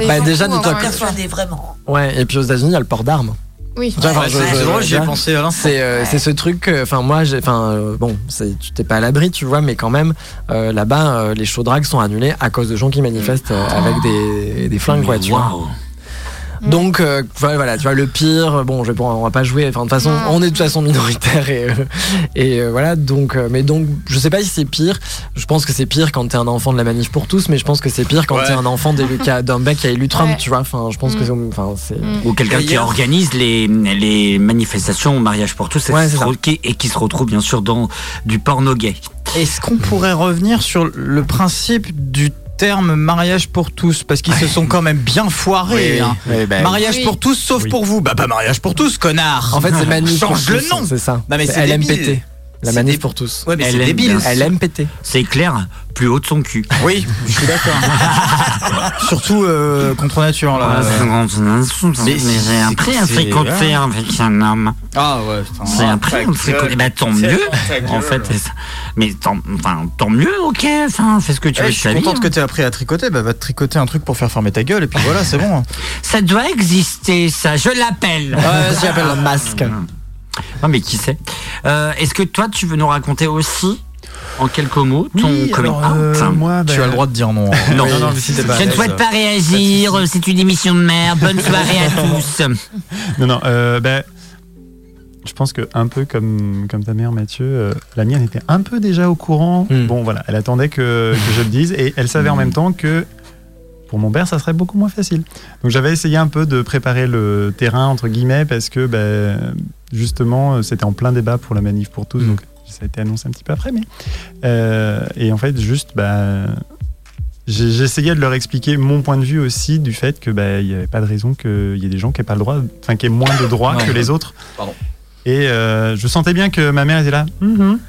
Bah, déjà, dis-toi. Persuadé vraiment. Ouais, et puis aux États-Unis, il y a le port d'armes. Oui. Enfin, Ouais, pensé à l'instant. C'est euh, c'est ce truc, que- enfin moi, j'ai, enfin euh, bon, c'est- tu t'es pas à l'abri, tu vois, mais quand même, euh, là-bas, euh, les shows drag sont annulés à cause de gens qui manifestent euh, avec des, des flingues, quoi, tu vois. Waouh. Donc euh, voilà, tu vois le pire. Bon, je vais on va pas jouer. Enfin de toute façon, on est de toute façon minoritaire et euh, et euh, voilà. Donc, euh, mais donc je sais pas si c'est pire. Je pense que c'est pire quand t'es un enfant de la manif pour tous, mais je pense que c'est pire quand Ouais. t'es un enfant d'un mec qui a élu Trump, Ouais. tu vois. Enfin, je pense que c'est, enfin c'est. Ou quelqu'un qui organise les, les manifestations au mariage pour tous et, Ouais, qui- et qui se retrouve bien sûr dans du porno gay. Est-ce qu'on pourrait revenir sur le principe du terme mariage pour tous Parce qu'ils se sont quand même bien foirés. hein. Mariage Oui. pour tous, sauf Oui. pour vous. Bah, pas mariage pour tous, connard En fait, c'est Change le nom C'est ça. Non, mais C'est. LMPT. La manif pour tous. Ouais, mais c'est LM, débile. bien LMPT. C'est clair, plus haut de son cul. Oui, je suis d'accord. Surtout euh, contre nature, là. mais j'ai appris à c'est- fricoter avec un homme. Ah ouais, putain. J'ai appris à fricoter. Bah tant mieux, en fait. Mais tant, enfin, tant mieux, ok. Enfin, fais ce que tu Ouais, veux je suis contente que hein. tu aies appris à tricoter. Bah, va te tricoter un truc pour faire fermer ta gueule et puis voilà, c'est bon. Ça doit exister, ça. Je l'appelle. Ouais, j'appelle un masque. Non, mais qui sait Euh, Est-ce que toi, tu veux nous raconter aussi, en quelques mots, ton Oui, coming alors, euh, moi, Tu bah, as le droit de dire non. Non. Non, non, si pas Je ne souhaite pas réagir, c'est une émission de merde. Bonne soirée à tous. Non, non, euh, ben, je pense que un peu comme, comme ta mère, Mathieu, euh, la mienne était un peu déjà au courant. Hmm. Bon, voilà, elle attendait que, que je le dise et elle savait en même temps que pour mon père, ça serait beaucoup moins facile. Donc j'avais essayé un peu de préparer le terrain, entre guillemets, parce que ben, justement, c'était en plein débat pour la manif pour tous. Hmm. Donc ça a été annoncé un petit peu après. Mais, euh, et en fait, juste, j'ai- j'essayais de leur expliquer mon point de vue aussi du fait que il n'y avait pas de raison qu'il y ait des gens qui n'aient pas le droit, enfin qui aient moins de droits que les autres. Pardon. Et euh, je sentais bien que ma mère était là, Mhm.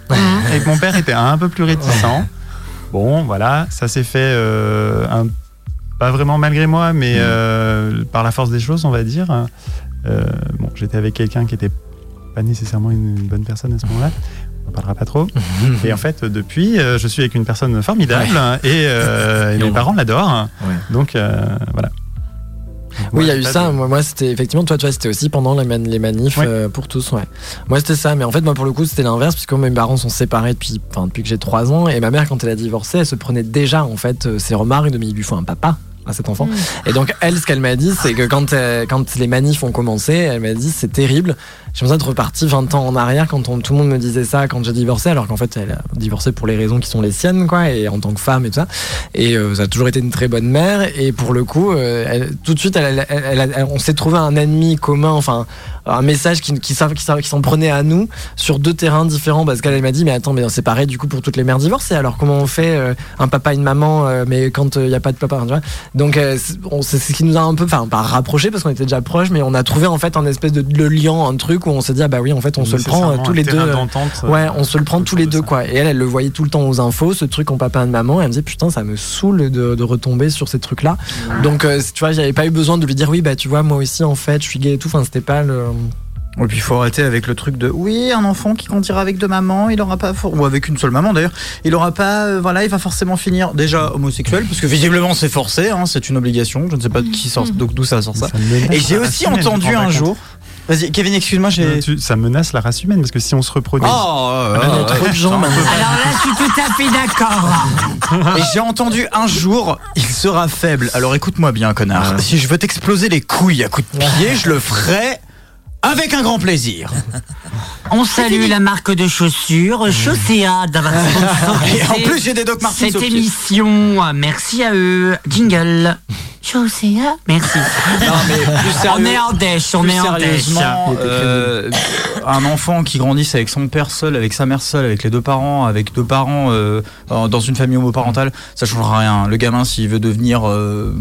et que mon père était un peu plus réticent. Bon, voilà, ça s'est fait euh, un- pas vraiment malgré moi, mais euh, par la force des choses, on va dire. Euh, bon, j'étais avec quelqu'un qui était pas nécessairement une bonne personne à ce moment-là. On en parlera pas trop. Et en fait, depuis, euh, je suis avec une personne formidable et, euh, et mes parents l'adorent. Donc euh, voilà. Oui, il y a eu ça. de- Moi, moi, c'était effectivement, toi, tu vois, c'était aussi pendant les, man- les manifs Ouais. euh, pour tous, ouais. Moi, c'était ça. Mais en fait, moi, pour le coup, c'était l'inverse, puisque mes parents sont séparés depuis, depuis que j'ai 3 ans. Et ma mère, quand elle a divorcé, elle se prenait déjà, en fait, euh, ses remarques de mais il lui faut un papa à cet enfant. Et donc, elle, ce qu'elle m'a dit, c'est que quand, euh, quand les manifs ont commencé, elle m'a dit c'est terrible. J'ai l'impression d'être reparti 20 ans en arrière quand on- tout le monde me disait ça quand j'ai divorcé, alors qu'en fait, elle a divorcé pour les raisons qui sont les siennes, quoi, et en tant que femme et tout ça. Et euh, ça a toujours été une très bonne mère. Et pour le coup, euh, elle- tout de suite, elle, elle- elle- elle- elle- on s'est trouvé un ennemi commun, enfin, un message qui, qui, s'en- qui, s'en- qui s'en prenait à nous sur deux terrains différents. Parce qu'elle elle m'a dit, mais attends, mais c'est pareil du coup pour toutes les mères divorcées. Alors comment on fait euh, un papa, une maman, euh, mais quand il n'y a pas de papa, tu vois Donc euh, c'est ce qui nous a un peu, enfin, pas rapprochés parce qu'on était déjà proches, mais on a trouvé en fait un espèce de, de lien, un truc où on s'est dit, ah bah oui, en fait, on se le prend euh, tous les deux. euh, euh, Ouais, on se le prend tous les deux, quoi. Et elle, elle le voyait tout le temps aux infos, ce truc en papa et de maman. Et elle me disait, putain, ça me saoule de, de retomber sur ces trucs-là. Donc, euh, tu vois, j'avais pas eu besoin de lui dire, oui, bah, tu vois, moi aussi, en fait, je suis gay et tout. Enfin, c'était pas le. Et puis il faut arrêter avec le truc de oui, un enfant qui grandira avec deux mamans, il aura pas for- ou avec une seule maman d'ailleurs, il aura pas euh, voilà, il va forcément finir déjà homosexuel parce que visiblement c'est forcé, hein, c'est une obligation. Je ne sais pas de qui sort, donc d'où ça sort ça. Et j'ai aussi entendu un jour. Vas-y, Kevin, excuse-moi, j'ai. Euh, tu- ça menace la race humaine parce que si on se reproduit. Oh, Il y a trop de gens Alors là, je suis tout à fait d'accord. Et j'ai entendu un jour, il sera faible. Alors écoute-moi bien, connard. Si je veux t'exploser les couilles à coups de pied, je le ferai avec un grand plaisir. On salue la marque de chaussures Chaussea d'avoir sponsorisé Et en plus, j'ai des Doc Martens Cette émission, merci à eux. Jingle. Chaussea, merci. Non, mais plus sérieux- on est en dèche, on Plus est en dèche. sérieusement, euh, un enfant qui grandisse avec son père seul, avec sa mère seule, avec les deux parents, avec deux parents euh, dans une famille homoparentale, ça changera rien. Le gamin, s'il veut devenir euh,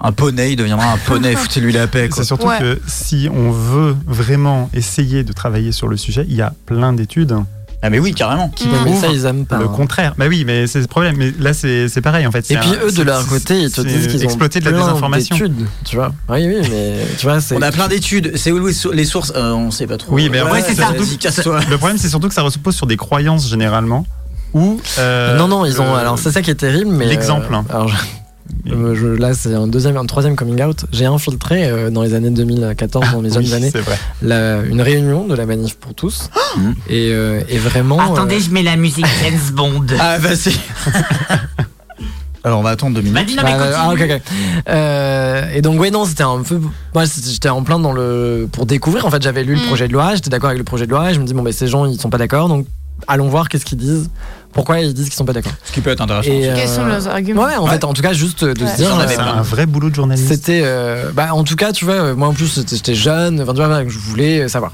un poney, il deviendra un poney. Foutez-lui la paix. C'est surtout Ouais. que si on veut vraiment essayer de travailler sur le sujet, il y a plein d'études Ah mais oui, carrément. qui Mais prouvent ça, ils aiment pas. le hein. contraire. Bah oui, mais c'est le problème. Mais là, c'est c'est pareil en fait. Et puis un- eux, de leur côté, ils te disent qu'ils ont exploiter de la plein désinformation. d'études, tu vois. Oui, oui, mais tu vois, c'est. On a plein d'études. C'est où les sou- les sources? Euh, On sait pas trop. Oui, mais Ouais, c'est ça. Le problème, c'est surtout que ça repose sur des croyances généralement. Ou euh, non, non, ils ont. le- Alors, c'est ça qui est terrible, mais. l'exemple, euh, je- là, c'est un deuxième, un troisième coming out. J'ai infiltré euh, dans les années 2014, dans mes jeunes Oui, années, la- une réunion de la manif pour tous. et, euh, et vraiment. Attendez, euh, je mets la musique James Bond. Ah vas-y. Alors on va attendre deux minutes. Non, Bah, continue. ah, ok, ok. Euh, et donc ouais non c'était un peu moi j'étais en plein dans le pour découvrir en fait j'avais lu le Mm. projet de loi j'étais d'accord avec le projet de loi et je me dis bon mais ces gens ils sont pas d'accord donc allons voir qu'est-ce qu'ils disent pourquoi ils disent qu'ils sont pas d'accord Ce qui peut être intéressant. et Quels sont leurs arguments ouais en fait en tout cas juste de Ouais. se dire avais C'est euh, un vrai boulot de journaliste. c'était euh, bah en tout cas tu vois euh, moi en plus c'était- j'étais jeune enfin tu vois voilà, je voulais euh, savoir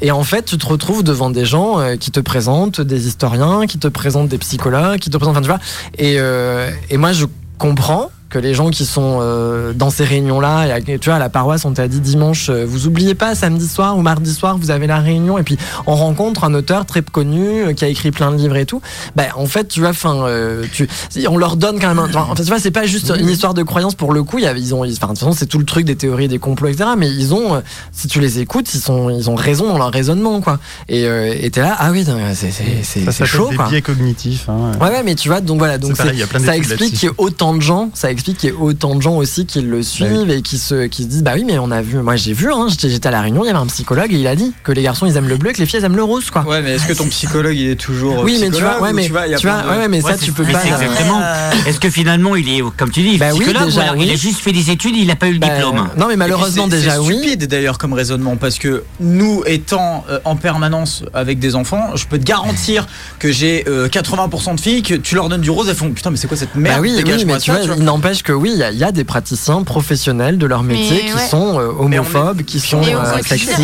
et en fait tu te retrouves devant des gens euh, qui te présentent des historiens qui te présentent des psychologues qui te présentent enfin tu vois et euh, et moi je comprends que les gens qui sont euh, dans ces réunions-là, tu vois, à la paroisse, on t'a dit dimanche, euh, vous oubliez pas, samedi soir ou mardi soir, vous avez la réunion, et puis on rencontre un auteur très connu euh, qui a écrit plein de livres et tout. Bah, en fait, tu vois, enfin, euh, tu, on leur donne quand même. Un, enfin, tu vois, c'est pas juste une histoire de croyance pour le coup. Y a, ils ont, enfin, de toute façon, c'est tout le truc des théories, des complots, etc. Mais ils ont, euh, si tu les écoutes, ils sont, ils ont raison dans leur raisonnement, quoi. Et euh, t'es là, ah oui, c'est, chaud, des quoi. biais cognitifs. hein. Ouais, ouais, mais tu vois, donc voilà, donc pareil, ça explique qu'il y ait autant de gens, ça explique qu'il y ait autant de gens aussi qui le suivent et qui se, qui se disent, bah oui, mais on a vu, moi j'ai vu, hein, j'étais, à la réunion, il y avait un psychologue et il a dit que les garçons ils aiment le bleu et que les filles elles aiment le rose, quoi. Ouais, mais est-ce que ton psychologue il est toujours. euh, Oui, mais tu vois, ouais, ou mais tu vois, tu de- ouais, mais ça tu peux mais pas. exactement. Est-ce que finalement il est, comme tu dis, Bah oui, psychologue déjà, ou alors il oui. a juste fait des études, il n'a pas eu le Bah, diplôme? Non, mais malheureusement déjà c'est oui. stupide d'ailleurs comme raisonnement parce que nous étant euh, en permanence avec des enfants, je peux te garantir que j'ai euh, 80% de filles que tu leur donnes du rose, elles font putain mais c'est quoi cette merde? Bah oui, oui, mais tu ça, vois, il n'empêche que oui, il y a- il y, a des praticiens professionnels de leur métier Mais qui ouais. sont euh, homophobes, qui sont euh, sexistes.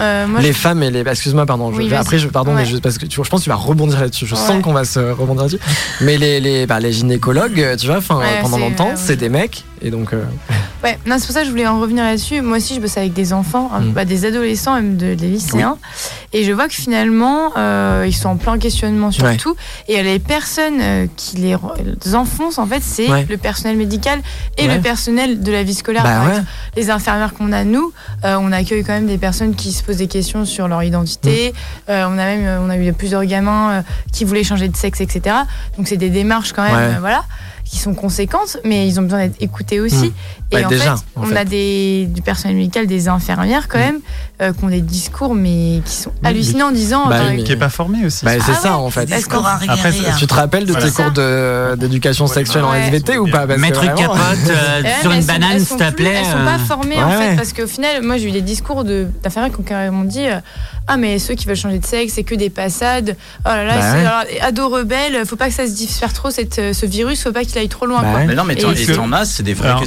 euh, moi, les je- femmes et les excuse-moi pardon je- Oui, après je pardon mais je, parce que tu, je pense que tu vas rebondir là-dessus je Ouais. sens qu'on va se rebondir là-dessus mais les les, bah, les gynécologues tu vois pendant longtemps c'est des mecs et donc euh, Ouais, non, c'est pour ça que je voulais en revenir là-dessus. Moi aussi, je bosse avec des enfants, hein, Mm. bah, des adolescents, même de- des lycéens. Et je vois que finalement, euh, ils sont en plein questionnement sur Ouais. tout. Et les personnes euh, qui les, enfoncent, en fait, c'est Ouais. le personnel médical et Ouais. le personnel de la vie scolaire. Bah Les infirmières qu'on a, nous, euh, on accueille quand même des personnes qui se posent des questions sur leur identité. Mm. On a même on a eu plusieurs gamins qui voulaient changer de sexe, etc. Donc, c'est des démarches quand même, voilà qui sont conséquentes, mais ils ont besoin d'être écoutés aussi. Et en déjà, fait, en on fait. a des, du personnel médical, des infirmières quand Mm. même, euh, qui ont des discours, mais qui sont hallucinants en disant. Bah par oui, Qui est pas formé aussi. bah, c'est Ah ça ouais, en fait Après, tu te rappelles de Voilà. tes cours d'éducation sexuelle en. SVT ou pas? que vraiment- capote euh, Ouais, sur mais une banane, s'il te plaît. Elles sont euh, pas formées en fait, parce qu'au final, moi j'ai eu des discours de- d'infirmières qui ont carrément dit euh, Ah, mais ceux qui veulent changer de sexe, c'est que des passades. Oh là là, Bah c'est- ouais. alors, ados rebelles, faut pas que ça se diffère trop, cette, euh, ce virus, faut pas qu'il aille trop loin. Bah. Mais non mais et t'en as, c'est des vrais Alors,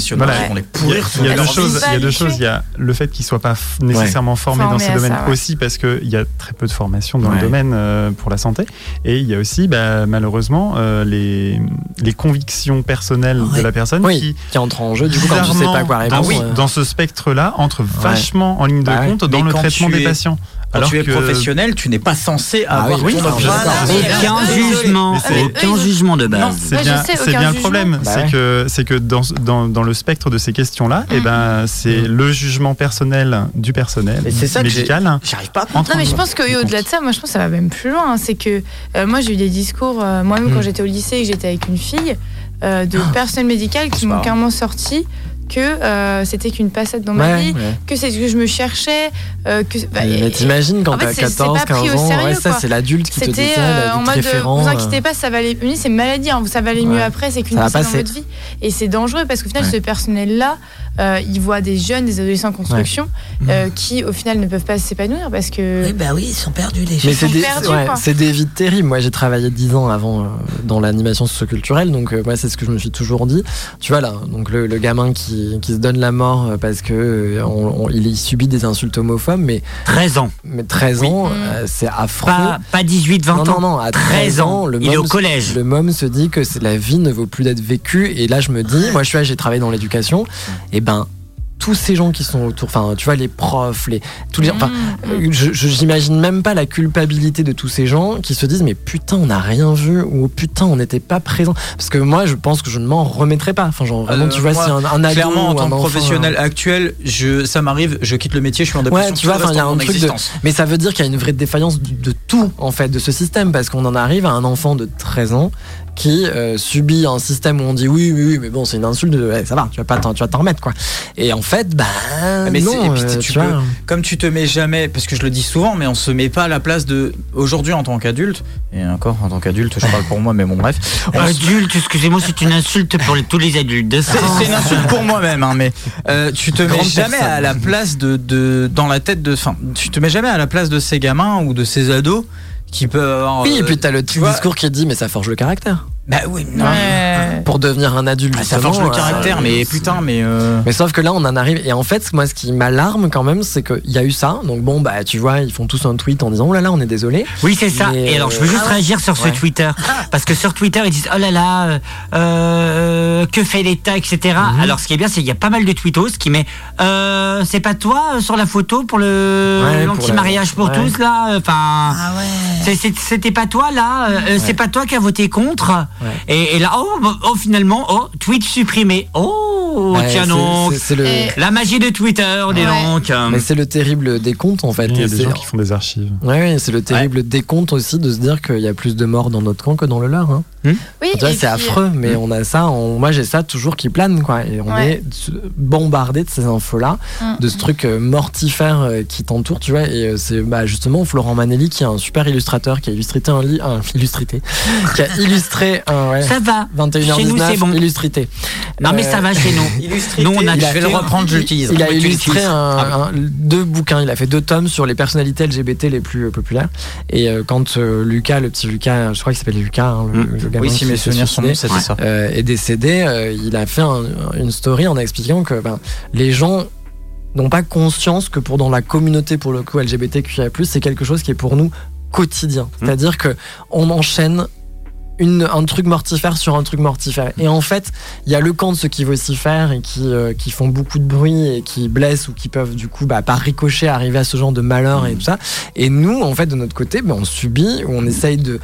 les pourrir. il y a deux choses. Il y a deux choses. Il y a le fait qu'ils soient pas nécessairement formés dans Formés ces à domaines ça, ouais. aussi parce qu'il y a très peu de formation dans Ouais. le domaine euh, pour la santé. Et il y a aussi, bah, malheureusement, euh, les, les convictions personnelles de la personne oui qui, qui entre en jeu du coup quand tu sais pas quoi dans, répondre euh, dans ce spectre-là, entre vachement en ligne de Bah compte dans le traitement des es- patients. Quand Alors tu es que- professionnel, tu n'es pas censé Ah avoir oui, ton oui, objet. Mais Aucun jugement, Ah, aucun jugement de base. c'est bien, bien le problème. Bah c'est ouais. que, c'est que dans, dans, dans le spectre de ces questions-là, eh ben, c'est le jugement personnel du personnel Et c'est ça que médical. J'arrive pas à Non, mais je pense qu'au-delà de ça, moi je pense que ça va même plus loin. hein. C'est que euh, moi j'ai eu des discours, euh, moi-même quand j'étais au lycée et que j'étais avec une fille, euh, de personnel médical qui m'ont carrément sorti que euh, c'était qu'une passade dans ma ouais, vie, ouais. que c'est ce que je me cherchais, euh, que. bah, mais t'imagines quand t'as c'est- c'est 14, pas pris 15 au ans, sérieux, ouais, ça c'est l'adulte qui te dit ça, euh, en mode référent. vous euh. inquiétez pas, ça va aller. Oui, c'est une maladie, hein, ça va aller mieux après, c'est qu'une passade dans votre vie. Et c'est dangereux parce qu'au final, Ouais. ce personnel-là, euh, il voit des jeunes, des adolescents en construction euh, qui au final ne peuvent pas s'épanouir parce que. Oui, bah oui, ils sont perdus les Mais gens. c'est sont des, perdus, ouais, quoi. c'est des vies terribles. Moi, j'ai travaillé 10 ans avant dans l'animation socioculturelle, donc moi, c'est ce que je me suis toujours dit. Tu vois là, donc le, le gamin qui, qui se donne la mort euh, parce que euh, on- on- il, il subit des insultes homophobes, mais, 13 ans. mais 13 Oui. ans, Mm. euh, c'est affreux. Pas, pas 18, 20 non, ans. non, non, à 13 ans, le Il est au môme- collège. Le môme se dit que c'est- la vie ne vaut plus d'être vécue. Et là, je me dis, moi, je suis là, j'ai travaillé dans l'éducation. Et ben, tous ces gens qui sont autour, enfin, tu vois, les profs, les, tous les, enfin, Mmh, euh, j'imagine même pas la culpabilité de tous ces gens qui se disent, mais putain, on n'a rien vu ou putain, on n'était pas présent. Parce que moi, je pense que je ne m'en remettrai pas. Enfin, genre, vraiment, Euh, tu vois, si un, un ado Clairement, en tant un que enfant, professionnel actuel, je, ça m'arrive, je quitte le métier, je suis en dépression. Ouais, tu vois, il y a un truc de. Mais ça veut dire qu'il y a une vraie défaillance de, de tout, en fait, de ce système, parce qu'on en arrive à un enfant de 13 ans qui euh, subit un système où on dit oui, oui, oui, mais bon, c'est une insulte, ouais, ça va, tu vas pas t'en, tu vas t'en remettre quoi. Et en fait, bah mais non, et puis euh, tu tu vois. peux- comme tu te mets jamais, parce que je le dis souvent, mais on se met pas à la place de aujourd'hui en tant qu'adulte, et encore en tant qu'adulte, je parle pour moi, mais bon bref. On se- Adulte, excusez-moi, c'est une insulte pour les- tous les adultes de C'est une insulte pour moi-même, hein, mais euh, tu te mets jamais personne. à la place de, de dans la tête de, enfin, tu te mets jamais à la place de ces gamins ou de ces ados qui peuvent avoir. Oui, et euh, puis t'as le petit vois- discours qui dit mais ça forge le caractère. Bah oui, non. Ouais. Pour devenir un adulte, Ah, ça forge le justement, caractère, euh, mais putain, mais. euh, Mais sauf que là, on en arrive. Et en fait, moi, ce qui m'alarme quand même, c'est qu'il y a eu ça. Donc bon, bah, tu vois, ils font tous un tweet en disant oh là là, on est désolé. Oui, c'est ça. Et alors, je veux euh, juste ah ouais. réagir sur ce. Twitter. Parce que sur Twitter, ils disent Oh là là, euh, euh, que fait l'État, etc. Mhm. Alors, ce qui est bien, c'est qu'il y a pas mal de tweetos qui met euh, C'est pas toi euh, sur la photo pour le Ouais, pour l'anti-mariage pour, la- ouais. tous, là Enfin. Ah C'était pas toi là, euh, euh, c'est pas toi qui a voté contre. Et, et là, oh, bah, oh, finalement, oh, tweet supprimé. Oh, Ouais, tiens donc. le- La magie de Twitter, dis Ouais. donc. Mais c'est le terrible décompte en fait. Il y a des c'est- gens qui font des archives. Ouais, ouais, c'est le terrible décompte aussi de se dire qu'il y a plus de morts dans notre camp que dans le leur. Hein. Oui, et c'est affreux, mais on a ça. on- moi, j'ai ça toujours qui plane, quoi. Et on Ouais. est bombardé de ces infos-là, Mm. de ce truc euh, mortifère euh, qui t'entoure, tu vois. Et euh, c'est bah, justement Florent Manelli qui est un super illustrateur, qui a illustré un lit, un illustrité, qui a illustré un ouais, Ça va. 21h19 Chez nous, c'est bon. illustrité. Non, mais Euh, ça va chez nous. Illustrité, Nous, on a je vais le reprendre, je l'utilise. Il a Oui, tu illustré un- Ah un- deux bouquins. Il a fait deux tomes sur les personnalités LGBT les plus euh, populaires. Et euh, quand euh, Lucas, le petit Lucas, je crois qu'il s'appelait Lucas, hein, le, Mm. le gamin Oui, si qui mes souvenirs sont bons, c'était ça. euh, est décédé, euh, il a fait un- une story en expliquant que ben, les gens n'ont pas conscience que pour dans la communauté pour le coup LGBTQIA+, c'est quelque chose qui est pour nous quotidien. C'est-à-dire que on enchaîne une, un truc mortifère sur un truc mortifère. Et en fait, il y a le camp de ceux qui vocifèrent et qui, euh, qui font beaucoup de bruit et qui blessent ou qui peuvent du coup, bah, par ricochet, arriver à ce genre de malheur et tout ça. Et nous, en fait, de notre côté, bah, on subit, ou on essaye de...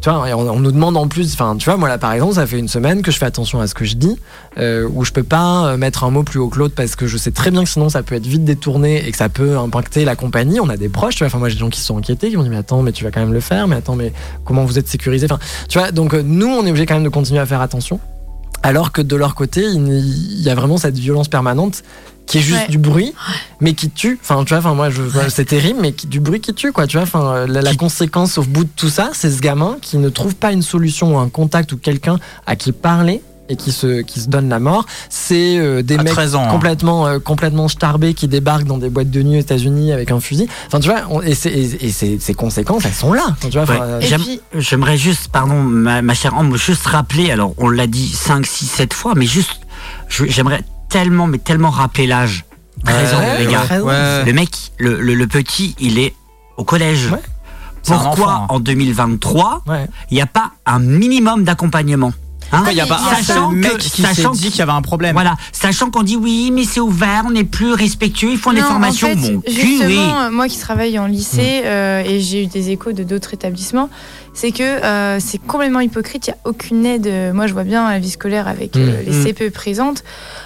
Tu vois, on, nous demande en plus, enfin, tu vois, moi là par exemple, ça fait une semaine que je fais attention à ce que je dis, euh, où je peux pas euh, mettre un mot plus haut que l'autre parce que je sais très bien que sinon ça peut être vite détourné et que ça peut impacter la compagnie. On a des proches, tu vois, enfin, moi j'ai des gens qui sont inquiétés, qui m'ont dit, mais attends, mais tu vas quand même le faire, mais attends, mais comment vous êtes sécurisé Enfin, tu vois, donc euh, nous, on est obligé quand même de continuer à faire attention. Alors que de leur côté, il y a vraiment cette violence permanente qui est juste Ouais. du bruit, mais qui tue. Enfin, tu vois, enfin moi, je, c'est terrible, mais qui, du bruit qui tue, quoi. Tu vois, enfin, euh, la, la conséquence au bout de tout ça, c'est ce gamin qui ne trouve pas une solution ou un contact ou quelqu'un à qui parler et qui se, qui se donne la mort. C'est euh, des À mecs 13 ans, hein. complètement, euh, complètement starbés qui débarquent dans des boîtes de nuit aux États-Unis avec un fusil. Enfin, tu vois, on- et, c'est- et, et c'est- ces conséquences, elles sont là. Tu vois, Ouais. enfin, euh, Et J'aime- puis- J'aimerais juste, pardon, ma, ma chère Ambre, juste rappeler, alors on l'a dit 5, 6, 7 fois, mais juste, je- j'aimerais tellement, mais tellement rappeler l'âge. 13 ans, Ouais, les gars. Le mec, le, le- le petit, il est au collège. Pourquoi enfant, hein. en 2023, il ouais. n'y a pas un minimum d'accompagnement? Hein Il n'y a pas un Sachant seul que- mec qui s'est dit qu'il y avait un problème. Voilà, sachant qu'on dit oui, mais c'est ouvert, on est plus respectueux, ils font des formations. En fait, Mon cul, justement, oui. euh, moi qui travaille en lycée euh, et j'ai eu des échos de d'autres établissements, c'est que euh, c'est complètement hypocrite. Il n'y a aucune aide. Euh, Moi, je vois bien la vie scolaire avec euh, Mm. les Mm. CPE présentes.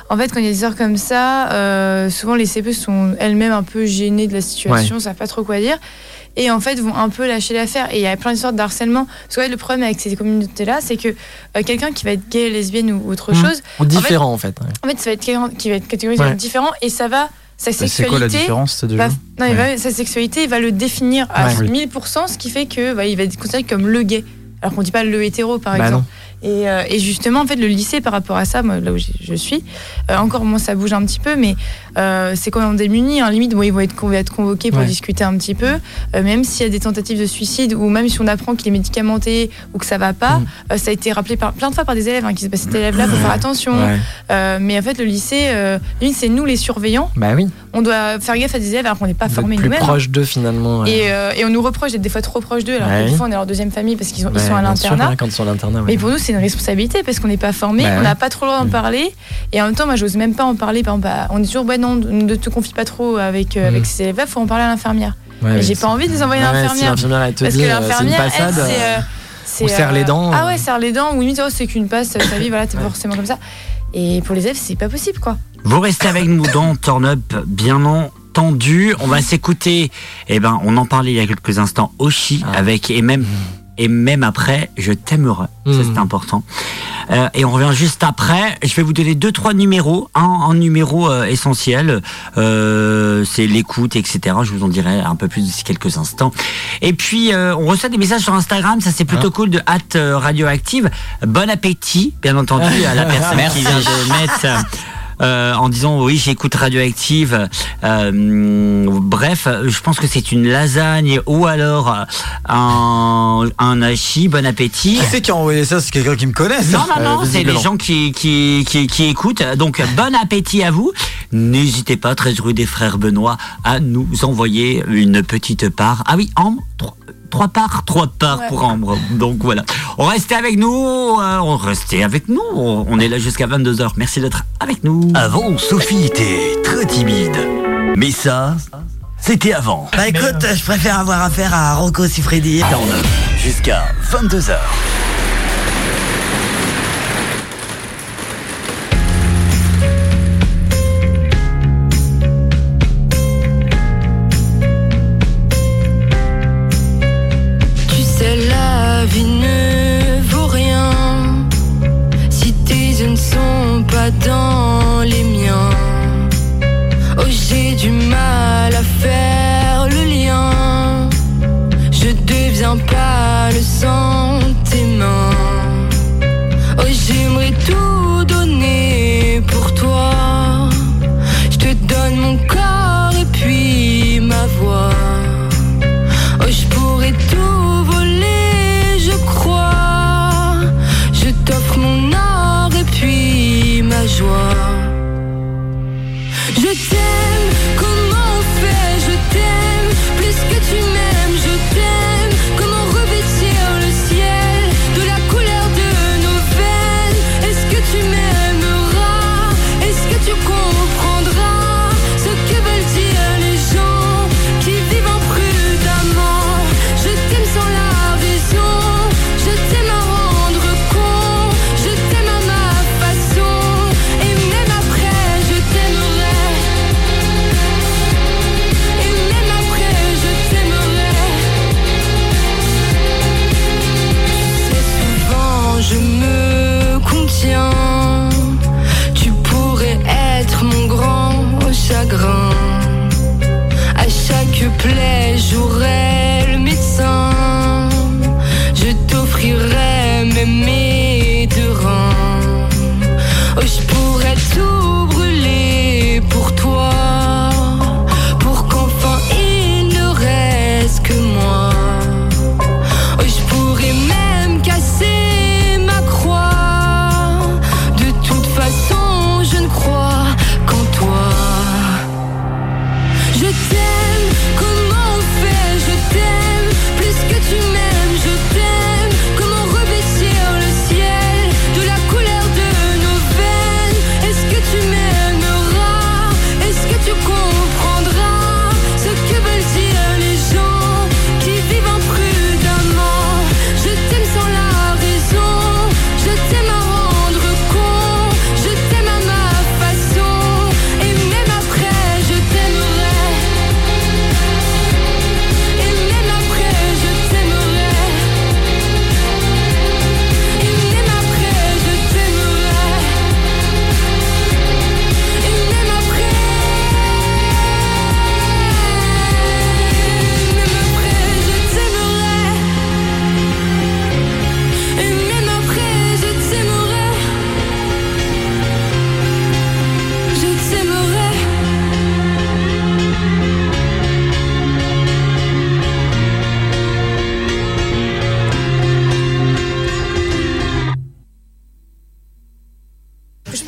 En fait, quand il y a des heures comme ça, euh, souvent les CPE sont elles-mêmes un peu gênées de la situation, ne savent pas trop quoi dire. Et en fait, vont un peu lâcher l'affaire. Et il y a plein d'histoires de harcèlement. Parce que ouais, le problème avec ces communautés-là, c'est que euh, quelqu'un qui va être gay, lesbienne ou autre Mm. chose, Ou différent, en fait. ouais. en fait, ça va être quelqu'un qui va être catégorisé comme différent et ça va. Sa sexualité quoi la différence va- non, il va- sa sexualité il va le définir à Ouais. 1000%, ce qui fait que bah, il va être considéré comme le gay. Alors qu'on dit pas le hétéro, par Bah exemple. Et, euh, et justement, en fait, le lycée, par rapport à ça, moi, là où je suis, euh, encore moins ça bouge un petit peu, mais euh, c'est quand même démuni. Hein, limite, bon, ils vont être, con- être convoqués pour Ouais. discuter un petit peu. Euh, même s'il y a des tentatives de suicide, ou même si on apprend qu'il est médicamenté ou que ça va pas, Mm. euh, ça a été rappelé par, plein de fois par des élèves hein, qui disent bah, cet élève-là, faut faire attention. Ouais. Euh, mais en fait, le lycée, limite, c'est nous les surveillants. Bah oui. On doit faire gaffe à des élèves alors qu'on n'est pas formés nous-mêmes. proche d'eux, finalement. Et, et on nous reproche d'être des fois trop proches d'eux, alors Ouais. que des fois on est leur deuxième famille parce qu'ils sont, ils sont à l'internat. ouais, quand ils sont à l'internat. ouais. Mais pour nous, c'est une responsabilité parce qu'on n'est pas formé, Bah on n'a pas trop le droit d'en Mm. parler. Et en même temps, moi, j'ose même pas en parler. Par exemple, bah, on dit toujours, ouais, non, ne te confie pas trop avec, euh, Mm. avec ces élèves-là, faut en parler à l'infirmière. Ouais, j'ai pas envie de les envoyer à Ouais, l'infirmière. Si l'infirmière, elle te Parce dit, que euh, c'est une l'infirmière, elle, passade. c'est. euh, euh, c'est, ou serre les dents, Ah euh. ouais, serre les dents, ou limite, oh, c'est qu'une passe, ta vie, voilà, t'es forcément comme ça. Et pour les élèves, c'est pas possible, quoi. Vous restez avec nous dans Turn Up, bien entendu. On va s'écouter, eh ben, on en parlait il y a quelques instants, Oshi, avec, et même et même après, je t'aimerai. Ça, Hmm. c'est important. Euh, et on revient juste après. Je vais vous donner deux, trois numéros. Un, un numéro euh, essentiel, euh, c'est l'écoute, etc. Je vous en dirai un peu plus d'ici quelques instants. Et puis, on reçoit des messages sur Instagram. Ça, c'est plutôt cool de hâte radioactive. Bon appétit, bien entendu, à la personne Merci. qui vient de mettre. Euh, en disant oui j'écoute radioactive Euh, bref je pense que c'est une lasagne ou alors un, un hachis bon appétit Qui c'est qui a envoyé ça? C'est quelqu'un qui me connaît ça non, non, non, Euh, c'est les gens qui, qui, qui, qui écoutent. Donc, bon appétit à vous. N'hésitez pas, 13 rue des Frères Benoît, à nous envoyer une petite part. Ah oui, Ambre, trois, parts, trois parts Ouais. pour Ambre. Donc voilà. On restait avec nous, euh, on restait avec nous. On est là jusqu'à 22h. Merci d'être avec nous. Avant, Sophie était très timide. Mais ça, c'était avant. Bah écoute, je préfère avoir affaire à Rocco Siffredi. Jusqu'à 22h.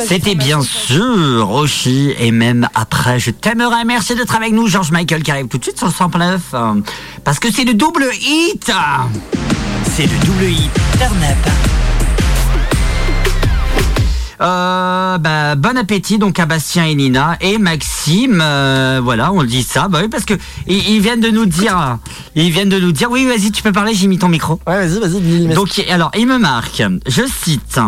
C'était bien sûr Roshi et même après je t'aimerais. Merci d'être avec nous George Michael qui arrive tout de suite sur le 109 euh, parce que c'est le double hit. C'est le double hit Turn-up. Euh, bah, bon appétit donc à Bastien et Nina et Maxime. euh, voilà, on le dit ça. Bah oui, parce que ils, ils viennent de nous dire, ils viennent de nous dire. Oui, vas-y, tu peux parler. J'ai mis ton micro. Ouais, vas-y, vas-y. Donc, alors, il me marque. Je cite.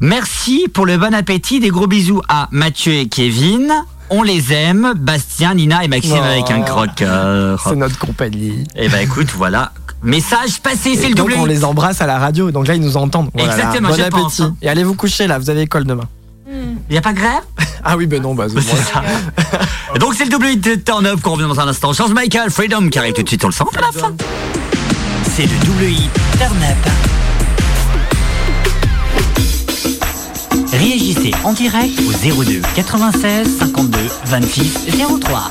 Merci pour le bon appétit. Des gros bisous à Mathieu et Kevin. on les aime. Bastien, Nina et Maxime Oh. avec un croqueur. C'est notre compagnie. Et bah écoute, voilà. Message passé, c'est le donc double on les embrasse à la radio, donc là ils nous entendent. Voilà, Exactement, Bon appétit. pense, hein. Et allez vous coucher là, vous avez école demain. Il y a pas de grève? Ah oui, ben non, bah, C'est ça. Donc c'est le double hit de Turn Up qu'on revient dans un instant. Change Michael, Freedom qui arrive tout de suite, on le sent à la fin. C'est le double hit Turn Up. Réagissez en direct au 02 96 52 26 03.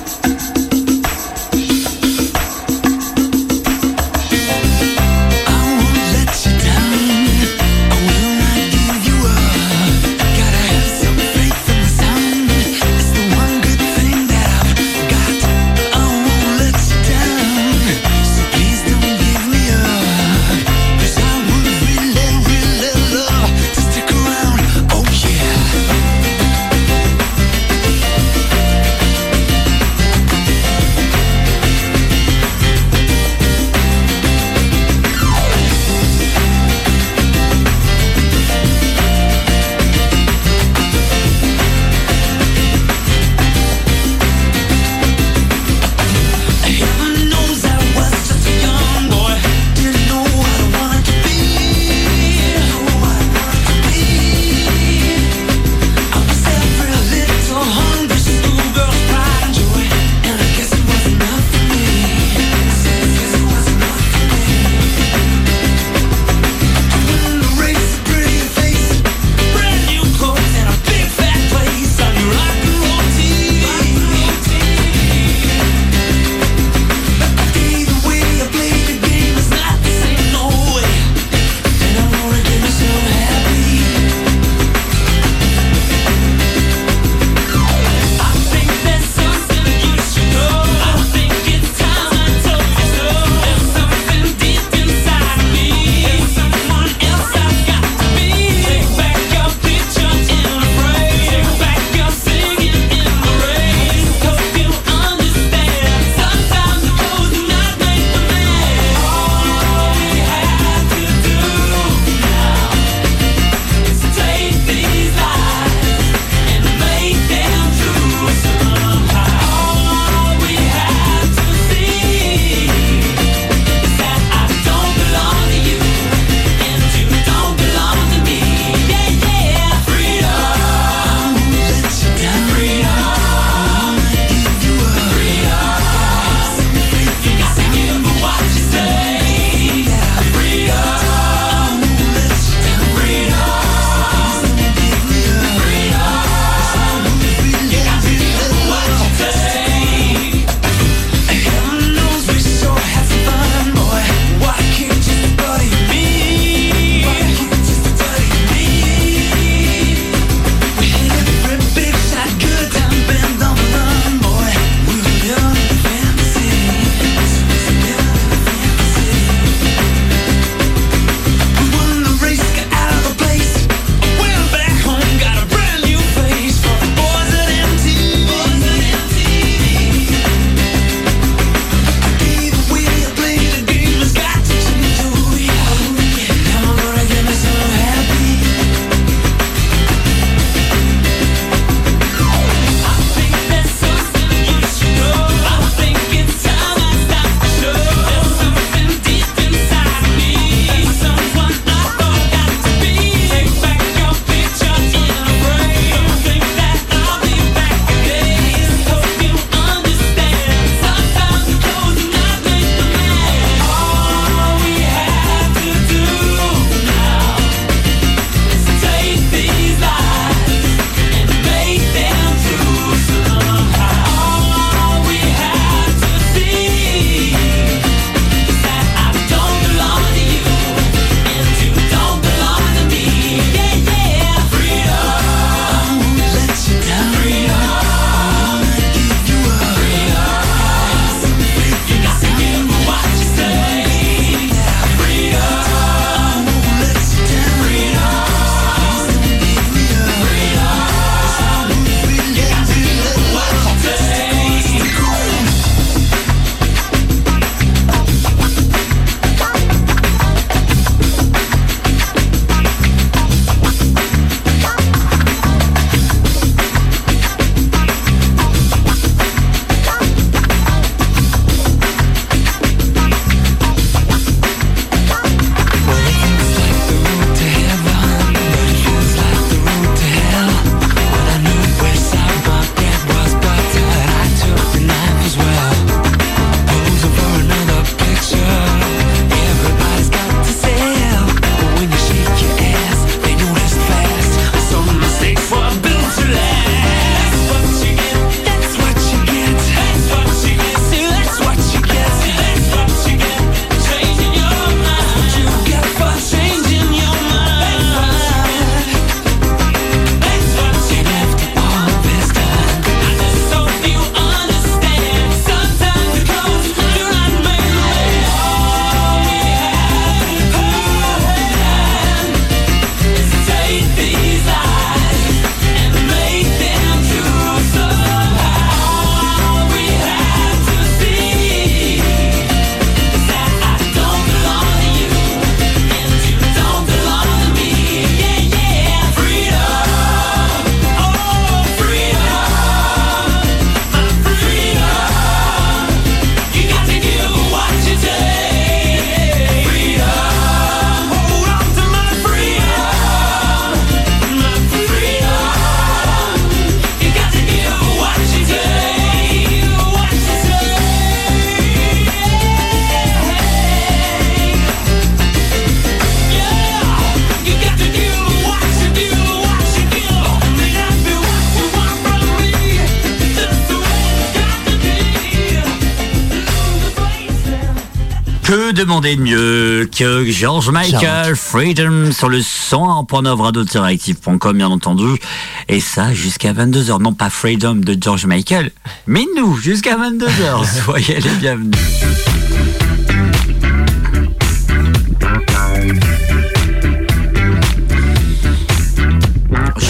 Que demander de mieux que George Michael, Freedom sur le 101.9 radio-active.com bien entendu. Et ça jusqu'à 22h. Non pas Freedom de George Michael, mais nous jusqu'à 22h. Soyez les bienvenus.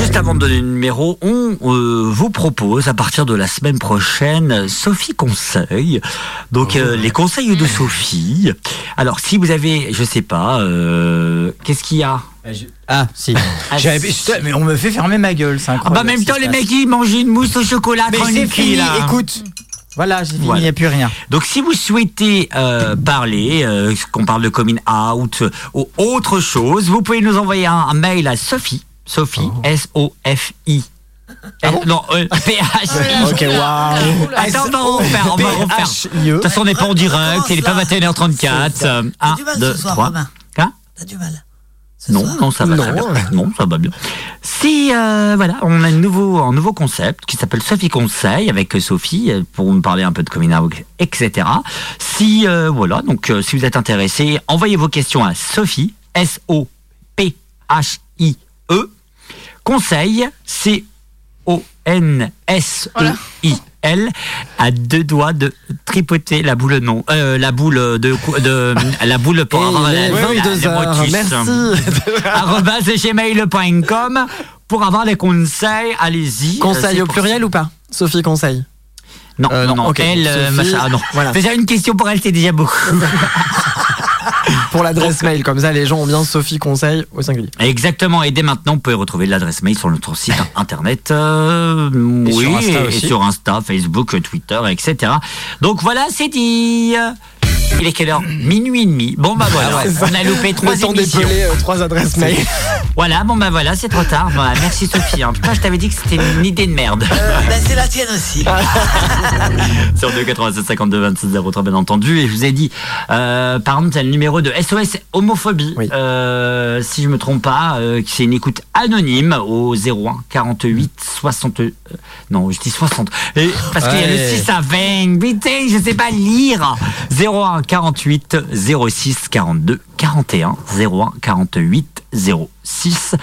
Juste avant de donner le numéro, on euh, vous propose à partir de la semaine prochaine Sophie Conseil. Donc euh, les conseils de Sophie. Alors si vous avez, je sais pas, euh, qu'est-ce qu'il y a? Ah, si. Ah, putain, mais on me fait fermer ma gueule, c'est Ah incroyable. bah en même temps les mecs ils mangent une mousse au chocolat Mais c'est fini, là. écoute. Voilà, j'ai fini, il Voilà. n'y a plus rien. Donc si vous souhaitez euh, parler, euh, qu'on parle de coming out euh, ou autre chose, vous pouvez nous envoyer un, un mail à Sophie, Sophie, S-O-F-I. Euh, non, euh, P-H-I. Ok, waouh. Attends, on va refaire, on va refaire. De toute façon, on n'est pas en direct, il n'est pas 21h34. Euh, Un, du mal deux, ce soir, trois. Romain. Hein T'as du mal. non, non, ça va très bien. Non, ça va bien. Si, euh, voilà, on a un nouveau, un nouveau concept qui s'appelle Sophie Conseil avec Sophie euh, pour nous parler un peu de coming out, etc. Si, euh, voilà, donc euh, si vous êtes intéressé, envoyez vos questions à Sophie, S-O-P-H-I-E, Conseil, C-O-N-S-E-I-L, à deux doigts de tripoter la boule non, euh, la boule de, de la boule pour avoir la- la- 22 le heures, motus. merci. arobase gmail.com pour avoir des conseils, allez-y. Euh, Conseil c'est au pluriel ou pas Sophie conseil. Non, Euh, non, non, non. ok. Elle, euh, Sophie, machin, ah non. voilà. Déjà une question pour elle, c'est déjà beaucoup. Pour l'adresse mail, comme ça les gens ont bien Sophie conseil au singulier. Exactement. Et dès maintenant, vous pouvez retrouver l'adresse mail sur notre site internet. euh, Et oui, sur et sur Insta, Facebook, Twitter, etc. Donc voilà, c'est dit. Il est quelle heure Minuit et demi. Bon bah voilà, Ah, c'est on a loupé trois émissions. d'épeler euh, trois adresses mail. Voilà, bon bah voilà, c'est trop tard. Bah, merci Sophie. hein. Putain, je t'avais dit que c'était une idée de merde. Euh, ben, c'est la tienne aussi. sur 2 87 52 26 03 bien entendu et je vous ai dit euh, par exemple t'as le numéro de SOS homophobie euh, si je me trompe pas euh, c'est une écoute anonyme au 01 48 60 euh, non je dis 60 Et- parce qu'il y a le Ouais. 6 à 20 putain je sais pas lire 01 48 06 42 41 01 48 06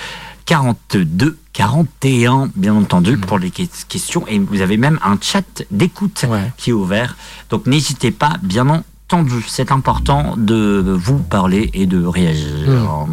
42 41 bien entendu pour les que- questions. Et vous avez même un chat d'écoute qui est ouvert. Donc n'hésitez pas bien entendu. C'est important de vous parler et de réagir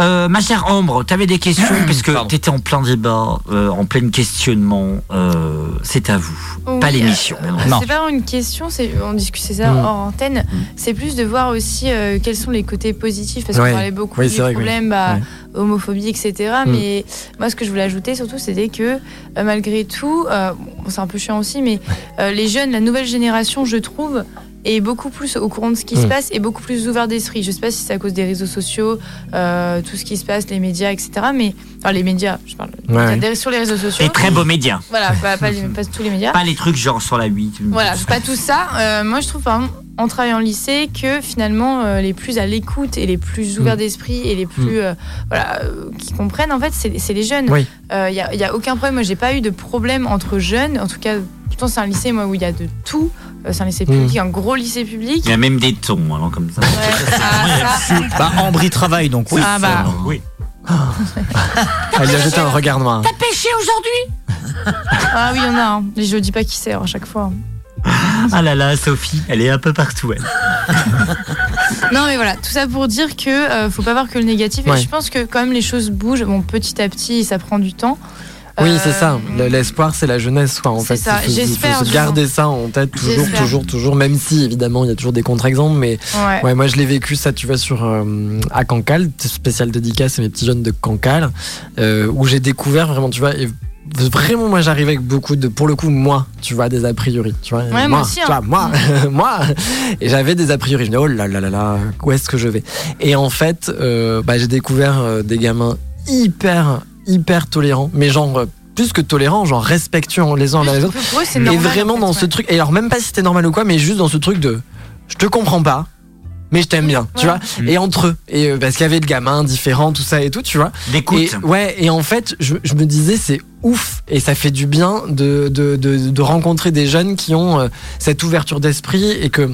Euh, ma chère Ambre, tu avais des questions puisque tu étais en plein débat, euh, en plein questionnement. euh, c'est à vous, Oui, pas l'émission. euh. C'est pas une question, c'est on discutait ça Mm. hors antenne. C'est plus de voir aussi euh, quels sont les côtés positifs parce Ouais. qu'on parlait beaucoup Oui, du que bah, Ouais. homophobie, etc. Mm. Mais moi, ce que je voulais ajouter surtout, c'était que euh, malgré tout, euh, bon, c'est un peu chiant aussi, mais euh, les jeunes, la nouvelle génération, je trouve est beaucoup plus au courant de ce qui se Mm. passe et beaucoup plus ouvert d'esprit. Je sais pas si c'est à cause des réseaux sociaux, euh, tout ce qui se passe, les médias, etc. Mais enfin, les médias, je parle Ouais, sur les réseaux sociaux. Les très beaux médias. Voilà, pas, pas les- pas tous les médias. Pas les trucs genre sur la 8. Voilà, pas tout ça. Euh, moi, je trouve, par exemple, en travaillant au lycée, que finalement, euh, les plus à l'écoute et les plus ouverts Mm. d'esprit et les plus euh, voilà, euh, qui comprennent, en fait, c'est les jeunes. Oui. Il n'y a, a aucun problème. Moi, j'ai pas eu de problème entre jeunes. En tout cas, pourtant, c'est un lycée, moi, où il y a de tout. Euh, c'est un lycée public, un gros lycée public. Il y a même des tons, alors comme ça. Bah, Ambre y travaille donc oui. Ah, bah. Oui. Elle lui a jeté un regard noir. T'as pêché aujourd'hui? Ah oui, il y en a. hein. Mais je dis pas qui c'est à chaque fois. Ah là là, Sophie, elle est un peu partout, elle. Non mais voilà, tout ça pour dire que euh, faut pas voir que le négatif. Ouais. Et je pense que quand même les choses bougent, bon petit à petit, ça prend du temps. Oui, Euh, c'est ça. Le- L'espoir, c'est la jeunesse, quoi. En fait, ça. Il faut- il J'espère, faut se du garder ça en tête toujours, J'espère. toujours, toujours. Même si, évidemment, il y a toujours des contre-exemples, mais Ouais. moi, je l'ai vécu ça, tu vois, sur euh, à Cancale, spécial dédicace à mes petits jeunes de Cancale, euh, où j'ai découvert vraiment, tu vois. et Vraiment, moi, j'arrivais avec beaucoup de, pour le coup, moi, tu vois, des a priori, tu vois. Ouais, moi aussi, tu vois, hein. moi, moi. Et j'avais des a priori. Je me disais, oh là là là là, où est-ce que je vais? Et en fait, euh, bah, j'ai découvert euh, des gamins hyper, hyper tolérants, mais genre. euh, plus que tolérants, genre respectueux les uns envers les autres. Pour eux, c'est Et normal, vraiment en fait, dans ce ouais. truc, et alors même pas si c'était normal ou quoi, mais juste dans ce truc de je te comprends pas, mais je t'aime bien, tu vois. Et entre eux, et euh, parce qu'il y avait le gamin différent, tout ça et tout, tu vois. D'écoute. Et ouais, et en fait, je, je me disais c'est ouf et ça fait du bien de, de, de, de rencontrer des jeunes qui ont euh, cette ouverture d'esprit et que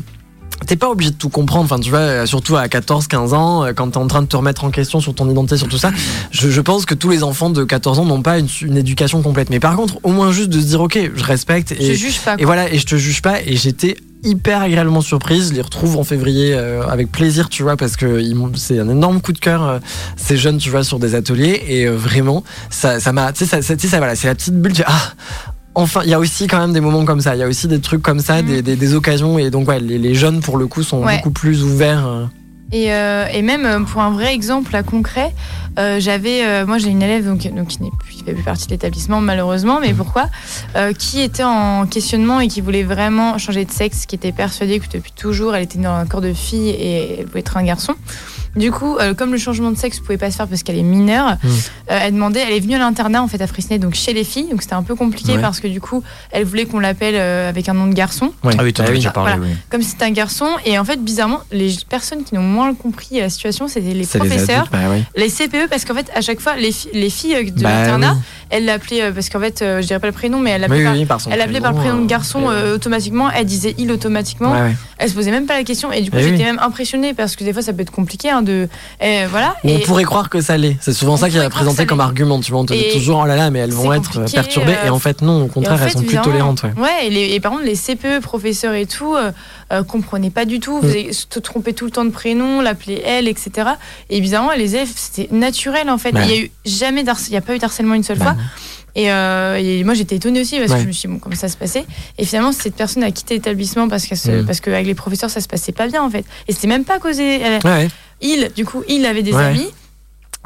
T'es pas obligé de tout comprendre, enfin tu vois, euh, surtout à 14, 15 ans, euh, quand t'es en train de te remettre en question sur ton identité, sur tout ça, je, je pense que tous les enfants de 14 ans n'ont pas une, une éducation complète. Mais par contre, au moins juste de se dire, ok, je respecte et, Je juge pas, et voilà, et je te juge pas, et j'étais hyper agréablement surprise, je les retrouve en février euh, avec plaisir, tu vois, parce que c'est un énorme coup de cœur, euh, ces jeunes, tu vois, sur des ateliers, et euh, vraiment, ça ça m'a, tu sais, ça, voilà, c'est la petite bulle, tu ah, Enfin, il y a aussi quand même des moments comme ça. Il y a aussi des trucs comme ça, des, des, des occasions. Et donc, ouais, les, les jeunes, pour le coup, sont Ouais. beaucoup plus ouverts. euh. Et, euh, et même euh, pour un vrai exemple là, concret, euh, j'avais, euh, moi j'ai une élève donc, donc qui n'est plus, qui fait plus partie de l'établissement malheureusement, mais pourquoi Euh, Qui était en questionnement et qui voulait vraiment changer de sexe, qui était persuadée que depuis toujours elle était dans un corps de fille et elle voulait être un garçon. Du coup, euh, comme le changement de sexe pouvait pas se faire parce qu'elle est mineure, Mm. euh, elle demandait, elle est venue à l'internat en fait à Fresnay, donc chez les filles, donc c'était un peu compliqué Ouais. parce que du coup, elle voulait qu'on l'appelle euh, avec un nom de garçon. Ah oui, t'en as déjà parlé, Voilà. oui. Comme c'était un garçon, et en fait, bizarrement, les personnes qui n'ont moins compris la situation, c'était les les professeurs, adultes, bah oui. les CPE, parce qu'en fait, à chaque fois, les, fi- les filles de Bah l'internat, oui. Elle l'appelait, euh, parce qu'en fait, euh, je dirais pas le prénom, mais elle l'appelait Oui, par, oui, par elle l'appelait par le prénom, de garçon euh, automatiquement, elle disait il automatiquement. Ouais, ouais. Elle se posait même pas la question, et du coup, Eh j'étais oui. même impressionnée, parce que des fois, ça peut être compliqué, hein, de. eh, voilà. On et- pourrait croire que ça l'est. C'est souvent ça qui est présenté comme argument. Tu vois, on te dit toujours, oh là là, mais elles vont être perturbées. euh, Et en fait, non, au contraire, en fait, elles sont plus tolérantes. Ouais. Ouais, et, les, et par contre, les CPE, professeurs et tout, euh, comprenaient pas du tout, Mm. faisaient se tromper tout le temps de prénom, l'appeler elle, etc. Et évidemment, les élèves, c'était naturel en fait. Bah. Il y a eu jamais d'harc- il y a pas eu d'harcèlement une seule Bah fois. Et, euh, et moi, j'étais étonnée aussi parce Ouais. que je me suis dit, bon, comment ça se passait? Et finalement, cette personne a quitté l'établissement parce, Mm. parce qu'avec les professeurs, ça se passait pas bien en fait. Et c'était même pas causé. elle- Ouais, ouais. Il, du coup, il avait des Ouais. amis.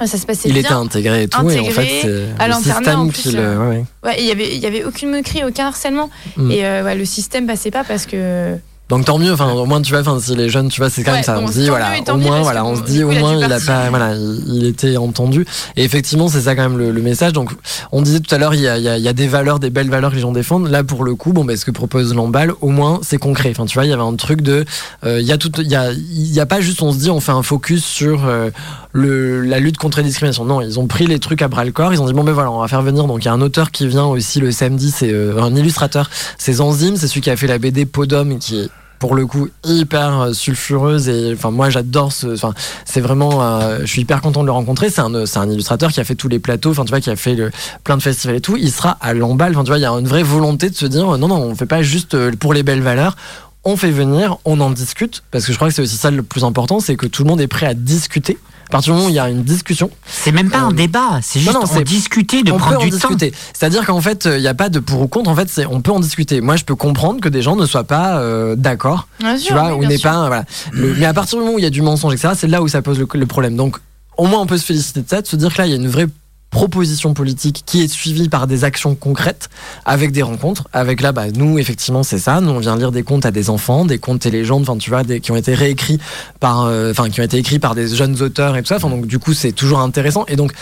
Ça se passait Il bien. était intégré et tout. et en Intégré, fait, c'est à le l'internat, en plus, le. euh, il y avait, il y avait aucune moquerie, aucun harcèlement. Mm. Et euh, le système passait pas parce que. Donc tant mieux, enfin au moins tu vois, enfin si les jeunes, tu vois, c'est quand Ouais, même ça. bon, on se dit voilà, au moins voilà, on se dit au moins il a pas, voilà, il, était entendu. Et effectivement, c'est ça quand même le, le message. Donc on disait tout à l'heure, il y a, il y a- y a des valeurs, des belles valeurs que les gens défendent. Là pour le coup, bon, ben ce que propose Lamballe, au moins c'est concret. Enfin tu vois, il y avait un truc de, euh, il y a tout, il y a, il y a pas juste on se dit on fait un focus sur euh, le, la lutte contre les discriminations. Non, ils ont pris les trucs à bras le corps. Ils ont dit bon ben voilà, on va faire venir. Donc il y a un auteur qui vient aussi le samedi, c'est euh, un illustrateur, c'est Zanzim, c'est celui qui a fait la BD Podom qui est pour le coup hyper euh, sulfureuse et enfin moi j'adore ce enfin c'est vraiment euh, je suis hyper content de le rencontrer. C'est un c'est un illustrateur qui a fait tous les plateaux enfin tu vois qui a fait le, plein de festivals et tout. Il sera à l'emballe. Enfin tu vois il y a une vraie volonté de se dire euh, non non on fait pas juste euh, pour les belles valeurs. On fait venir, on en discute, parce que je crois que c'est aussi ça le plus important, c'est que tout le monde est prêt à discuter. À partir du moment où il y a une discussion. C'est même pas un débat, c'est juste non, en c'est- discuter, de on prendre peut en du temps. discuter. C'est-à-dire qu'en fait, il n'y a pas de pour ou contre. En fait, on peut en discuter. Moi, je peux comprendre que des gens ne soient pas euh, d'accord. Tu vois, oui, ou n'est pas voilà. Le- mais à partir du moment où il y a du mensonge, etc., c'est là où ça pose le, le problème. Donc, au moins, on peut se féliciter de ça, de se dire que là, il y a une vraie proposition politique qui est suivie par des actions concrètes avec des rencontres avec là bah nous effectivement c'est ça. Nous on vient lire des contes à des enfants des contes et légendes enfin tu vois des, qui ont été réécrits par euh, enfin qui ont été écrits par des jeunes auteurs et tout ça. Enfin donc du coup c'est toujours intéressant. Et donc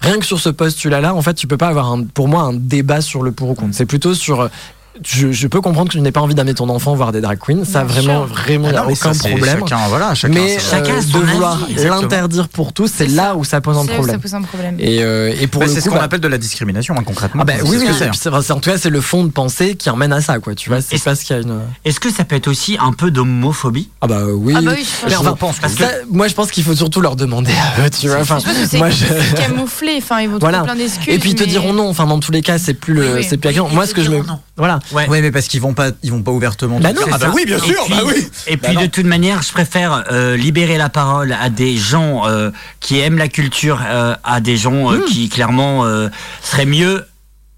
rien que sur ce postulat là en fait tu peux pas avoir un, pour moi un débat sur le pour ou contre. C'est plutôt sur euh, je, je peux comprendre que tu n'aies pas envie d'amener ton enfant voir des drag queens. Ça Bien vraiment sûr. vraiment il Ah y a non, mais aucun ça, problème. chacun, voilà, chacun mais euh, Chacun a son de avis, vouloir l'interdire pour tous c'est là où ça pose un problème ça pose un problème. et, euh, et pour Bah, c'est ce qu'on bah, appelle de la discrimination, hein, concrètement. ah bah C'est oui, c'est- en tout cas c'est le fond de pensée qui emmène à ça quoi tu vois. C'est parce qu'il y a une Est-ce que ça peut être aussi un peu d'homophobie? Ah bah oui. Ah bah oui, je pense. mais enfin, Je pense que ça, moi je pense qu'il faut surtout leur demander à eux tu vois. enfin moi je c'est camouflé, enfin ils vont voilà. trouver plein d'excuses. et puis ils te diront non. Enfin dans tous les cas c'est plus le c'est plus accueillant. moi ce que je me voilà Ouais. Ouais, mais parce qu'ils vont pas, ils vont pas ouvertement. Bah te non, ah bah oui, bien Et sûr, puis- bah oui. Et puis de toute manière, je préfère euh, libérer la parole à des gens euh, qui aiment la culture, euh, à des gens Hmm. qui clairement euh, seraient mieux.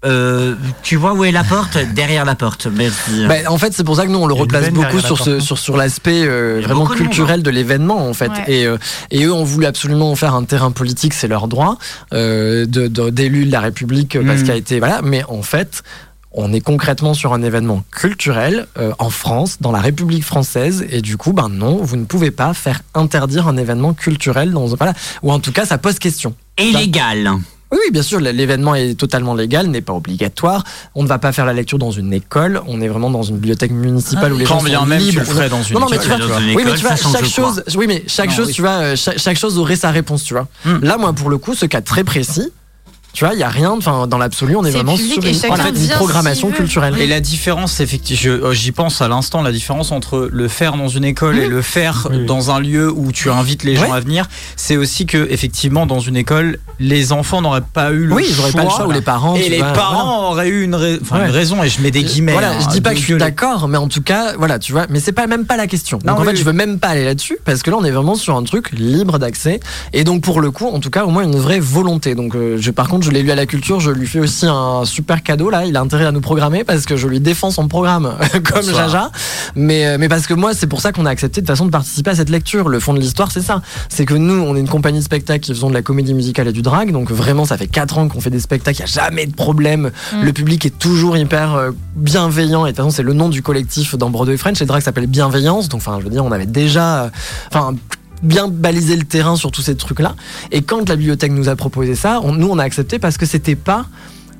euh, tu vois où est la porte? Derrière la porte. Merci. Bah, en fait, c'est pour ça que nous on le replace beaucoup sur ce non sur sur l'aspect euh, vraiment culturel de l'événement en fait. Ouais. Et euh, et eux ont voulu absolument en faire un terrain politique, c'est leur droit euh, de de- d'élu de la République parce Mm. qu'il a été voilà. Mais en fait. On est concrètement sur un événement culturel euh, en France, dans la République française, et du coup, ben non, vous ne pouvez pas faire interdire un événement culturel dans voilà, ou en tout cas, ça pose question. Illégal. Oui, oui, bien sûr, l'événement est totalement légal, n'est pas obligatoire. On ne va pas faire la lecture dans une école. On est vraiment dans une bibliothèque municipale où les Quand gens bien sont même tu libres. le ferais dans une Non, non, mais tu vois, oui, mais tu vois, chaque chose, oui, mais chaque Non, chose, oui. tu vois, euh, chaque, chaque chose aurait sa réponse, tu vois. Hmm. Là, moi, pour le coup, ce cas très précis, Tu vois, il y a rien, enfin, dans l'absolu, on est, vraiment sur en fait, une programmation culturelle. Et la différence, effectivement, j'y pense à l'instant, la différence entre le faire dans une école et le faire dans un lieu où tu invites les gens Ouais. à venir, c'est aussi que effectivement dans une école, les enfants n'auraient pas eu le Oui, ils auraient pas le choix, ou les parents, et les vois, parents auraient eu une, Ouais. raison. Et je mets des guillemets. Voilà, hein, je dis pas que je suis d'accord, mais en tout cas, voilà, tu vois, mais c'est pas même pas la question. Non, Donc en oui, fait, oui. je veux même pas aller là-dessus parce que là, on est vraiment sur un truc libre d'accès et donc pour le coup, en tout cas, au moins une vraie volonté. Donc euh, je, par contre, je l'ai lu à la culture, je lui fais aussi un super cadeau là. Il a intérêt à nous programmer parce que je lui défends son programme comme Bonsoir. Jaja. Mais euh, mais parce que moi, c'est pour ça qu'on a accepté de façon de participer à cette lecture. Le fond de l'histoire, c'est ça. C'est que nous, on est une compagnie de spectacle qui faisons de la comédie musicale et du drag. Donc vraiment, ça fait 4 ans qu'on fait des spectacles. Il y a jamais de problème. Mm. Le public est toujours hyper euh, bienveillant. Et de toute façon, c'est le nom du collectif dans Broadway French. Et drag s'appelle Bienveillance. Donc, enfin, je veux dire, on avait déjà, euh, enfin, bien balisé le terrain sur tous ces trucs-là. Et quand la bibliothèque nous a proposé ça, nous, on a accepté parce que c'était pas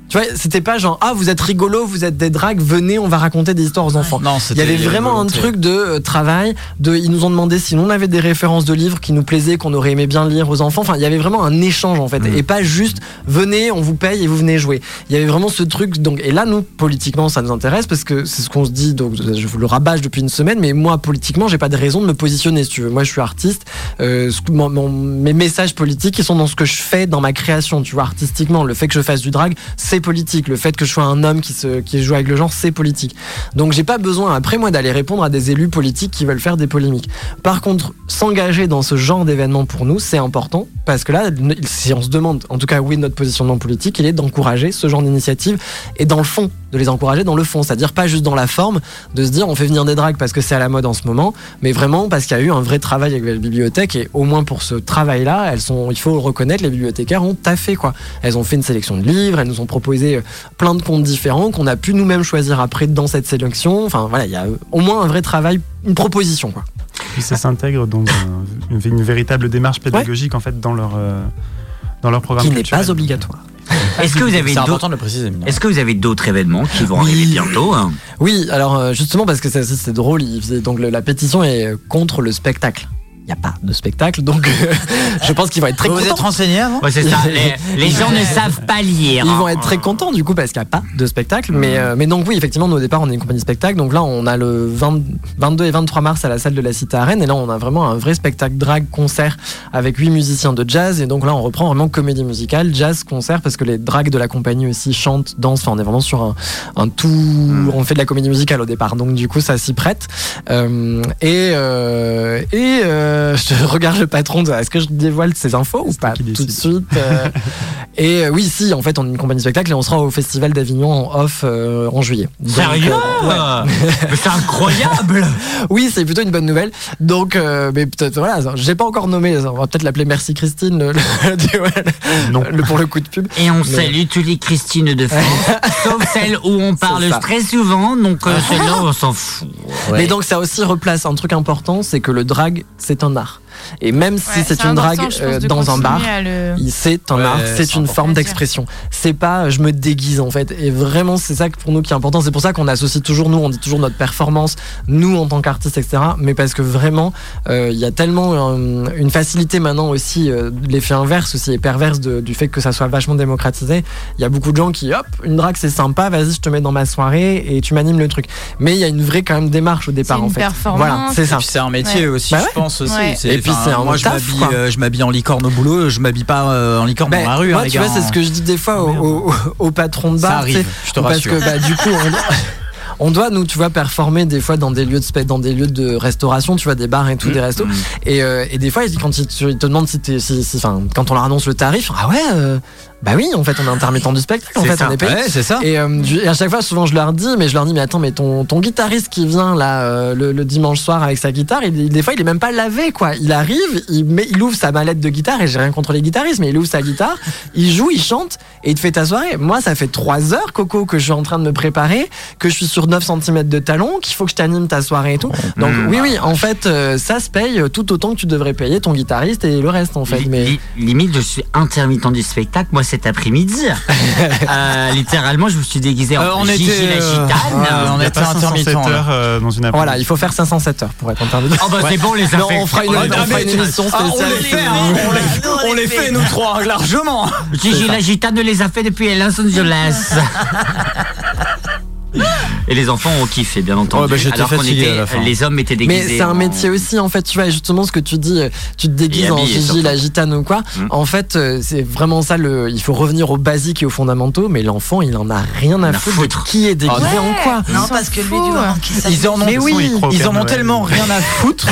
tu vois, c'était pas genre ah vous êtes rigolo, vous êtes des drags, venez on va raconter des histoires aux enfants. Non, Il y avait vraiment un truc de euh, travail, de ils nous ont demandé si on avait des références de livres qui nous plaisaient, qu'on aurait aimé bien lire aux enfants. Enfin, il y avait vraiment un échange en fait Mm. et pas juste venez, on vous paye et vous venez jouer. Il y avait vraiment ce truc donc et là nous politiquement ça nous intéresse parce que c'est ce qu'on se dit donc je vous le rabâche depuis une semaine mais moi politiquement j'ai pas de raison de me positionner si tu veux. Moi je suis artiste, euh, mon- mon- mes messages politiques ils sont dans ce que je fais dans ma création, tu vois artistiquement. Le fait que je fasse du drag, c'est politique. Le fait que je sois un homme qui se joue avec le genre, c'est politique. Donc j'ai pas besoin après moi d'aller répondre à des élus politiques qui veulent faire des polémiques. Par contre, s'engager dans ce genre d'événement pour nous, c'est important parce que là, si on se demande, en tout cas oui, notre positionnement politique, il est d'encourager ce genre d'initiative et dans le fond, de les encourager dans le fond, c'est-à-dire pas juste dans la forme, de se dire on fait venir des drags parce que c'est à la mode en ce moment, mais vraiment parce qu'il y a eu un vrai travail avec la bibliothèque et au moins pour ce travail-là, elles sont, il faut le reconnaître, les bibliothécaires ont taffé quoi. Elles ont fait une sélection de livres, elles nous ont proposé euh, plein de comptes différents qu'on a pu nous-mêmes choisir après dans cette sélection. Enfin voilà, il y a euh, au moins un vrai travail, une proposition quoi. Puis ça s'intègre dans un- une, une véritable démarche pédagogique en fait dans leur euh, dans leur programme Qui n'est pas obligatoire. Est-ce que vous avez C'est d'autres important de le préciser. Mine. Est-ce que vous avez d'autres événements qui vont arriver bientôt hein? Oui, alors euh, justement parce que c'est drôle, donc la pétition est contre le spectacle. Il n'y a pas de spectacle, donc euh, je pense qu'ils vont être très Vous vous contents. êtes renseigné avant Ouais, c'est ça. Les, les gens ne savent pas lire. Ils hein. vont être très contents du coup parce qu'il n'y a pas de spectacle. Mais, euh, mais donc oui, effectivement, nous au départ, on est une compagnie spectacle. Donc là, on a le 20 22 et 23 mars à la salle de la Cité à Rennes. Et là, on a vraiment un vrai spectacle drag concert avec huit musiciens de jazz. Et donc là, on reprend vraiment comédie musicale, jazz, concert, parce que les drags de la compagnie aussi chantent, dansent. Enfin, on est vraiment sur un, un tout. On fait de la comédie musicale au départ. Donc du coup, ça s'y prête. Euh, et euh, et euh, je regarde le patron. de- Est-ce que je dévoile ces infos ou pas tout de suite euh, Et euh, oui, si, en fait, on est une compagnie spectacle et on sera au Festival d'Avignon en off euh, en juillet. Donc, Sérieux? euh, ouais. C'est incroyable Oui, c'est plutôt une bonne nouvelle. Donc, euh, mais peut-être, voilà, j'ai pas encore nommé, on va peut-être l'appeler Merci Christine le, le- Non. le- pour le coup de pub. Et on Mais- salue toutes les Christine de France, sauf celle où on parle très souvent, donc euh, celle-là on s'en fout. Mais donc, ça aussi replace un truc important, c'est que le drag, c'est un art. Et même si Ouais, c'est une drague euh, dans un bar, c'est un Ouais, art, c'est une forme d'expression. C'est pas je me déguise en fait. Et vraiment, c'est ça que pour nous qui est important. C'est pour ça qu'on associe toujours, nous, on dit toujours notre performance, nous en tant qu'artistes, etc. Mais parce que vraiment, euh, il y a tellement euh, une facilité maintenant aussi, euh, l'effet inverse aussi et perverse de- du fait que ça soit vachement démocratisé. Il y a beaucoup de gens qui, hop, une drague c'est sympa, vas-y, je te mets dans ma soirée et tu m'animes le truc. Mais il y a une vraie quand même démarche au départ une en fait. performance. Voilà, c'est ça. c'est un métier Ouais. aussi, Bah je pense aussi. Ouais. C'est- Et puis enfin, c'est un moi taf, euh, je m'habille en licorne au boulot, je m'habille pas euh, en licorne Ben, dans la rue. moi, hein, les tu vois, c'est ce que je dis des fois au, au, au patron de Ça bar. arrive, tu sais, je te parce que bah, du coup, on doit, on doit, nous, tu vois, performer des fois dans des lieux de dans des lieux de restauration, tu vois, des bars et tout, Mmh, des restos. mmh. Et, euh, et des fois, ils- quand ils, te demandent si quand on leur annonce le tarif, ah ouais, euh, bah oui, en fait, on est intermittent du spectacle, en C'est fait, ça. on est payé. Ouais, c'est ça. Et, euh, et à chaque fois, souvent, je leur dis, mais je leur dis, mais attends, mais ton, ton guitariste qui vient là euh, le, le dimanche soir avec sa guitare, il, des fois, il est même pas lavé, quoi. Il arrive, il, met, il ouvre sa mallette de guitare, et j'ai rien contre les guitaristes, mais il ouvre sa guitare, il joue, il chante, et il te fait ta soirée. Moi, ça fait trois heures, Coco, que je suis en train de me préparer, que je suis sur 9 cm de talon, qu'il faut que je t'anime ta soirée et tout. Donc, Mmh. oui, oui, en fait, euh, ça se paye tout autant que tu devrais payer ton guitariste et le reste, en fait. Mais li- limite, je suis intermittent du spectacle. Moi, cet après-midi. Euh, littéralement, je me suis déguisé en Euh, on Gigi était, la euh, gitane. ouais, on était pas 507 intermittent, heures euh, dans une Voilà, il faut faire 507 heures pour être intermittent. Oh bah c'est bon, on les a Non, fait. on fera une, émission Ah, on spéciale. les fait, hein, on les, on les fait nous trois largement. Gigi la gitane les a fait depuis Los Angeles. Et les enfants ont kiffé, bien entendu. Ouais, bah, j'étais Alors qu'on fatigué était, à la fin. les hommes étaient déguisés. Mais c'est un en- métier aussi, en fait, tu vois, justement, ce que tu dis, euh, tu te déguises Et en habillé, Gigi, surtout. la gitane ou quoi. Mm. En fait, euh, c'est vraiment ça, le, il faut revenir aux basiques et aux fondamentaux, mais l'enfant, il en a rien à foutre, foutre. de qui est déguisé Ouais. en quoi. Non, parce que lui, du moment qu'il s'habille- Ils en ont, Mais oui. ils en ont tellement rien à foutre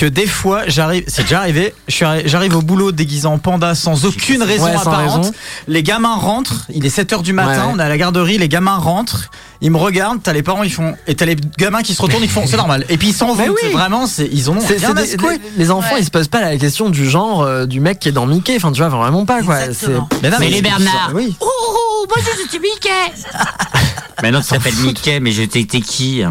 que des fois, j'arrive, c'est déjà arrivé, j'arrive au boulot déguisé en panda sans aucune raison Ouais, sans apparente. raison. Les gamins rentrent, il est 7h du matin, Ouais, on est à la garderie, les gamins rentrent, ils me regardent, t'as les parents, ils font, et t'as les gamins qui se retournent, ils font, c'est normal. Et puis ils s'en vont, oui. vraiment, ils ont rien des- secouer. les, enfants, Ouais. ils se posent pas la question du genre euh, du mec qui est dans Mickey. Enfin, tu vois, vraiment pas quoi. Mais non, Mais mais les Bernard. Oui. Oh, oh, moi je suis Mickey. Mais non, tu t'appelles Mickey, mais j'étais qui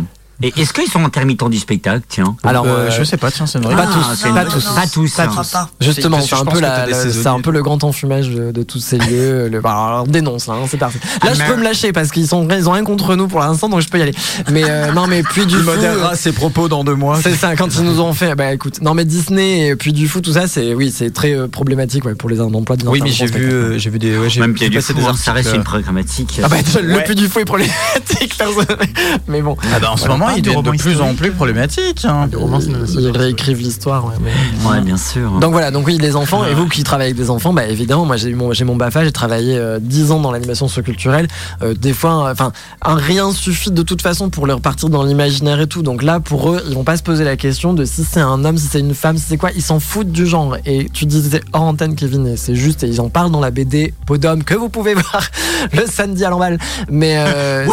Et est-ce qu'ils sont intermittents du spectacle, tiens Alors, Euh, euh, je sais pas, tiens, c'est une vraie pas Ah, tous, pas tous. Pas tous. Pas. Justement, Parce que c'est un peu le- saisonniers. c'est un peu le grand enfumage de, de tous ces lieux. Le, bah, alors, dénonce là, hein, c'est parti. Là, Ah, je peux me lâcher parce qu'ils sont, ils ont rien contre nous pour l'instant, donc je peux y aller. Mais euh, non, mais puis du Tu fou, modéreras ses propos dans deux mois. C'est ça, quand ils nous ont fait, bah écoute, non mais Disney et puis du fou, tout ça, c'est oui, c'est très euh, problématique ouais, pour les emplois de Oui, mais j'ai vu, euh, j'ai vu des, ouais, Même vu qu'il y a du fou, des ça reste une programmatique. Ah bah le plus du fou est problématique. Mais bon, Ah bah en ce Voilà, pas ils de deviennent de romans plus en plus problématiques. hein. Des romans ils réécrivent l'histoire. Ouais, mais- Ouais, bien sûr. Donc voilà, donc oui, les enfants, et vous qui travaillez avec des enfants, bah évidemment, moi j'ai eu mon, j'ai mon BAFA, j'ai travaillé euh, 10 ans dans l'animation socioculturelle. Euh, des fois, enfin, un rien suffit de toute façon pour leur partir dans l'imaginaire et tout. Donc là, pour eux, ils vont pas se poser la question de si c'est un homme, si c'est une femme, si c'est quoi. Ils s'en foutent du genre. Et tu disais hors antenne, Kevin, et c'est juste, et ils en parlent dans la BD Podom que vous pouvez voir le samedi à l'emballe. Mais euh,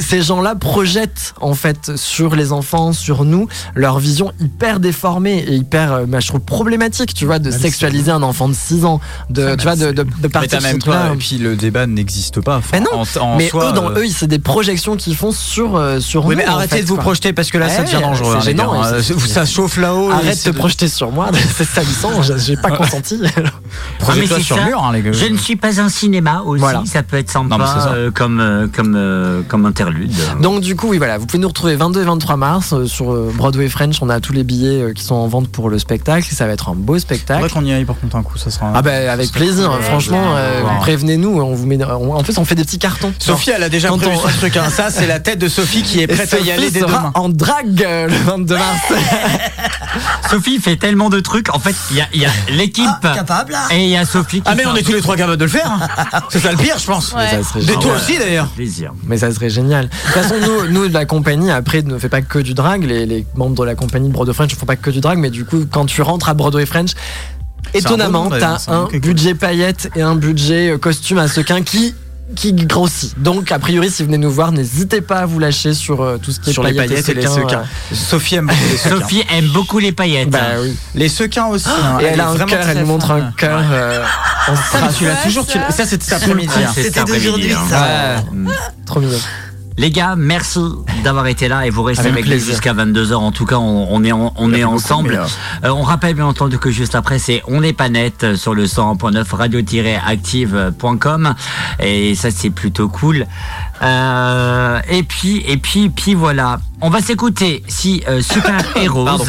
ces gens-là projettent en fait sur les enfants, sur nous, leur vision hyper déformée et hyper, euh, bah, je trouve problématique, tu vois, de sexualiser un enfant de 6 ans, de, tu vois, de, de, de Mais partir t'as sur même pas. Et puis le débat n'existe pas. Enfin, Mais non, en- en mais soi, eux, dans euh, eux, c'est des projections qu'ils font sur, euh, sur Oui, nous. mais en arrêtez fait, de vous quoi. projeter parce que là, ça Ouais, devient dangereux. c'est hein, gênant, ouais, hein. c'est- Ça chauffe là-haut. Arrête de te projeter sur moi, c'est salissant, j'ai- pas consenti. Ah, Projette-toi sur ça. le mur, hein, les gars. Je ne suis pas un cinéma aussi, ça peut être sympa comme, comme, comme interlude. Donc du coup, oui, voilà, vous pouvez nous retrouver 22 et 23 mars euh, sur euh, Broadway French. On a tous les billets euh, qui sont en vente pour le spectacle. Ça va être un beau spectacle. vrai qu'on y aille par contre un coup, ça sera. Ah bah avec plaisir, franchement, euh, Ouais. prévenez-nous, on vous met, on- en plus on fait des petits cartons. Sophie, elle a déjà prévu on- son truc. hein. Ça, c'est la tête de Sophie qui est prête à y Sophie aller dès sera demain. en drague euh, le 22 mars. Sophie fait tellement de trucs. En fait, il y a, il y a l'équipe Ah, capable, là. et il y a Sophie qui Ah, mais on est tous les trois capables de le faire. hein. C'est ça le pire, je pense. Mais ça serait Et toi aussi d'ailleurs. plaisir. Mais ça serait génial. De toute façon, nous, nous de la compagnie, après, ne fait pas que du drag. Les, les membres de la compagnie de Broadway French ne font pas que du drag, mais du coup, quand tu rentres à Broadway French, un étonnamment, t'as un un est cool. budget paillettes et un budget euh, costume à sequin qui qui grossit. Donc, a priori, si vous venez nous voir, n'hésitez pas à vous lâcher sur euh, tout ce qui est Sur les paillettes et les sequins. euh, Sophie aime beaucoup les sequins. Sophie aime beaucoup les paillettes. bah oui. Les sequins aussi. hein. Et elle, a un cœur, elle nous montre un cœur. euh, en Ça, tu l'as toujours. Ça, c'était cet après-midi. hein. C'est cet C'était après-midi, d'aujourd'hui, hein. ça. Ouais. Trop mignon. Les gars, merci d'avoir été là et vous restez Avec nous jusqu'à 22h. En tout cas, on, on est, en- on est ensemble. Euh, on rappelle bien entendu que juste après, c'est On n'est pas net sur le 100.9 radio-active.com et ça, c'est plutôt cool. Euh, et puis, et puis, puis voilà. On va s'écouter si euh, Super Heroes,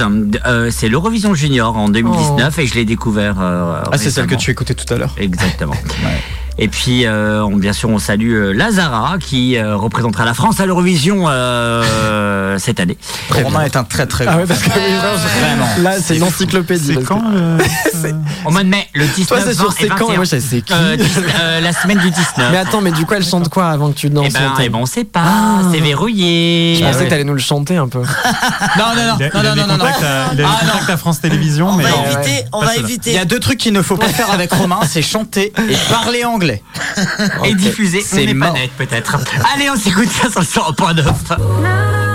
euh, c'est l'Eurovision Junior en 2019 et je l'ai découvert. Ah, c'est celle que tu écoutais tout à l'heure. Exactement. Et puis, euh, on, bien sûr, on salue euh, Lazara qui euh, représentera la France à l'Eurovision euh, cette année. Romain est un très très Ah ouais, parce que Vraiment. là, c'est une encyclopédie. C'est parce que- quand Au mois de mai, le 19 Toi, c'est sur 20 et c'est quand 21. et moi, c'est qui Euh, euh, la semaine du 19. Mais attends, mais du coup, elle chante quoi avant que tu danses Eh ben, eh ben, on sait pas, Ah. c'est verrouillé. Je pensais ouais. que t'allais nous le chanter un peu. Non, non, non, non, non, non, non, il a des Ah, à France Télévisions, On mais va non. éviter, on Pas va cela. Il éviter. y a deux trucs qu'il ne faut pas faire avec Romain, c'est chanter et parler anglais. Et diffusé, on C'est pas net peut-être. Allez, on s'écoute ça sur le 100.9.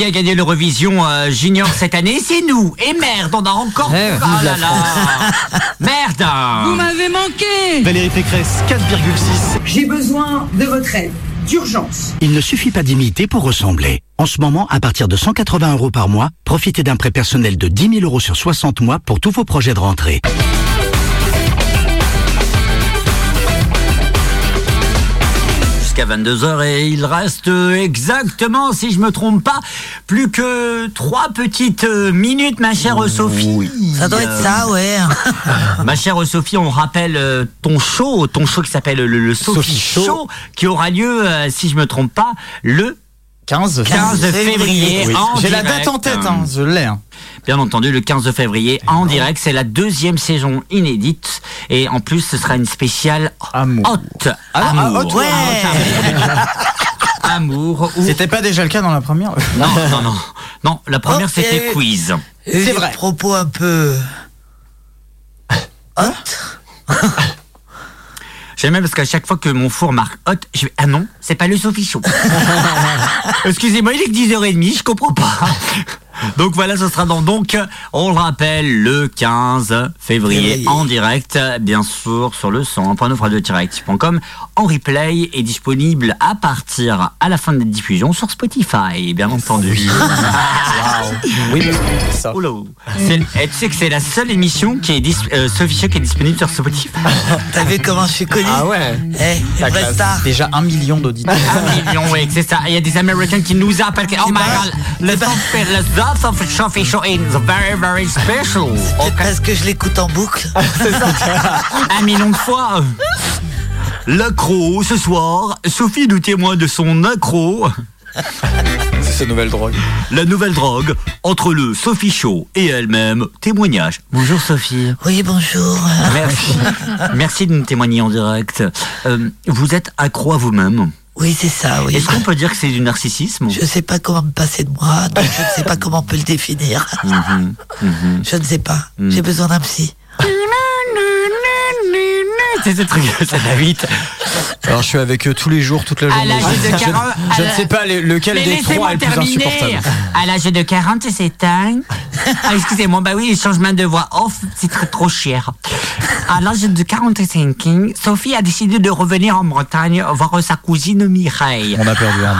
qui a gagné l'Eurovision euh, Junior cette année C'est nous. Et merde, on a encore. Eh, oh là là Merde Vous m'avez manqué Valérie Pécresse, 4,6. J'ai besoin de votre aide, d'urgence. Il ne suffit pas d'imiter pour ressembler. En ce moment, à partir de 180 euros par mois, profitez d'un prêt personnel de 10 000 euros sur 60 mois pour tous vos projets de rentrée. Jusqu'à 22h et il reste euh, exactement, si je me trompe pas, plus que trois petites euh, minutes, ma chère Sophie. Ça doit être ça, ouais. Ma chère Sophie, on rappelle euh, ton show, ton show qui s'appelle le, le Sophie, Sophie show. Show. qui aura lieu, si je me trompe pas, le 15 15 février. Oui. J'ai la date en tête, hein, je l'ai. hein. Bien entendu, le 15 février en direct. C'est la deuxième saison inédite. Et en plus, ce sera une spéciale Amour. haute. Ah, ah, amour. haute, ouais. Amour. ou- C'était pas déjà le cas dans la première Non, non, non. Non, la première, Oh, c'était quiz. C'est vrai. propos un peu. Hot J'aime même parce qu'à chaque fois que mon four marque hot, je vais Ah non, c'est pas le Sophie Show. Excusez-moi, il est que 10h30, je comprends pas. Donc voilà, ce sera dans donc, on le rappelle, le 15 février en direct, bien sûr, sur le 100.9radio-active.com, en replay et disponible à partir à la fin de la diffusion sur Spotify, bien entendu. Oui, ça. Et tu sais que c'est la seule émission qui est euh, qui est disponible sur Spotify. T'as vu comment je suis connu Ah ouais Eh, vraie classe. star. Déjà un million d'auditeurs. Un million, oui, c'est ça. Il y a des Américains qui nous appellent. Oh my pas- god, le Sophie- le The Sophie Show is very, very special. C'est Ok. parce que je l'écoute en boucle? Un million de fois. L'accro, ce soir, Sophie nous témoigne de son accro, C'est sa nouvelle drogue. la nouvelle drogue, entre le Sophie Show et elle-même. Témoignage. Bonjour Sophie. Oui, bonjour. Merci. Merci de nous témoigner en direct. Euh, vous êtes accro à vous-même. Oui, c'est ça, oui. Est-ce qu'on peut dire que c'est du narcissisme Je sais pas comment me passer de moi, donc je ne sais pas comment on peut le définir. Mhm, mhm. Je ne sais pas. Mm. J'ai besoin d'un psy. C'est ce truc, ça va vite. Alors je suis avec eux tous les jours, toute la À journée. l'âge de Je- 40 Je, à ne la- sais pas lequel Mais des trois est le plus insupportable. À l'âge de 47 ans. Ah, excusez-moi, bah oui, les changements de voix off, c'est très trop cher. À l'âge de 45 ans, Sophie a décidé de revenir en Bretagne voir sa cousine Mireille. On a perdu un.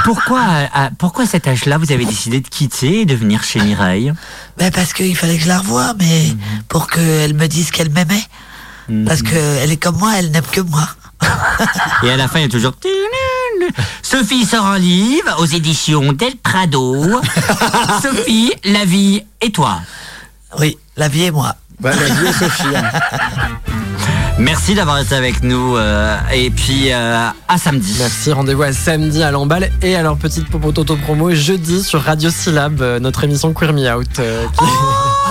Pourquoi, à, pourquoi à cet âge-là, vous avez décidé de quitter et de venir chez Mireille? Ben parce qu'il fallait que je la revoie, mais pour qu'elle me dise qu'elle m'aimait. Parce qu'elle est comme moi, elle n'aime que moi. Et à la fin, il y a toujours... Sophie sort un livre aux éditions Del Prado. Sophie, la vie et toi. Oui, la vie et moi. Bah, la vie est Sophie. hein. Merci d'avoir été avec nous euh, et puis euh, à samedi. Merci, rendez-vous à samedi à l'emballe et à leur petite popo toto promo jeudi sur Radio Syllab, euh, notre émission Queer Me Out. euh, qui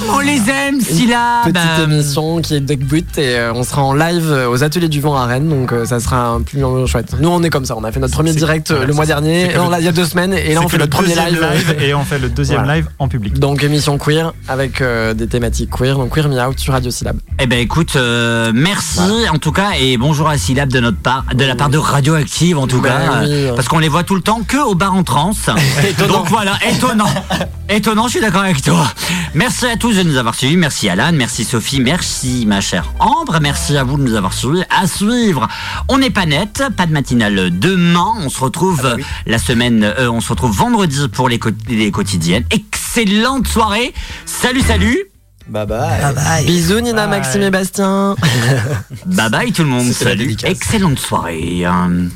est On les aime, une Syllab petite émission qui est débute et euh, on sera en live euh, aux Ateliers du Vent à Rennes, donc euh, ça sera un plus chouette. Nous on est comme ça, on a fait notre premier direct euh, le mois dernier, non, là, il y a deux semaines et là on fait le notre premier live. et on fait le deuxième Voilà. live en public. Donc émission queer avec euh, des thématiques queer, donc Queer Me Out sur Radio Syllab. Eh ben écoute, euh, merci en tout cas et bonjour à Syllab de notre part, de la part de Radioactive en tout Bah cas, oui. euh, parce qu'on les voit tout le temps que au bar en trans. Étonnant. Donc voilà, étonnant, étonnant, je suis d'accord avec toi. Merci à tous de nous avoir suivis, merci Alan, merci Sophie, merci ma chère Ambre, merci à vous de nous avoir suivis. À suivre, on n'est pas net, pas de matinale demain, on se retrouve la semaine, euh, on se retrouve vendredi pour les, quotidiennes. Excellente soirée, salut salut. Bye bye. Bye bye. Bisous Nina, Maxime et Bastien. Bye bye tout le monde. Salut. Excellente soirée.